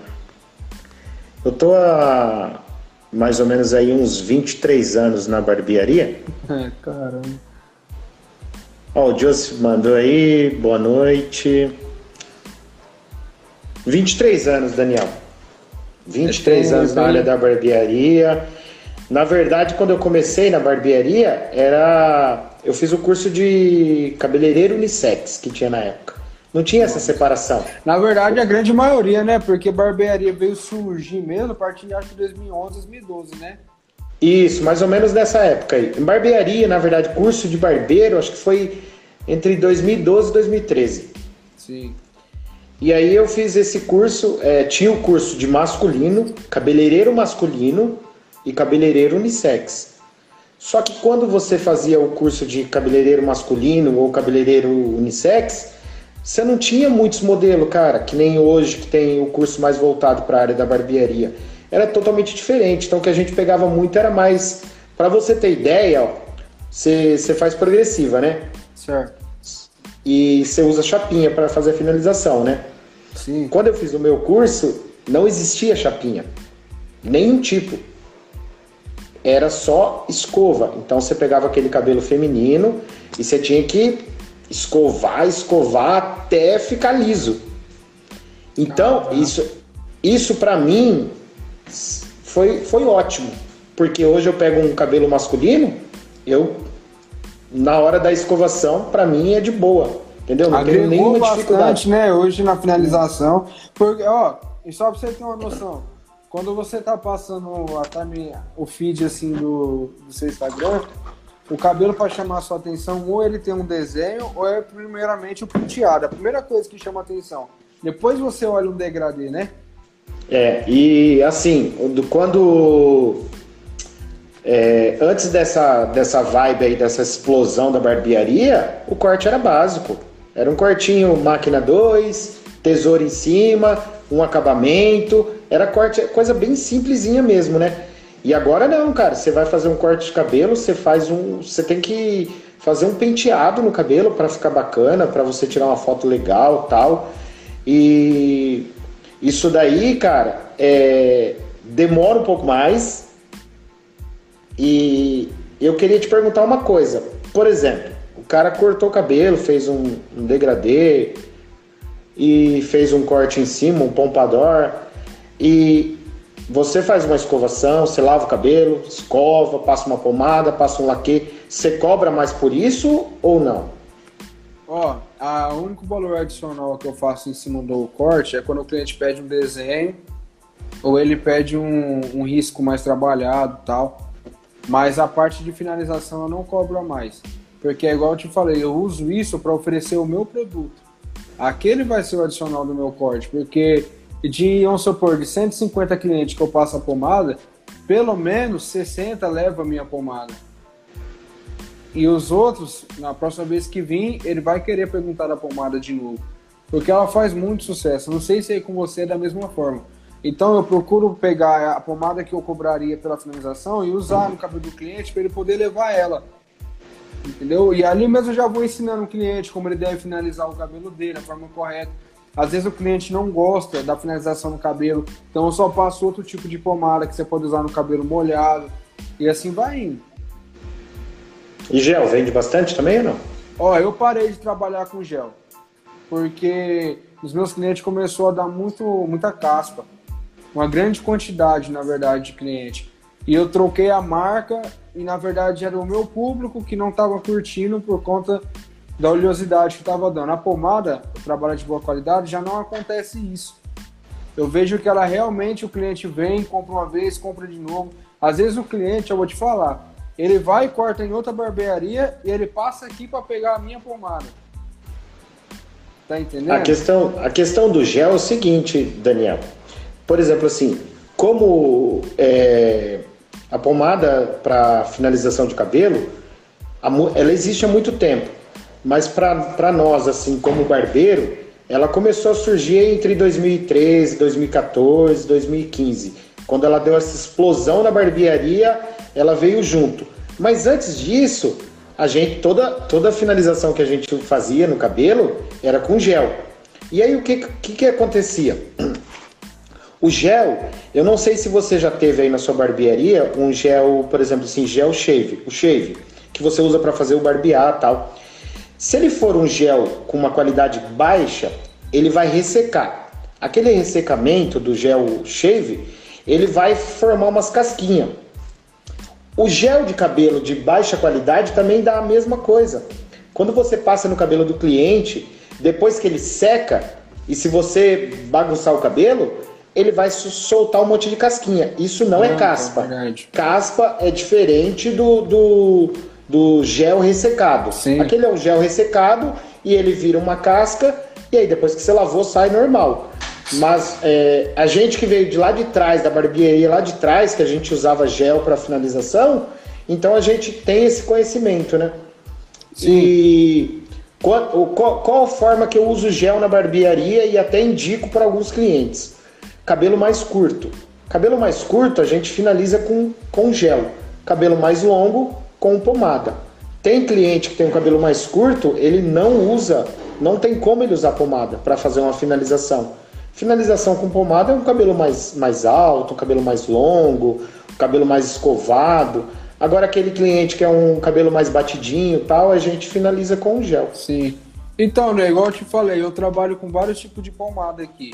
Eu tô há mais ou menos aí uns 23 anos na barbearia. É, *laughs* caramba. Ó, o Joseph mandou aí, boa noite. 23 anos, Daniel. 23 é anos na área da barbearia. Na verdade, quando eu comecei na barbearia, era eu fiz o curso de cabeleireiro unissex que tinha na época. Não tinha essa separação. Na verdade, a grande maioria, né? Porque barbearia veio surgir mesmo a partir de acho, 2011, 2012, né? Isso, mais ou menos nessa época aí. Em barbearia, na verdade, curso de barbeiro, acho que foi entre 2012 e 2013. Sim. E aí eu fiz esse curso, é, tinha o curso de masculino, cabeleireiro masculino e cabeleireiro unissex. Só que quando você fazia o curso de cabeleireiro masculino ou cabeleireiro unissex, você não tinha muitos modelos, cara, que nem hoje que tem o curso mais voltado para a área da barbearia. Era totalmente diferente. Então o que a gente pegava muito era mais, para você ter ideia, você faz progressiva, né? Certo. E você usa chapinha para fazer a finalização, né? Sim. Quando eu fiz o meu curso, não existia chapinha. Nenhum tipo. Era só escova. Então você pegava aquele cabelo feminino e você tinha que escovar, escovar até ficar liso. Então, ah, isso, isso para mim foi, foi ótimo. Porque hoje eu pego um cabelo masculino, eu na hora da escovação, para mim é de boa. Entendeu? Não Agregou tenho nenhuma bastante, né? Hoje na finalização. Porque, ó, e só pra você ter uma noção, quando você tá passando a o feed assim do, do seu Instagram, o cabelo para chamar a sua atenção, ou ele tem um desenho, ou é primeiramente o penteado. A primeira coisa que chama atenção. Depois você olha um degradê, né? É, e assim, quando é, antes dessa, dessa vibe aí, dessa explosão da barbearia, o corte era básico. Era um cortinho máquina 2, tesouro em cima, um acabamento. Era corte, coisa bem simplesinha mesmo, né? E agora não, cara. Você vai fazer um corte de cabelo, você faz um. Você tem que fazer um penteado no cabelo para ficar bacana, para você tirar uma foto legal tal. E isso daí, cara, é, demora um pouco mais, e eu queria te perguntar uma coisa. Por exemplo, o cara cortou o cabelo, fez um, um degradê e fez um corte em cima, um pompador. E você faz uma escovação, você lava o cabelo, escova, passa uma pomada, passa um laque. Você cobra mais por isso ou não? Ó, o único valor adicional que eu faço em cima do corte é quando o cliente pede um desenho ou ele pede um, um risco mais trabalhado tal. Mas a parte de finalização eu não cobro a mais. Porque é igual eu te falei, eu uso isso para oferecer o meu produto. Aquele vai ser o adicional do meu corte, porque de, vamos supor, de 150 clientes que eu passo a pomada, pelo menos 60 leva a minha pomada. E os outros, na próxima vez que vir, ele vai querer perguntar da pomada de novo. Porque ela faz muito sucesso. Não sei se aí com você é da mesma forma. Então eu procuro pegar a pomada que eu cobraria pela finalização e usar no cabelo do cliente para ele poder levar ela. Entendeu? E ali mesmo eu já vou ensinando o cliente como ele deve finalizar o cabelo dele, a forma correta. Às vezes o cliente não gosta da finalização no cabelo, então eu só passo outro tipo de pomada que você pode usar no cabelo molhado. E assim vai indo. E gel, vende bastante também ou não? Ó, eu parei de trabalhar com gel. Porque os meus clientes começou a dar muito, muita caspa uma grande quantidade, na verdade, de cliente. E eu troquei a marca e, na verdade, era o meu público que não estava curtindo por conta da oleosidade que estava dando. A pomada, o trabalho de boa qualidade, já não acontece isso. Eu vejo que ela realmente, o cliente vem, compra uma vez, compra de novo. Às vezes o cliente, eu vou te falar, ele vai e corta em outra barbearia e ele passa aqui para pegar a minha pomada. Tá entendendo? A questão, a questão do gel é o seguinte, Daniel. Por exemplo, assim, como é, a pomada para finalização de cabelo, ela existe há muito tempo, mas para nós, assim, como barbeiro, ela começou a surgir entre 2013, 2014, 2015. Quando ela deu essa explosão na barbearia, ela veio junto. Mas antes disso, a gente toda toda a finalização que a gente fazia no cabelo era com gel. E aí o que que, que acontecia? O gel, eu não sei se você já teve aí na sua barbearia um gel, por exemplo, assim, gel shave, o shave, que você usa para fazer o barbear tal. Se ele for um gel com uma qualidade baixa, ele vai ressecar. Aquele ressecamento do gel shave, ele vai formar umas casquinhas. O gel de cabelo de baixa qualidade também dá a mesma coisa. Quando você passa no cabelo do cliente, depois que ele seca, e se você bagunçar o cabelo, ele vai soltar um monte de casquinha. Isso não, é não é caspa. É caspa é diferente do, do, do gel ressecado. Sim. Aquele é um gel ressecado e ele vira uma casca e aí depois que você lavou sai normal. Mas é, a gente que veio de lá de trás, da barbearia lá de trás, que a gente usava gel para finalização, então a gente tem esse conhecimento, né? Sim. E qual, qual, qual a forma que eu uso gel na barbearia e até indico para alguns clientes? Cabelo mais curto. Cabelo mais curto a gente finaliza com, com gel. Cabelo mais longo com pomada. Tem cliente que tem um cabelo mais curto, ele não usa, não tem como ele usar pomada para fazer uma finalização. Finalização com pomada é um cabelo mais, mais alto, um cabelo mais longo, um cabelo mais escovado. Agora aquele cliente que é um cabelo mais batidinho tal, a gente finaliza com gel. Sim. Então, né, igual eu te falei, eu trabalho com vários tipos de pomada aqui.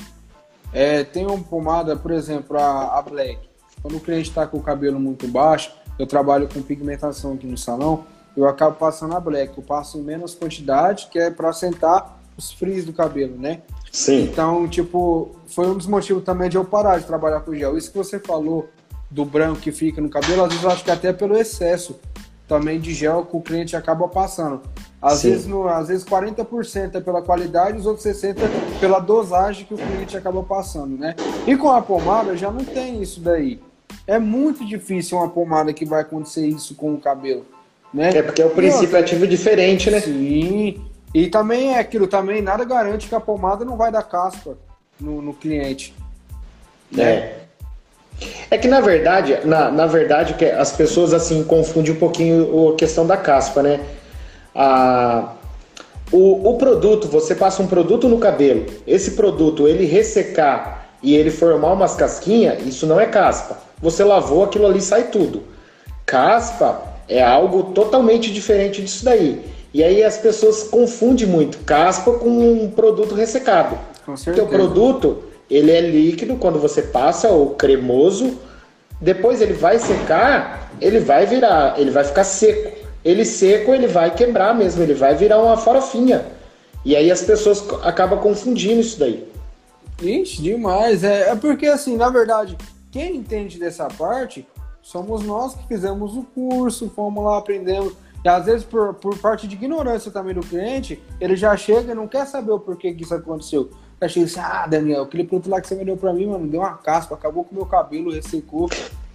É, tem uma pomada, por exemplo, a, a Black. Quando o cliente está com o cabelo muito baixo, eu trabalho com pigmentação aqui no salão, eu acabo passando a Black. Eu passo em menos quantidade, que é para assentar os frios do cabelo, né? Sim. Então, tipo, foi um dos motivos também de eu parar de trabalhar com gel. Isso que você falou do branco que fica no cabelo, às vezes eu acho que até pelo excesso também de gel que o cliente acaba passando. Às Sim. vezes, no, às vezes 40% é pela qualidade, os outros 60% pela dosagem que o cliente acaba passando, né? E com a pomada já não tem isso daí. É muito difícil uma pomada que vai acontecer isso com o cabelo, né? É porque é o princípio ativo diferente, né? Sim. E também é aquilo, também nada garante que a pomada não vai dar caspa no, no cliente. Né? É. É que na verdade, na, na verdade, que as pessoas assim confundem um pouquinho a questão da caspa, né? A, o, o produto, você passa um produto no cabelo, esse produto ele ressecar e ele formar umas casquinhas, isso não é caspa. Você lavou, aquilo ali sai tudo. Caspa é algo totalmente diferente disso daí. E aí as pessoas confundem muito caspa com um produto ressecado. Com certeza. Porque o produto, ele é líquido quando você passa, ou cremoso. Depois ele vai secar, ele vai virar, ele vai ficar seco. Ele seco, ele vai quebrar mesmo, ele vai virar uma farofinha. E aí as pessoas acabam confundindo isso daí. Ixi, demais. É, é porque assim, na verdade, quem entende dessa parte somos nós que fizemos o curso, fomos lá, aprendemos e às vezes, por, por parte de ignorância também do cliente, ele já chega e não quer saber o porquê que isso aconteceu. Já chega assim, ah, Daniel, aquele produto lá que você me deu pra mim, mano, deu uma caspa, acabou com o meu cabelo, ressecou.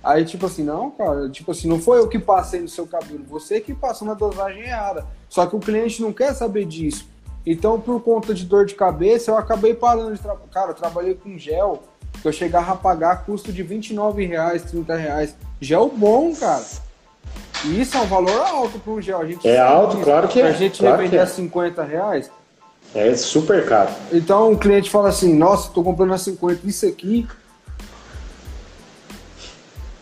Aí, tipo assim, não, cara, tipo assim, não foi eu que passei no seu cabelo, você que passou na dosagem errada. Só que o cliente não quer saber disso. Então, por conta de dor de cabeça, eu acabei parando de trabalhar. Cara, eu trabalhei com gel, que eu chegava a pagar custo de 29 reais, 30 reais. Gel bom, cara. E isso é um valor alto para um gel. A gente é alto, claro que é. a gente claro revender é. a 50 reais. É super caro. Então o cliente fala assim: Nossa, estou comprando a 50, isso aqui.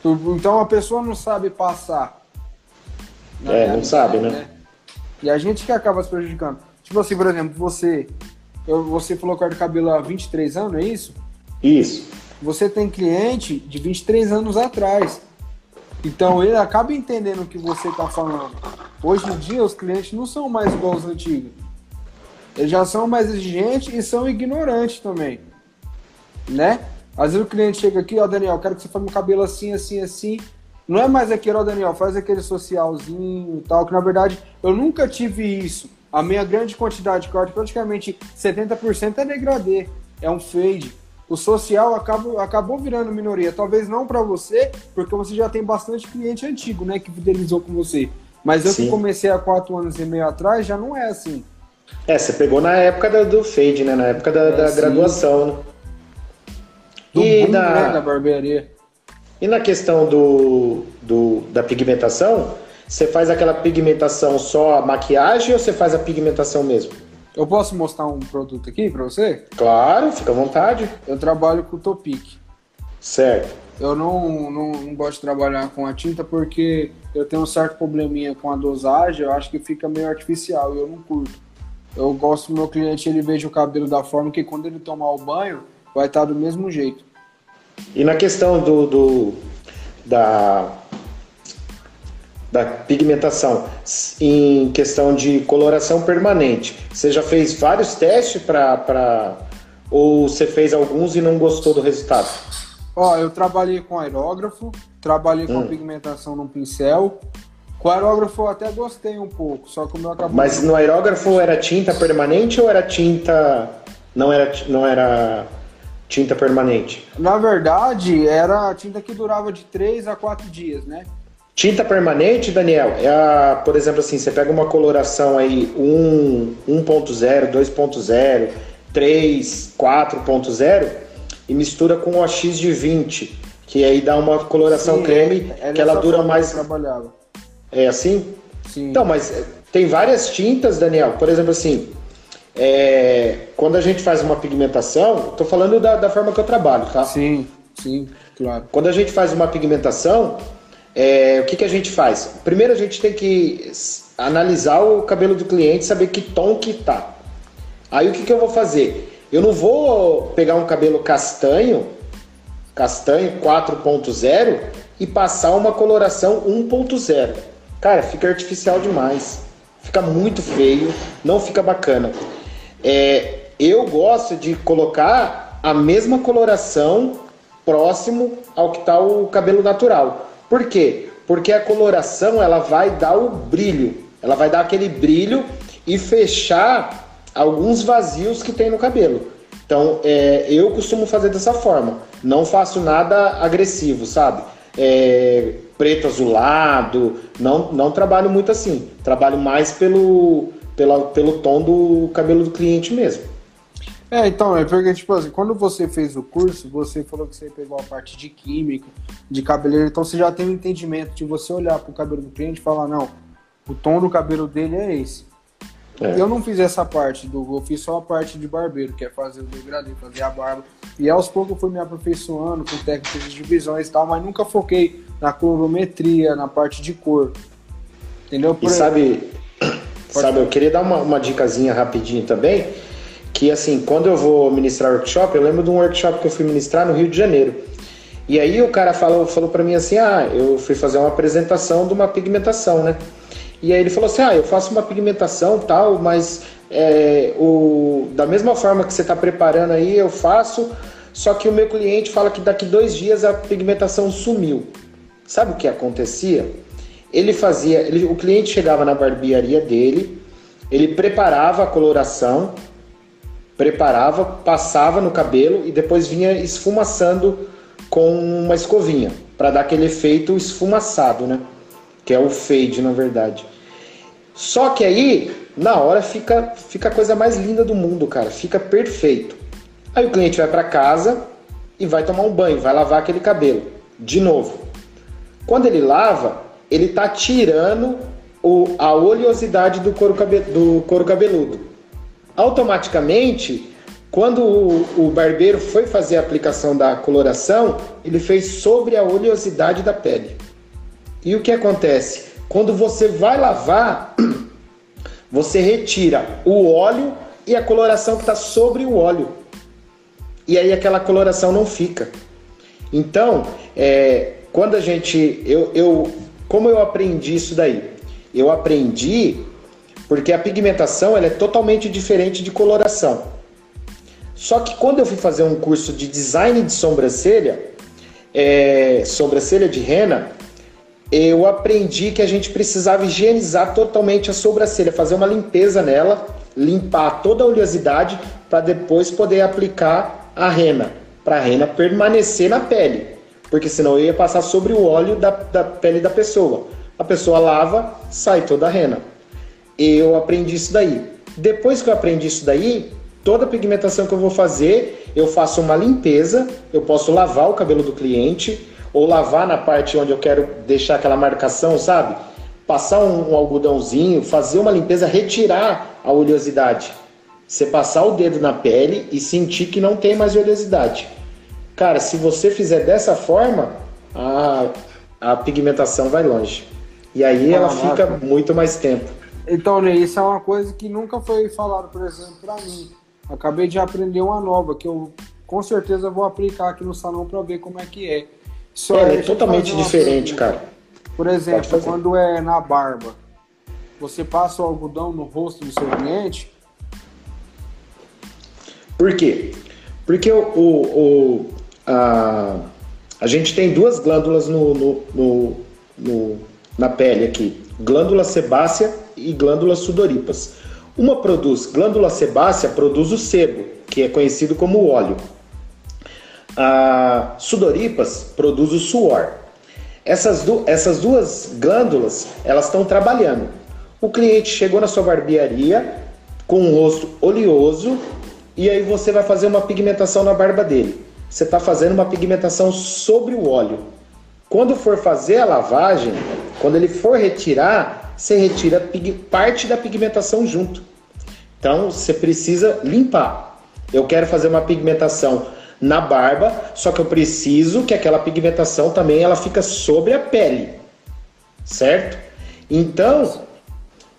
Então a pessoa não sabe passar. É, não sabe, né? né? E a gente que acaba se prejudicando. Tipo assim, por exemplo, você. Eu, você falou que de cabelo há 23 anos, é isso? Isso. Você tem cliente de 23 anos atrás. Então ele acaba entendendo o que você está falando. Hoje em dia os clientes não são mais igual os antigos. Eles já são mais exigentes e são ignorantes também. Né? Às vezes o cliente chega aqui, ó, Daniel, quero que você faça meu cabelo assim, assim, assim. Não é mais aquele, ó, Daniel, faz aquele socialzinho e tal, que na verdade eu nunca tive isso. A minha grande quantidade de corte, praticamente 70% é degradê, é um fade o social acabou, acabou virando minoria. Talvez não para você, porque você já tem bastante cliente antigo, né, que fidelizou com você. Mas eu Sim. que comecei há quatro anos e meio atrás, já não é assim. É, você pegou na época do, do fade, né? Na época da, é, da graduação, né? Do e boom, na... Né, da barbearia. E na questão do, do, da pigmentação, você faz aquela pigmentação só a maquiagem ou você faz a pigmentação mesmo? Eu posso mostrar um produto aqui para você? Claro, fica à vontade. Eu trabalho com o Topic. Certo. Eu não, não, não, gosto de trabalhar com a tinta porque eu tenho um certo probleminha com a dosagem, eu acho que fica meio artificial e eu não curto. Eu gosto do meu cliente, ele veja o cabelo da forma que quando ele tomar o banho, vai estar do mesmo jeito. E na questão do, do da da pigmentação em questão de coloração permanente. Você já fez vários testes para Ou você fez alguns e não gostou do resultado? Ó, eu trabalhei com aerógrafo, trabalhei com Hum. pigmentação no pincel. Com aerógrafo eu até gostei um pouco, só que o meu acabou. Mas no aerógrafo era tinta permanente ou era tinta. Não era, não era tinta permanente? Na verdade, era a tinta que durava de 3 a 4 dias, né? Tinta permanente, Daniel, é a, por exemplo, assim, você pega uma coloração aí 1, 1.0, 2.0, 3, 4.0 e mistura com o AX de 20, que aí dá uma coloração Sim, creme é que ela dura mais. trabalhava. É assim? Sim. Então, mas eh, tem várias tintas, Daniel. Por exemplo, assim, é, quando a gente faz uma pigmentação, tô falando da, da forma que eu trabalho, tá? Sim, sim, claro. Quando a gente faz uma pigmentação, é, o que, que a gente faz? Primeiro a gente tem que analisar o cabelo do cliente, saber que tom que tá. Aí o que, que eu vou fazer? Eu não vou pegar um cabelo castanho, castanho 4.0 e passar uma coloração 1.0. Cara, fica artificial demais. Fica muito feio, não fica bacana. É, eu gosto de colocar a mesma coloração próximo ao que está o cabelo natural. Por quê? Porque a coloração ela vai dar o brilho, ela vai dar aquele brilho e fechar alguns vazios que tem no cabelo. Então, é, eu costumo fazer dessa forma. Não faço nada agressivo, sabe? É, preto azulado, não, não trabalho muito assim. Trabalho mais pelo, pela, pelo tom do cabelo do cliente mesmo. É, então, é porque, tipo assim, quando você fez o curso, você falou que você pegou a parte de química, de cabeleiro, então você já tem um entendimento de você olhar pro cabelo do cliente e falar, não, o tom do cabelo dele é esse. É. Eu não fiz essa parte do. Eu fiz só a parte de barbeiro, que é fazer o degradê, fazer a barba. E aos poucos eu fui me aperfeiçoando com técnicas de divisões e tal, mas nunca foquei na colorometria, na parte de cor. Entendeu? E sabe, sabe, eu queria dar uma, uma dicasinha rapidinho também, que assim, quando eu vou ministrar workshop, eu lembro de um workshop que eu fui ministrar no Rio de Janeiro. E aí o cara falou, falou para mim assim, ah, eu fui fazer uma apresentação de uma pigmentação, né? E aí ele falou assim, ah, eu faço uma pigmentação tal, mas é, o, da mesma forma que você está preparando aí, eu faço, só que o meu cliente fala que daqui dois dias a pigmentação sumiu. Sabe o que acontecia? Ele fazia, ele, o cliente chegava na barbearia dele, ele preparava a coloração, preparava, passava no cabelo e depois vinha esfumaçando com uma escovinha para dar aquele efeito esfumaçado, né? Que é o fade, na verdade. Só que aí, na hora fica fica a coisa mais linda do mundo, cara, fica perfeito. Aí o cliente vai para casa e vai tomar um banho, vai lavar aquele cabelo de novo. Quando ele lava, ele tá tirando o, a oleosidade do couro, cabe, do couro cabeludo. Automaticamente, quando o, o barbeiro foi fazer a aplicação da coloração, ele fez sobre a oleosidade da pele. E o que acontece? Quando você vai lavar, *clears throat* você retira o óleo e a coloração que está sobre o óleo. E aí aquela coloração não fica. Então, é, quando a gente. Eu, eu, como eu aprendi isso daí? Eu aprendi porque a pigmentação ela é totalmente diferente de coloração. Só que quando eu fui fazer um curso de design de sobrancelha, é, sobrancelha de rena, eu aprendi que a gente precisava higienizar totalmente a sobrancelha, fazer uma limpeza nela, limpar toda a oleosidade para depois poder aplicar a rena, para a rena permanecer na pele, porque senão eu ia passar sobre o óleo da, da pele da pessoa. A pessoa lava, sai toda a rena. Eu aprendi isso daí. Depois que eu aprendi isso daí, toda pigmentação que eu vou fazer, eu faço uma limpeza, eu posso lavar o cabelo do cliente, ou lavar na parte onde eu quero deixar aquela marcação, sabe? Passar um, um algodãozinho, fazer uma limpeza, retirar a oleosidade. Você passar o dedo na pele e sentir que não tem mais oleosidade. Cara, se você fizer dessa forma, a, a pigmentação vai longe. E aí ela fica muito mais tempo. Então, Ney, isso é uma coisa que nunca foi falado, por exemplo, pra mim. Acabei de aprender uma nova que eu com certeza vou aplicar aqui no salão pra ver como é que é. Só É, é totalmente diferente, pergunta. cara. Por exemplo, quando é na barba, você passa o algodão no rosto do seu cliente? Por quê? Porque o, o, o a, a gente tem duas glândulas no, no, no, no, na pele aqui: glândula sebácea e glândula sudoríparas. Uma produz, glândula sebácea produz o sebo, que é conhecido como óleo. A sudoríparas produz o suor. Essas, du essas duas glândulas, elas estão trabalhando. O cliente chegou na sua barbearia com um rosto oleoso e aí você vai fazer uma pigmentação na barba dele. Você está fazendo uma pigmentação sobre o óleo. Quando for fazer a lavagem, quando ele for retirar, você retira parte da pigmentação junto. Então você precisa limpar. Eu quero fazer uma pigmentação na barba, só que eu preciso que aquela pigmentação também ela fica sobre a pele, certo? Então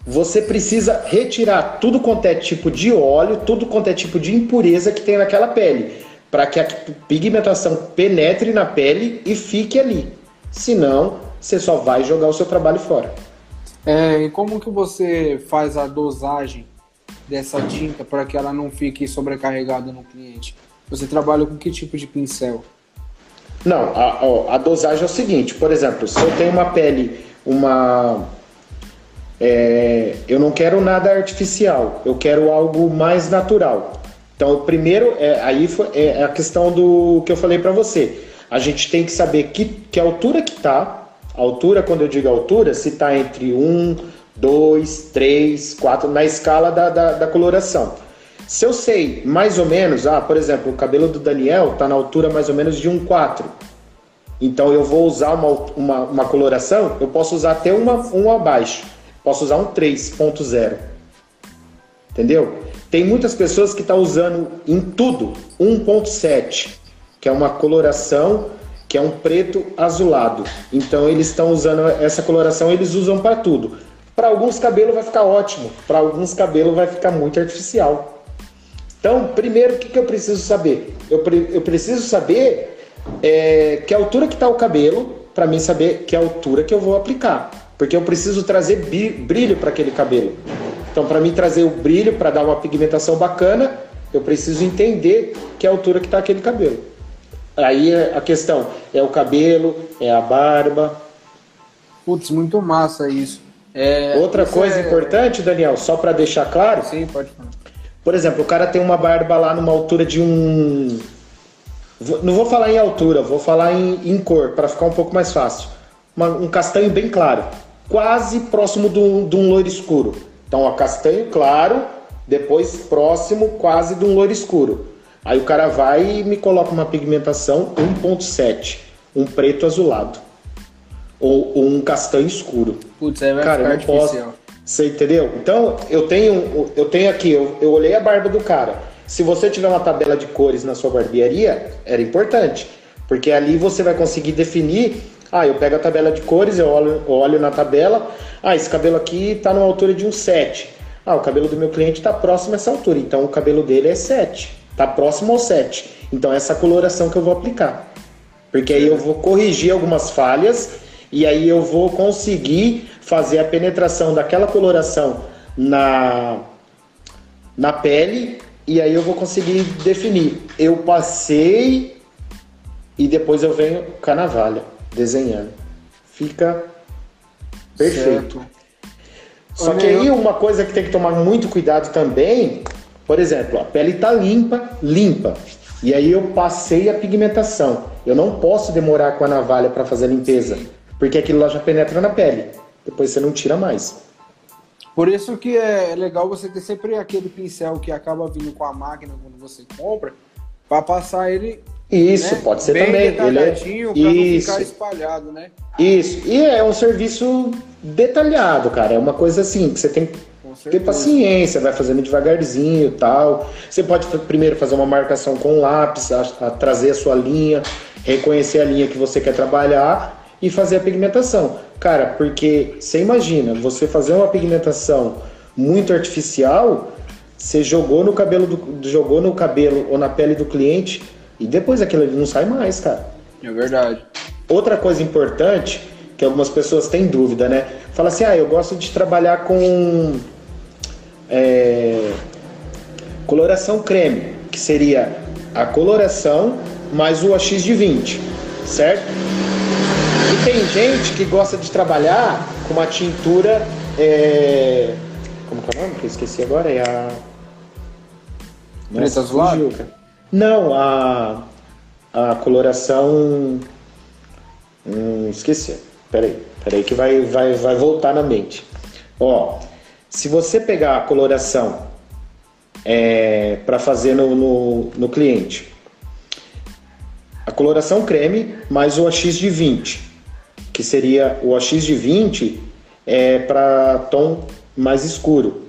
você precisa retirar tudo quanto é tipo de óleo, tudo quanto é tipo de impureza que tem naquela pele, para que a pigmentação penetre na pele e fique ali. Senão, você só vai jogar o seu trabalho fora. É, e como que você faz a dosagem dessa tinta para que ela não fique sobrecarregada no cliente? Você trabalha com que tipo de pincel? Não, a, a dosagem é o seguinte, por exemplo, se eu tenho uma pele, uma é, eu não quero nada artificial, eu quero algo mais natural. Então, primeiro, é, aí foi, é a questão do que eu falei para você. A gente tem que saber que, que altura que tá. Altura, quando eu digo altura, se está entre 1, 2, 3, 4, na escala da, da, da, coloração. Se eu sei mais ou menos, ah, por exemplo, o cabelo do Daniel está na altura mais ou menos de 1, 4. Então eu vou usar uma, uma, uma coloração, eu posso usar até uma, um abaixo. Posso usar um 3.0. Entendeu? Tem muitas pessoas que estão tá usando em tudo 1.7, que é uma coloração que é um preto azulado. Então eles estão usando essa coloração, eles usam para tudo. Para alguns cabelos vai ficar ótimo, para alguns cabelos vai ficar muito artificial. Então, primeiro, o que, que eu preciso saber? Eu, pre eu preciso saber é, que altura que está o cabelo, para mim saber que altura que eu vou aplicar porque eu preciso trazer brilho para aquele cabelo. Então, para mim trazer o brilho, para dar uma pigmentação bacana, eu preciso entender que altura que está aquele cabelo. Aí é a questão é o cabelo, é a barba. Putz, muito massa isso. É, Outra coisa é... importante, Daniel, só para deixar claro. Sim, pode falar. Por exemplo, o cara tem uma barba lá numa altura de um. Não vou falar em altura, vou falar em, em cor, para ficar um pouco mais fácil. Uma, um castanho bem claro quase próximo de um loiro escuro. Então, a castanho claro, depois próximo quase de um loiro escuro. Aí o cara vai e me coloca uma pigmentação 1.7, um preto azulado. Ou, ou, um castanho escuro. Putz, aí vai cara, ficar eu não posso. Você entendeu? Então, eu tenho, eu tenho aqui, eu, eu olhei a barba do cara. Se você tiver uma tabela de cores na sua barbearia, era importante. Porque ali você vai conseguir definir ah, eu pego a tabela de cores, eu olho, eu olho na tabela. Ah, esse cabelo aqui está numa altura de um 7. Ah, o cabelo do meu cliente está próximo a essa altura, então o cabelo dele é 7. Está próximo ao 7. Então essa é a coloração que eu vou aplicar. Porque aí eu vou corrigir algumas falhas e aí eu vou conseguir fazer a penetração daquela coloração na, na pele e aí eu vou conseguir definir. Eu passei e depois eu venho com a navalha desenhando. Fica perfeito. Certo. Só que aí uma coisa que tem que tomar muito cuidado também, por exemplo, a pele está limpa, limpa. E aí eu passei a pigmentação. Eu não posso demorar com a navalha para fazer a limpeza, porque aquilo lá já penetra na pele. Depois você não tira mais. Por isso que é legal você ter sempre aquele pincel que acaba vindo com a máquina quando você compra, para passar ele isso, né? pode ser Bem também. Ele é... Isso. ficar espalhado, né? Isso. E é um serviço detalhado, cara. É uma coisa assim que você tem que ter paciência, vai fazendo devagarzinho tal. Você pode primeiro fazer uma marcação com lápis, a, a trazer a sua linha, reconhecer a linha que você quer trabalhar e fazer a pigmentação. Cara, porque você imagina, você fazer uma pigmentação muito artificial, você jogou no cabelo do, jogou no cabelo ou na pele do cliente e depois aquilo ali não sai mais, cara. É verdade. Outra coisa importante, que algumas pessoas têm dúvida, né? Fala assim, ah, eu gosto de trabalhar com é, coloração creme, que seria a coloração mais o AX de 20, certo? E tem gente que gosta de trabalhar com uma tintura. É... Como que é o nome? Que eu esqueci agora? É a. Preta azulada? Não, a, a coloração. Hum, esqueci. Peraí, peraí que vai, vai, vai voltar na mente. Ó, se você pegar a coloração é, para fazer no, no, no, cliente, a coloração creme mais o AX de 20, que seria o AX de 20 é para tom mais escuro,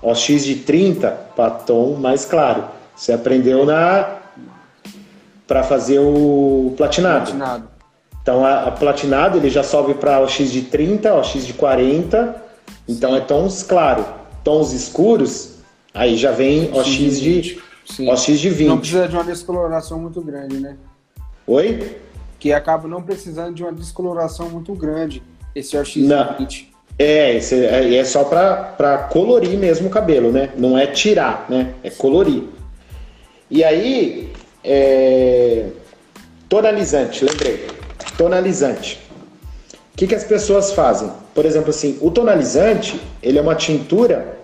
o AX de 30 para tom mais claro. Você aprendeu na para fazer o platinado. platinado. Então a, a, platinado ele já sobe para o X de 30, o X de 40. Então Sim. é tons claro. Tons escuros, aí já vem o X de, Sim. X de 20. Não precisa de uma descoloração muito grande, né? Oi? Que acaba não precisando de uma descoloração muito grande, esse OX de 20. É, esse é, é só para colorir mesmo o cabelo, né? Não é tirar, né? É colorir. E aí, é... tonalizante, lembrei tonalizante. O que, que as pessoas fazem? Por exemplo, assim, o tonalizante ele é uma tintura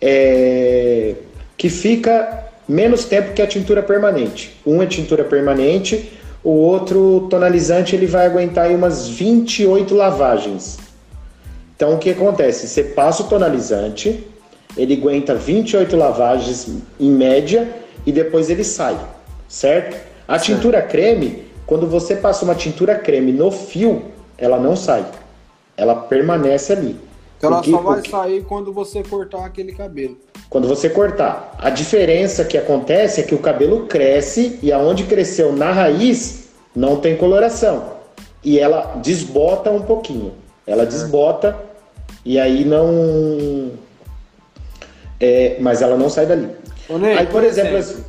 é, que fica menos tempo que a tintura permanente. Um é tintura permanente, o outro tonalizante ele vai aguentar aí umas 28 lavagens. Então o que acontece? Você passa o tonalizante, ele aguenta 28 lavagens em média e depois ele sai, certo? A certo. tintura creme quando você passa uma tintura creme no fio, ela não sai. Ela permanece ali. Então ela só vai sair quando você cortar aquele cabelo. Quando você cortar. A diferença que acontece é que o cabelo cresce e aonde cresceu na raiz não tem coloração. E ela desbota um pouquinho. Ela desbota e aí não. É, mas ela não sai dali. Ney, aí, por, por exemplo, exemplo,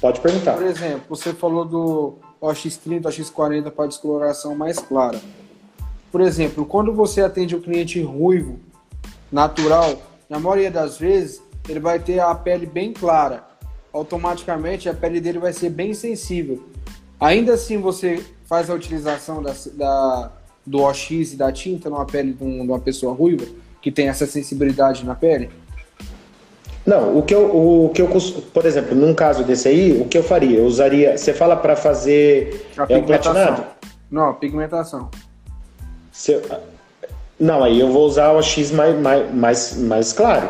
pode perguntar. Por exemplo, você falou do OX30, OX40 para descoloração mais clara. Por exemplo, quando você atende o um cliente ruivo, natural, na maioria das vezes ele vai ter a pele bem clara. Automaticamente a pele dele vai ser bem sensível. Ainda assim você faz a utilização da, da do OX e da tinta numa pele de, um, de uma pessoa ruiva, que tem essa sensibilidade na pele? Não, o que eu, o que eu, por exemplo, num caso desse aí, o que eu faria? Eu usaria. Você fala para fazer a é, platinado? Não, pigmentação. Se, não, aí eu vou usar o X mais, mais, mais, mais claro,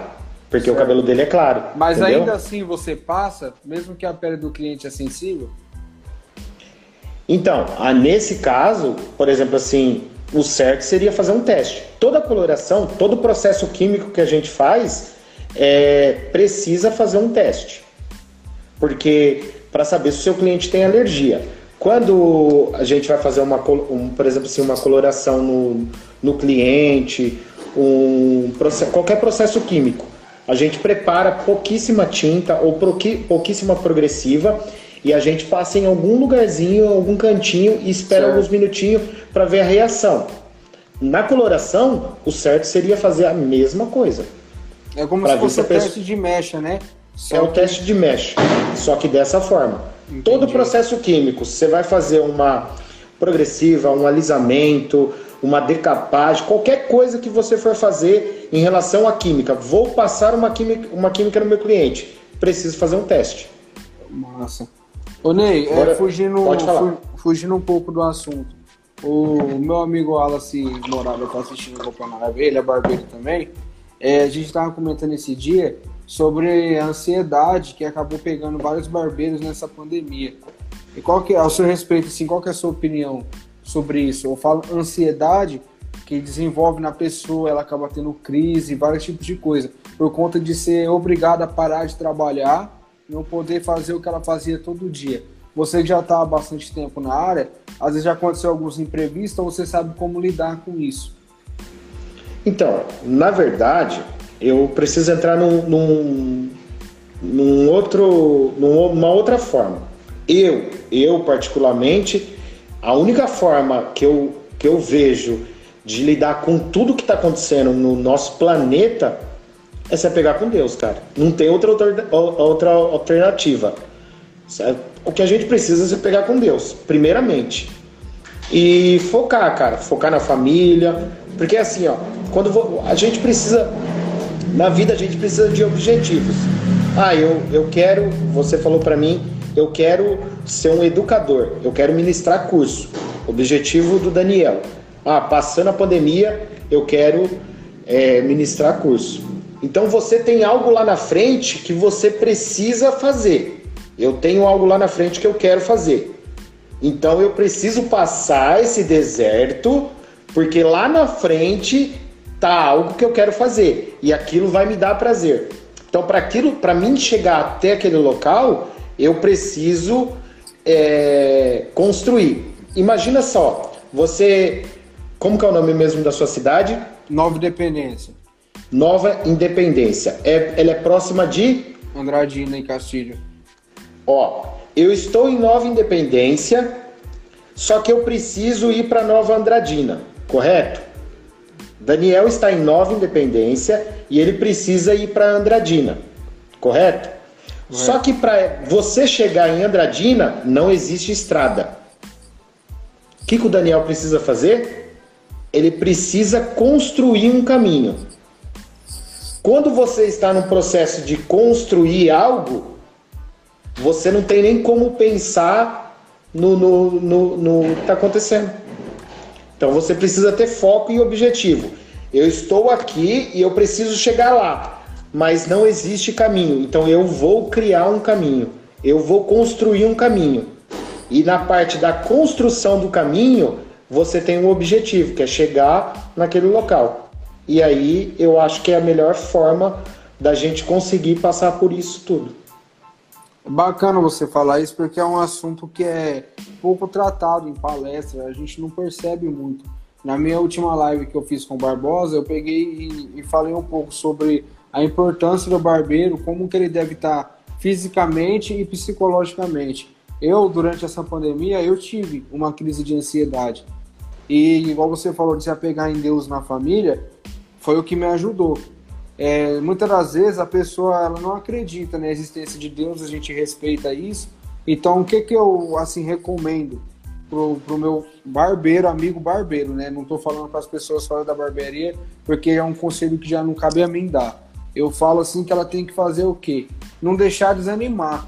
porque certo. o cabelo dele é claro. Mas entendeu? ainda assim você passa, mesmo que a pele do cliente é sensível? Então, nesse caso, por exemplo, assim, o certo seria fazer um teste. Toda coloração, todo processo químico que a gente faz é, precisa fazer um teste, porque para saber se o seu cliente tem alergia. Quando a gente vai fazer uma, um, por exemplo, assim, uma coloração no, no cliente, um, qualquer processo químico, a gente prepara pouquíssima tinta ou pouquíssima progressiva e a gente passa em algum lugarzinho, algum cantinho e espera certo. alguns minutinhos para ver a reação. Na coloração, o certo seria fazer a mesma coisa. É como se fosse o pessoa... teste de mecha, né? Só é o teste de mecha, só que dessa forma. Entendi. Todo processo químico, você vai fazer uma progressiva, um alisamento, uma decapagem, qualquer coisa que você for fazer em relação à química. Vou passar uma química, uma química no meu cliente. Preciso fazer um teste. Massa. Ô Ney, Agora, é, fugindo, fugindo um pouco do assunto. O meu amigo Wallace Morada está assistindo o ele é barbeiro também. É, a gente estava comentando esse dia sobre a ansiedade que acabou pegando vários barbeiros nessa pandemia. E qual que é, ao seu respeito, assim, qual que é a sua opinião sobre isso? Eu falo ansiedade que desenvolve na pessoa, ela acaba tendo crise, vários tipos de coisa, por conta de ser obrigada a parar de trabalhar, não poder fazer o que ela fazia todo dia. Você já está há bastante tempo na área, às vezes já aconteceu alguns imprevistos, ou você sabe como lidar com isso. Então, na verdade, eu preciso entrar num, num, num outro, numa outra forma. Eu, eu particularmente, a única forma que eu, que eu vejo de lidar com tudo que está acontecendo no nosso planeta é se pegar com Deus, cara. Não tem outra, outra alternativa. o que a gente precisa é se pegar com Deus, primeiramente. E focar, cara, focar na família, porque assim, ó, quando a gente precisa na vida a gente precisa de objetivos. Ah, eu, eu quero, você falou para mim, eu quero ser um educador, eu quero ministrar curso. Objetivo do Daniel. Ah, passando a pandemia, eu quero é, ministrar curso. Então você tem algo lá na frente que você precisa fazer. Eu tenho algo lá na frente que eu quero fazer. Então eu preciso passar esse deserto, porque lá na frente tá algo que eu quero fazer e aquilo vai me dar prazer. Então para aquilo, para mim chegar até aquele local, eu preciso é, construir. Imagina só, você, como que é o nome mesmo da sua cidade? Nova Independência. Nova Independência. É, ela é próxima de Andradina e Castilho. Ó, eu estou em Nova Independência, só que eu preciso ir para Nova Andradina, correto? Daniel está em Nova Independência e ele precisa ir para Andradina, correto? Só que para você chegar em Andradina não existe estrada. O que, que o Daniel precisa fazer? Ele precisa construir um caminho. Quando você está no processo de construir algo, você não tem nem como pensar no, no, no, no que está acontecendo. Então você precisa ter foco e objetivo. Eu estou aqui e eu preciso chegar lá, mas não existe caminho. Então eu vou criar um caminho. Eu vou construir um caminho. E na parte da construção do caminho, você tem um objetivo, que é chegar naquele local. E aí eu acho que é a melhor forma da gente conseguir passar por isso tudo. Bacana você falar isso porque é um assunto que é pouco tratado em palestra, a gente não percebe muito. Na minha última live que eu fiz com o Barbosa, eu peguei e, e falei um pouco sobre a importância do barbeiro, como que ele deve estar fisicamente e psicologicamente. Eu, durante essa pandemia, eu tive uma crise de ansiedade. E igual você falou de se apegar em Deus na família, foi o que me ajudou. É, muitas das vezes a pessoa ela não acredita na existência de Deus, a gente respeita isso. Então, o que, que eu assim recomendo pro, pro meu barbeiro, amigo barbeiro, né? Não estou falando para as pessoas fora da barbearia, porque é um conselho que já não cabe a mim dar. Eu falo assim que ela tem que fazer o quê? Não deixar desanimar.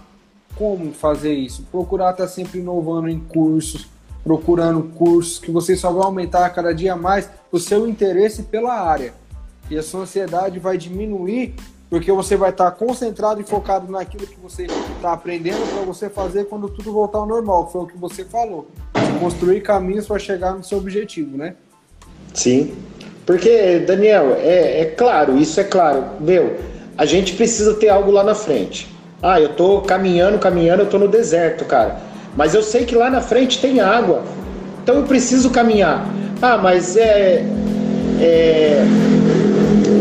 Como fazer isso? Procurar estar tá sempre inovando em cursos, procurando cursos que você só vai aumentar cada dia mais o seu interesse pela área e a sua ansiedade vai diminuir porque você vai estar concentrado e focado naquilo que você está aprendendo para você fazer quando tudo voltar ao normal, foi o que você falou. Construir caminhos para chegar no seu objetivo, né? Sim. Porque, Daniel, é, é claro, isso é claro. Meu, a gente precisa ter algo lá na frente. Ah, eu tô caminhando, caminhando, eu tô no deserto, cara. Mas eu sei que lá na frente tem água. Então eu preciso caminhar. Ah, mas é. é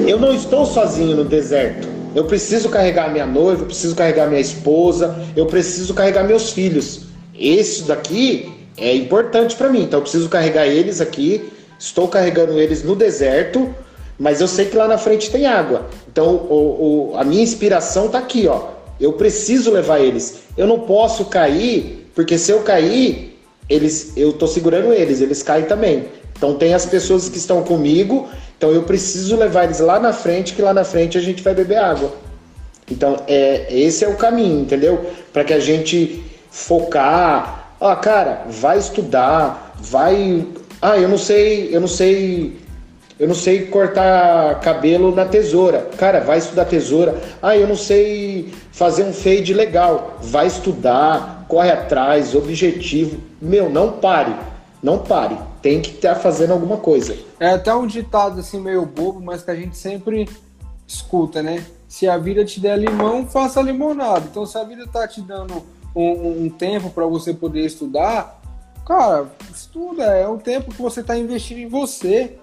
eu não estou sozinho no deserto. Eu preciso carregar minha noiva, eu preciso carregar minha esposa, eu preciso carregar meus filhos. Isso daqui é importante para mim, então eu preciso carregar eles aqui. Estou carregando eles no deserto, mas eu sei que lá na frente tem água. Então o, o, a minha inspiração está aqui, ó. Eu preciso levar eles. Eu não posso cair, porque se eu cair, eles, eu estou segurando eles, eles caem também. Então tem as pessoas que estão comigo então eu preciso levar eles lá na frente, que lá na frente a gente vai beber água. Então é esse é o caminho, entendeu? Para que a gente focar, ah, cara, vai estudar, vai, ah, eu não sei, eu não sei, eu não sei cortar cabelo na tesoura. Cara, vai estudar tesoura. Ah, eu não sei fazer um fade legal. Vai estudar, corre atrás, objetivo. Meu, não pare. Não pare tem que estar fazendo alguma coisa. É até um ditado assim meio bobo, mas que a gente sempre escuta, né? Se a vida te der limão, faça limonada. Então, se a vida tá te dando um, um tempo para você poder estudar, cara, estuda. É um tempo que você tá investindo em você.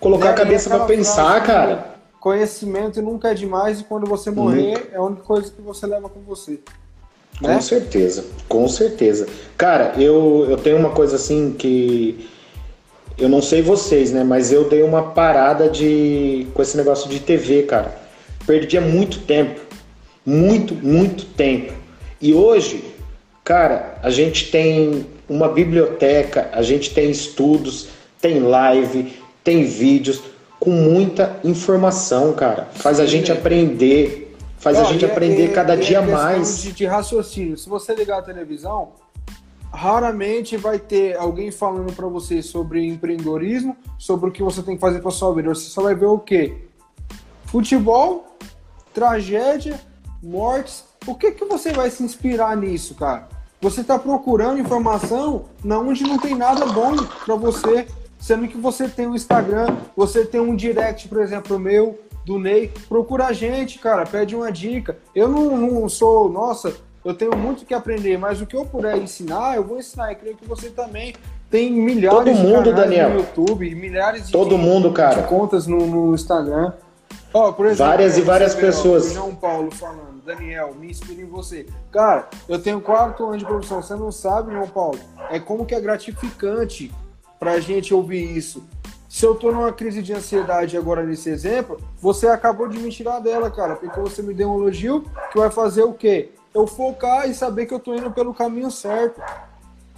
Colocar né? a cabeça para pensar, cara. Conhecimento nunca é demais e quando você morrer, é a única coisa que você leva com você. Né? Com certeza, com certeza. Cara, eu, eu tenho uma coisa assim que eu não sei vocês, né? Mas eu dei uma parada de com esse negócio de TV, cara. Perdia muito tempo. Muito, muito tempo. E hoje, Cara, a gente tem uma biblioteca, a gente tem estudos, tem live, tem vídeos com muita informação, cara. Faz a gente aprender, faz a gente aprender é, cada dia mais. De, de raciocínio. Se você ligar a televisão, raramente vai ter alguém falando para você sobre empreendedorismo, sobre o que você tem que fazer para sua vida. Você só vai ver o quê? Futebol, tragédia, mortes. O que que você vai se inspirar nisso, cara? Você está procurando informação na onde não tem nada bom para você, sendo que você tem um Instagram, você tem um direct, por exemplo, meu, do Ney. Procura a gente, cara, pede uma dica. Eu não, não sou, nossa, eu tenho muito que aprender, mas o que eu puder ensinar, eu vou ensinar. Eu creio que você também tem milhares Todo mundo, de Daniel. no YouTube, milhares de, Todo mundo, cara. de contas no, no Instagram. Ó, por exemplo, várias e várias pessoas. O João Paulo falando, Daniel, me inspira em você. Cara, eu tenho quatro anos de profissão, você não sabe, João Paulo? É como que é gratificante pra gente ouvir isso. Se eu tô numa crise de ansiedade agora nesse exemplo, você acabou de me tirar dela, cara, porque você me deu um elogio que vai fazer o quê? Eu focar e saber que eu tô indo pelo caminho certo.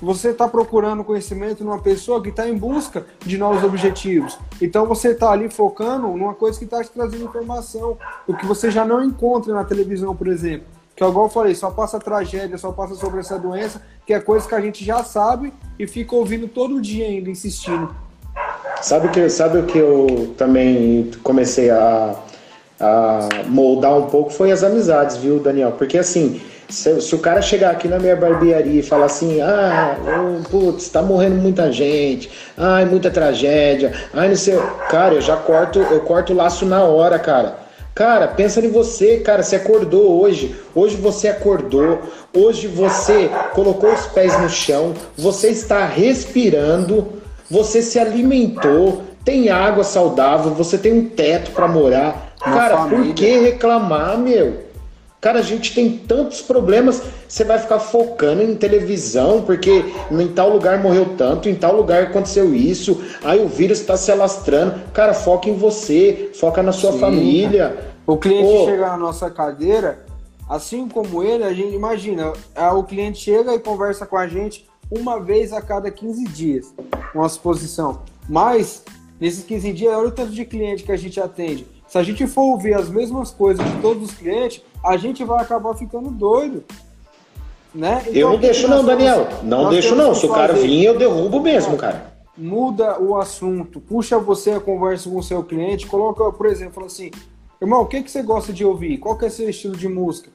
Você está procurando conhecimento numa pessoa que está em busca de novos objetivos. Então você está ali focando numa coisa que está te trazendo informação, o que você já não encontra na televisão, por exemplo. Que igual eu falei, só passa tragédia, só passa sobre essa doença, que é coisa que a gente já sabe e fica ouvindo todo dia ainda, insistindo. Sabe o que, sabe o que eu também comecei a, a moldar um pouco? Foi as amizades, viu, Daniel? Porque assim, se, se, o cara chegar aqui na minha barbearia e falar assim, ah, oh, putz, tá morrendo muita gente, ai, muita tragédia, ai, não sei. Cara, eu já corto, eu corto o laço na hora, cara. Cara, pensa em você, cara. Você acordou hoje. Hoje você acordou. Hoje você colocou os pés no chão. Você está respirando. Você se alimentou. Tem água saudável. Você tem um teto para morar. Uma cara, família. por que reclamar, meu? Cara, a gente tem tantos problemas, você vai ficar focando em televisão, porque em tal lugar morreu tanto, em tal lugar aconteceu isso, aí o vírus está se alastrando. Cara, foca em você, foca na sua Sim, família. O cliente Pô. chega na nossa cadeira, assim como ele, a gente imagina, o cliente chega e conversa com a gente uma vez a cada 15 dias, uma suposição. Mas, nesses 15 dias, olha o tanto de cliente que a gente atende. Se a gente for ouvir as mesmas coisas de todos os clientes, a gente vai acabar ficando doido. Né? Então, eu não deixo não, Daniel. Não deixo não. Se o cara vir, eu derrubo mesmo, cara. Muda o assunto, puxa você a conversa com o seu cliente, coloca, por exemplo, fala assim, irmão, o que, que você gosta de ouvir? Qual que é seu estilo de música?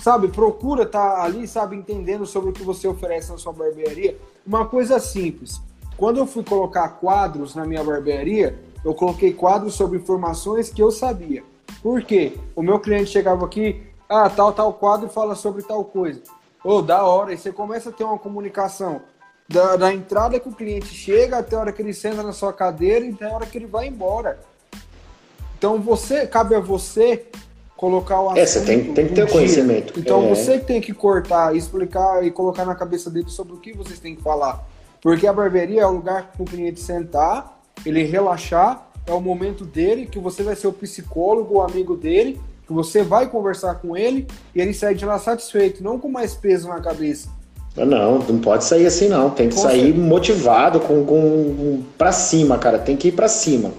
Sabe, procura estar tá ali, sabe, entendendo sobre o que você oferece na sua barbearia. Uma coisa simples. Quando eu fui colocar quadros na minha barbearia, eu coloquei quadros sobre informações que eu sabia. Por quê? O meu cliente chegava aqui, ah, tal, tal quadro fala sobre tal coisa. Ô, oh, da hora, e você começa a ter uma comunicação da, da, entrada que o cliente chega até a hora que ele senta na sua cadeira e até a hora que ele vai embora. Então você, cabe a você colocar o assunto. É, você tem, tem que ter conhecimento. Então é. você tem que cortar, explicar e colocar na cabeça dele sobre o que vocês têm que falar. Porque a barbearia é o lugar para o cliente sentar, ele relaxar é o momento dele, que você vai ser o psicólogo, o amigo dele, que você vai conversar com ele e ele sai de lá satisfeito, não com mais peso na cabeça. Não, não pode sair assim não, tem que com sair certeza. motivado, com, com para cima, cara, tem que ir para cima.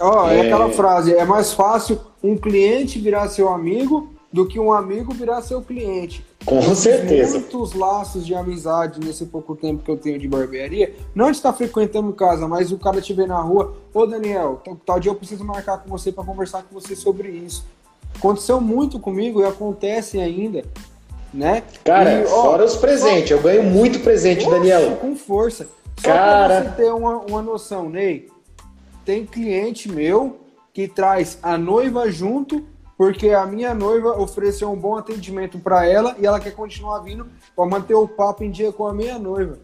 Ó, oh, é... é aquela frase, é mais fácil um cliente virar seu amigo do que um amigo virar seu cliente. Com eu certeza. muitos laços de amizade nesse pouco tempo que eu tenho de barbearia. Não está frequentando casa, mas o cara te vê na rua. Ô, Daniel, tal dia eu preciso marcar com você para conversar com você sobre isso. Aconteceu muito comigo e acontece ainda, né? Cara, e, ó, fora os presentes. Só... Eu ganho muito presente, Daniel. Com força. Só cara... pra você ter uma, uma noção, Ney. Tem cliente meu que traz a noiva junto porque a minha noiva ofereceu um bom atendimento para ela e ela quer continuar vindo para manter o papo em dia com a minha noiva.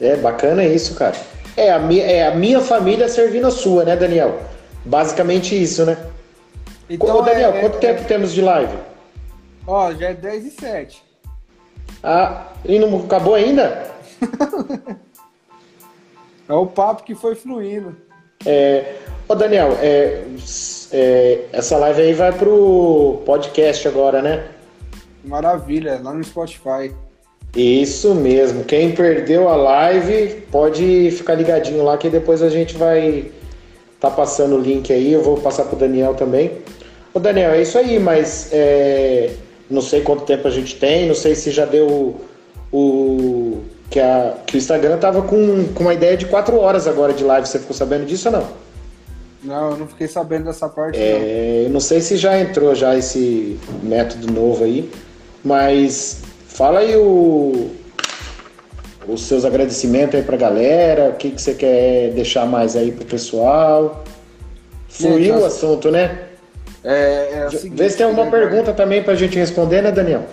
É bacana isso, cara. É a, minha, é a minha família servindo a sua, né, Daniel? Basicamente isso, né? Então, Ô, Daniel, é, quanto é, tempo é... temos de live? Ó, já é 10 e 7. Ah, e não acabou ainda? *laughs* é o papo que foi fluindo. É, ô Daniel, é, é, essa live aí vai pro podcast agora, né? Maravilha, lá no Spotify. Isso mesmo. Quem perdeu a live pode ficar ligadinho lá que depois a gente vai tá passando o link aí. Eu vou passar pro Daniel também. Ô Daniel, é isso aí, mas é, não sei quanto tempo a gente tem, não sei se já deu o. que, a, que o Instagram tava com, com uma ideia de quatro horas agora de live. Você ficou sabendo disso ou não? Não, eu não fiquei sabendo dessa parte. É, não. não sei se já entrou já esse método novo aí, mas fala aí o, os seus agradecimentos aí pra galera, o que, que você quer deixar mais aí pro pessoal. Fluiu o assunto, né? É, é seguinte, Vê se tem alguma né, pergunta também pra gente responder, né, Daniel?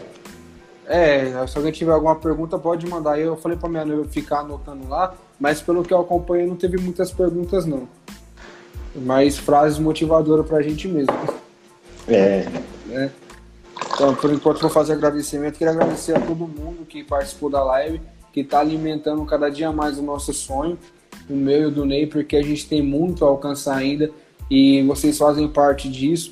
É, se alguém tiver alguma pergunta, pode mandar. Eu falei pra minha noiva ficar anotando lá, mas pelo que eu acompanhei, não teve muitas perguntas, não. Mais frases motivadoras pra gente mesmo. É. Né? Então, por enquanto, vou fazer agradecimento. Queria agradecer a todo mundo que participou da live, que está alimentando cada dia mais o nosso sonho, o meu e o do Ney, porque a gente tem muito a alcançar ainda e vocês fazem parte disso.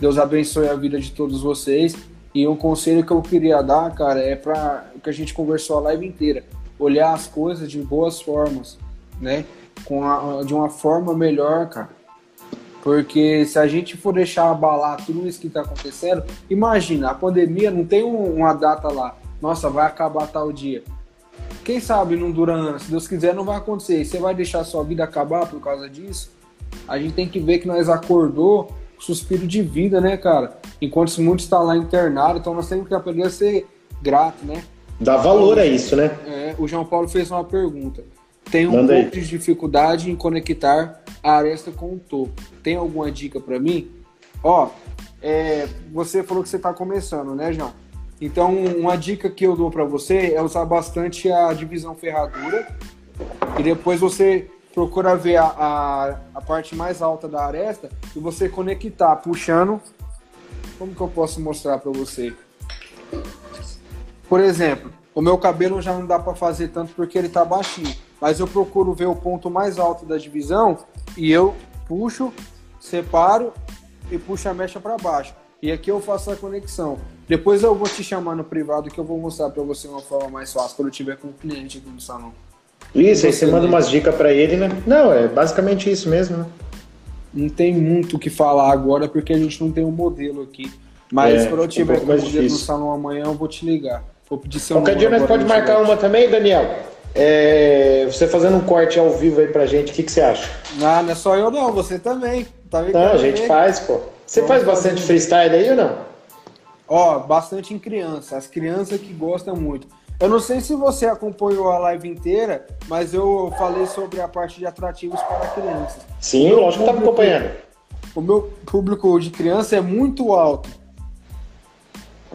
Deus abençoe a vida de todos vocês. E um conselho que eu queria dar, cara, é para que a gente conversou a live inteira, olhar as coisas de boas formas, né? Com a, de uma forma melhor, cara. Porque se a gente for deixar abalar tudo isso que está acontecendo, imagina, a pandemia não tem um, uma data lá. Nossa, vai acabar tal dia. Quem sabe não dura anos, se Deus quiser não vai acontecer. E você vai deixar a sua vida acabar por causa disso? A gente tem que ver que nós acordou suspiro de vida, né, cara? Enquanto muitos estão lá internado, então nós temos que aprender a ser grato, né? Dá valor a isso, né? É, o João Paulo fez uma pergunta. Tem um Manda pouco aí. de dificuldade em conectar a aresta com o topo. Tem alguma dica para mim? Ó, é, você falou que você está começando, né, João? Então, uma dica que eu dou para você é usar bastante a divisão ferradura e depois você procura ver a, a, a parte mais alta da aresta e você conectar, puxando. Como que eu posso mostrar para você? Por exemplo, o meu cabelo já não dá para fazer tanto porque ele tá baixinho, mas eu procuro ver o ponto mais alto da divisão e eu puxo, separo e puxo a mecha para baixo. E aqui eu faço a conexão. Depois eu vou te chamar no privado que eu vou mostrar para você uma forma mais fácil quando eu tiver com o cliente aqui no salão. Isso, aí você manda umas dicas pra ele, né? Não, é basicamente isso mesmo, né? Não tem muito o que falar agora porque a gente não tem um modelo aqui. Mas É, quando eu um tiver pouco com o modelo no salão amanhã, eu vou te ligar. Vou pedir seu Qualquer dia nós pode marcar uma também, Daniel. É, você fazendo um corte ao vivo aí pra gente, o que, que você acha? Ah, não é só eu não, você também. Tá vendo? Não, a gente faz, pô. Você Vamos faz bastante fazer. freestyle aí ou não? Ó, bastante em criança, as crianças que gostam muito. Eu não sei se você acompanhou a live inteira, mas eu falei sobre a parte de atrativos para crianças. Sim, lógico que tá me público- acompanhando. O meu público de criança é muito alto.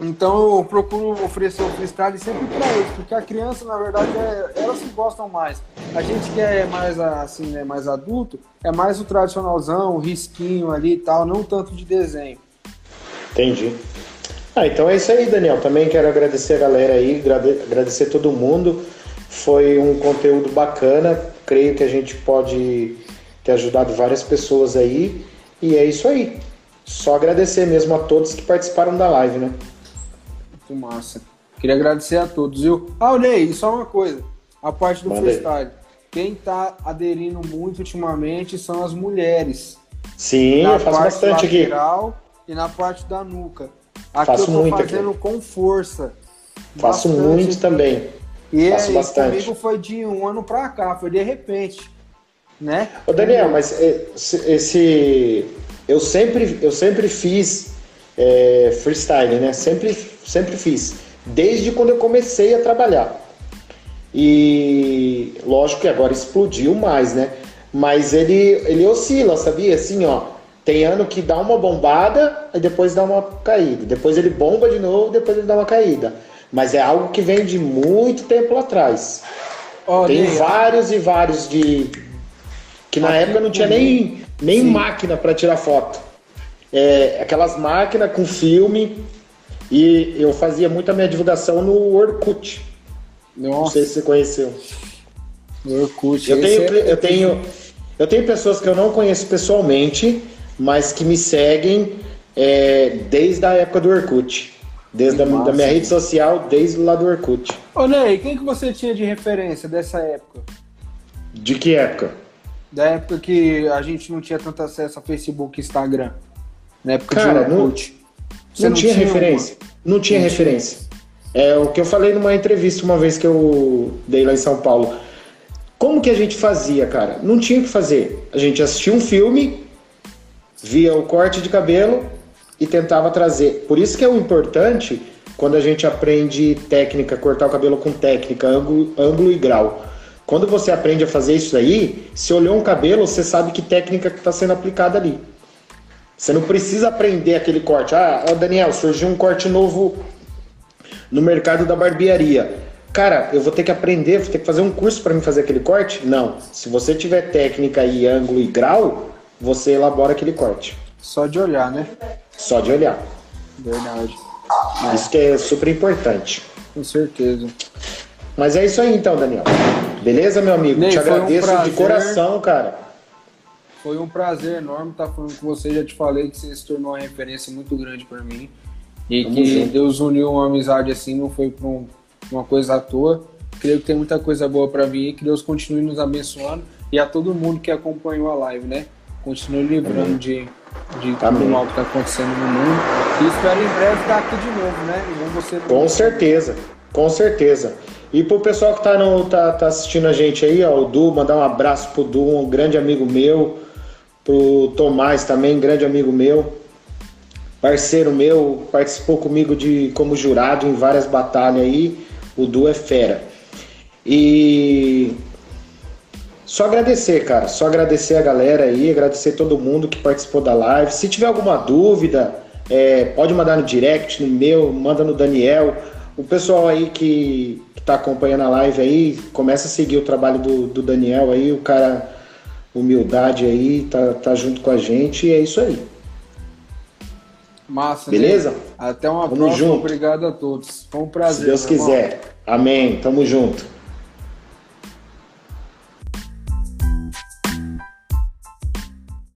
Então eu procuro oferecer o freestyle sempre para eles, porque a criança, na verdade, é, elas que gostam mais. A gente que é mais assim, né, mais adulto, é mais o tradicionalzão, o risquinho ali e tal, não tanto de desenho. Entendi. Ah, então é isso aí, Daniel. Também quero agradecer a galera aí, agrade- agradecer todo mundo. Foi um conteúdo bacana. Creio que a gente pode ter ajudado várias pessoas aí. E é isso aí. Só agradecer mesmo a todos que participaram da live, né? Muito massa. Queria agradecer a todos, viu? Ah, e só uma coisa. A parte do aí. freestyle. Quem tá aderindo muito ultimamente são as mulheres. Sim, na eu faço parte bastante aqui. lateral e na parte da nuca. Aqui Faço eu tô muito aqui. fazendo com força. Faço Bastante muito aqui. também. E faço aí, bastante. comigo foi de um ano pra cá, foi de repente. Né? Ô Daniel, mas esse, esse- eu sempre eu sempre fiz é, freestyle, né? Sempre sempre fiz, desde quando eu comecei a trabalhar. E lógico que agora explodiu mais, né? Mas ele ele oscila, sabia? Assim, ó, tem ano que dá uma bombada e depois dá uma caída. Depois ele bomba de novo, depois ele dá uma caída. Mas é algo que vem de muito tempo lá atrás. Tem Ney, vários e vários de. Que na época não tinha nem, nem Sim. máquina para tirar foto. É, aquelas máquinas com filme. E eu fazia muito a minha divulgação no Orkut. Não Nossa, sei se você conheceu. Orkut. Eu tenho, é- eu tenho, eu tenho pessoas que eu não conheço pessoalmente, mas que me seguem é, desde a época do Orkut. Desde a da minha rede social, desde lá do Orkut. Ô Ney, quem que você tinha de referência dessa época? De que época? Da época que a gente não tinha tanto acesso a Facebook e Instagram. Na época Cara, de Orkut. Não, não, tinha, tinha referência. Uma? Não tinha não referência. Tinha. É o que eu falei numa entrevista uma vez que eu dei lá em São Paulo. Como que a gente fazia, cara? Não tinha o que fazer. A gente assistia um filme, via o corte de cabelo e tentava trazer. Por isso que é o importante quando a gente aprende técnica, cortar o cabelo com técnica, ângulo, ângulo e grau. Quando você aprende a fazer isso aí, se olhou um cabelo, você sabe que técnica que está sendo aplicada ali. Você não precisa aprender aquele corte. Ah, Daniel, surgiu um corte novo no mercado da barbearia. Cara, eu vou ter que aprender, vou ter que fazer um curso para me fazer aquele corte? Não. Se você tiver técnica e ângulo e grau, você elabora aquele corte. Só de olhar, né? Só de olhar. Verdade. É. Isso que é super importante. Com certeza. Mas é isso aí então, Daniel. Beleza, meu amigo? Ney, Te agradeço um de coração, cara. Foi um prazer enorme estar falando com você. Já te falei que você se tornou uma referência muito grande para mim. E Vamos que Deus uniu uma amizade assim, não foi por um, uma coisa à toa. Creio que tem muita coisa boa para e que Deus continue nos abençoando. E a todo mundo que acompanhou a live, né? Continue livrando de de tudo mal que está acontecendo no mundo. E espero em breve estar aqui de novo, né? você com certeza, com certeza. E pro pessoal que tá, no, tá, tá assistindo a gente aí, ó, o Du, mandar um abraço pro Du, um grande amigo meu, pro Tomás também, grande amigo meu, parceiro meu, participou comigo de como jurado em várias batalhas aí. O Du é fera. E só agradecer, cara. Só agradecer a galera aí, agradecer todo mundo que participou da live. Se tiver alguma dúvida, é, pode mandar no direct, no meu, manda no Daniel. O pessoal aí que, que tá acompanhando a live aí, começa a seguir o trabalho do, do Daniel aí, o cara, humildade aí, tá, tá junto com a gente e é isso aí. Massa, Beleza? Né? Até uma Tamo próxima. Junto. Obrigado a todos. Foi um prazer. Se Deus quiser. Amém. Tamo junto.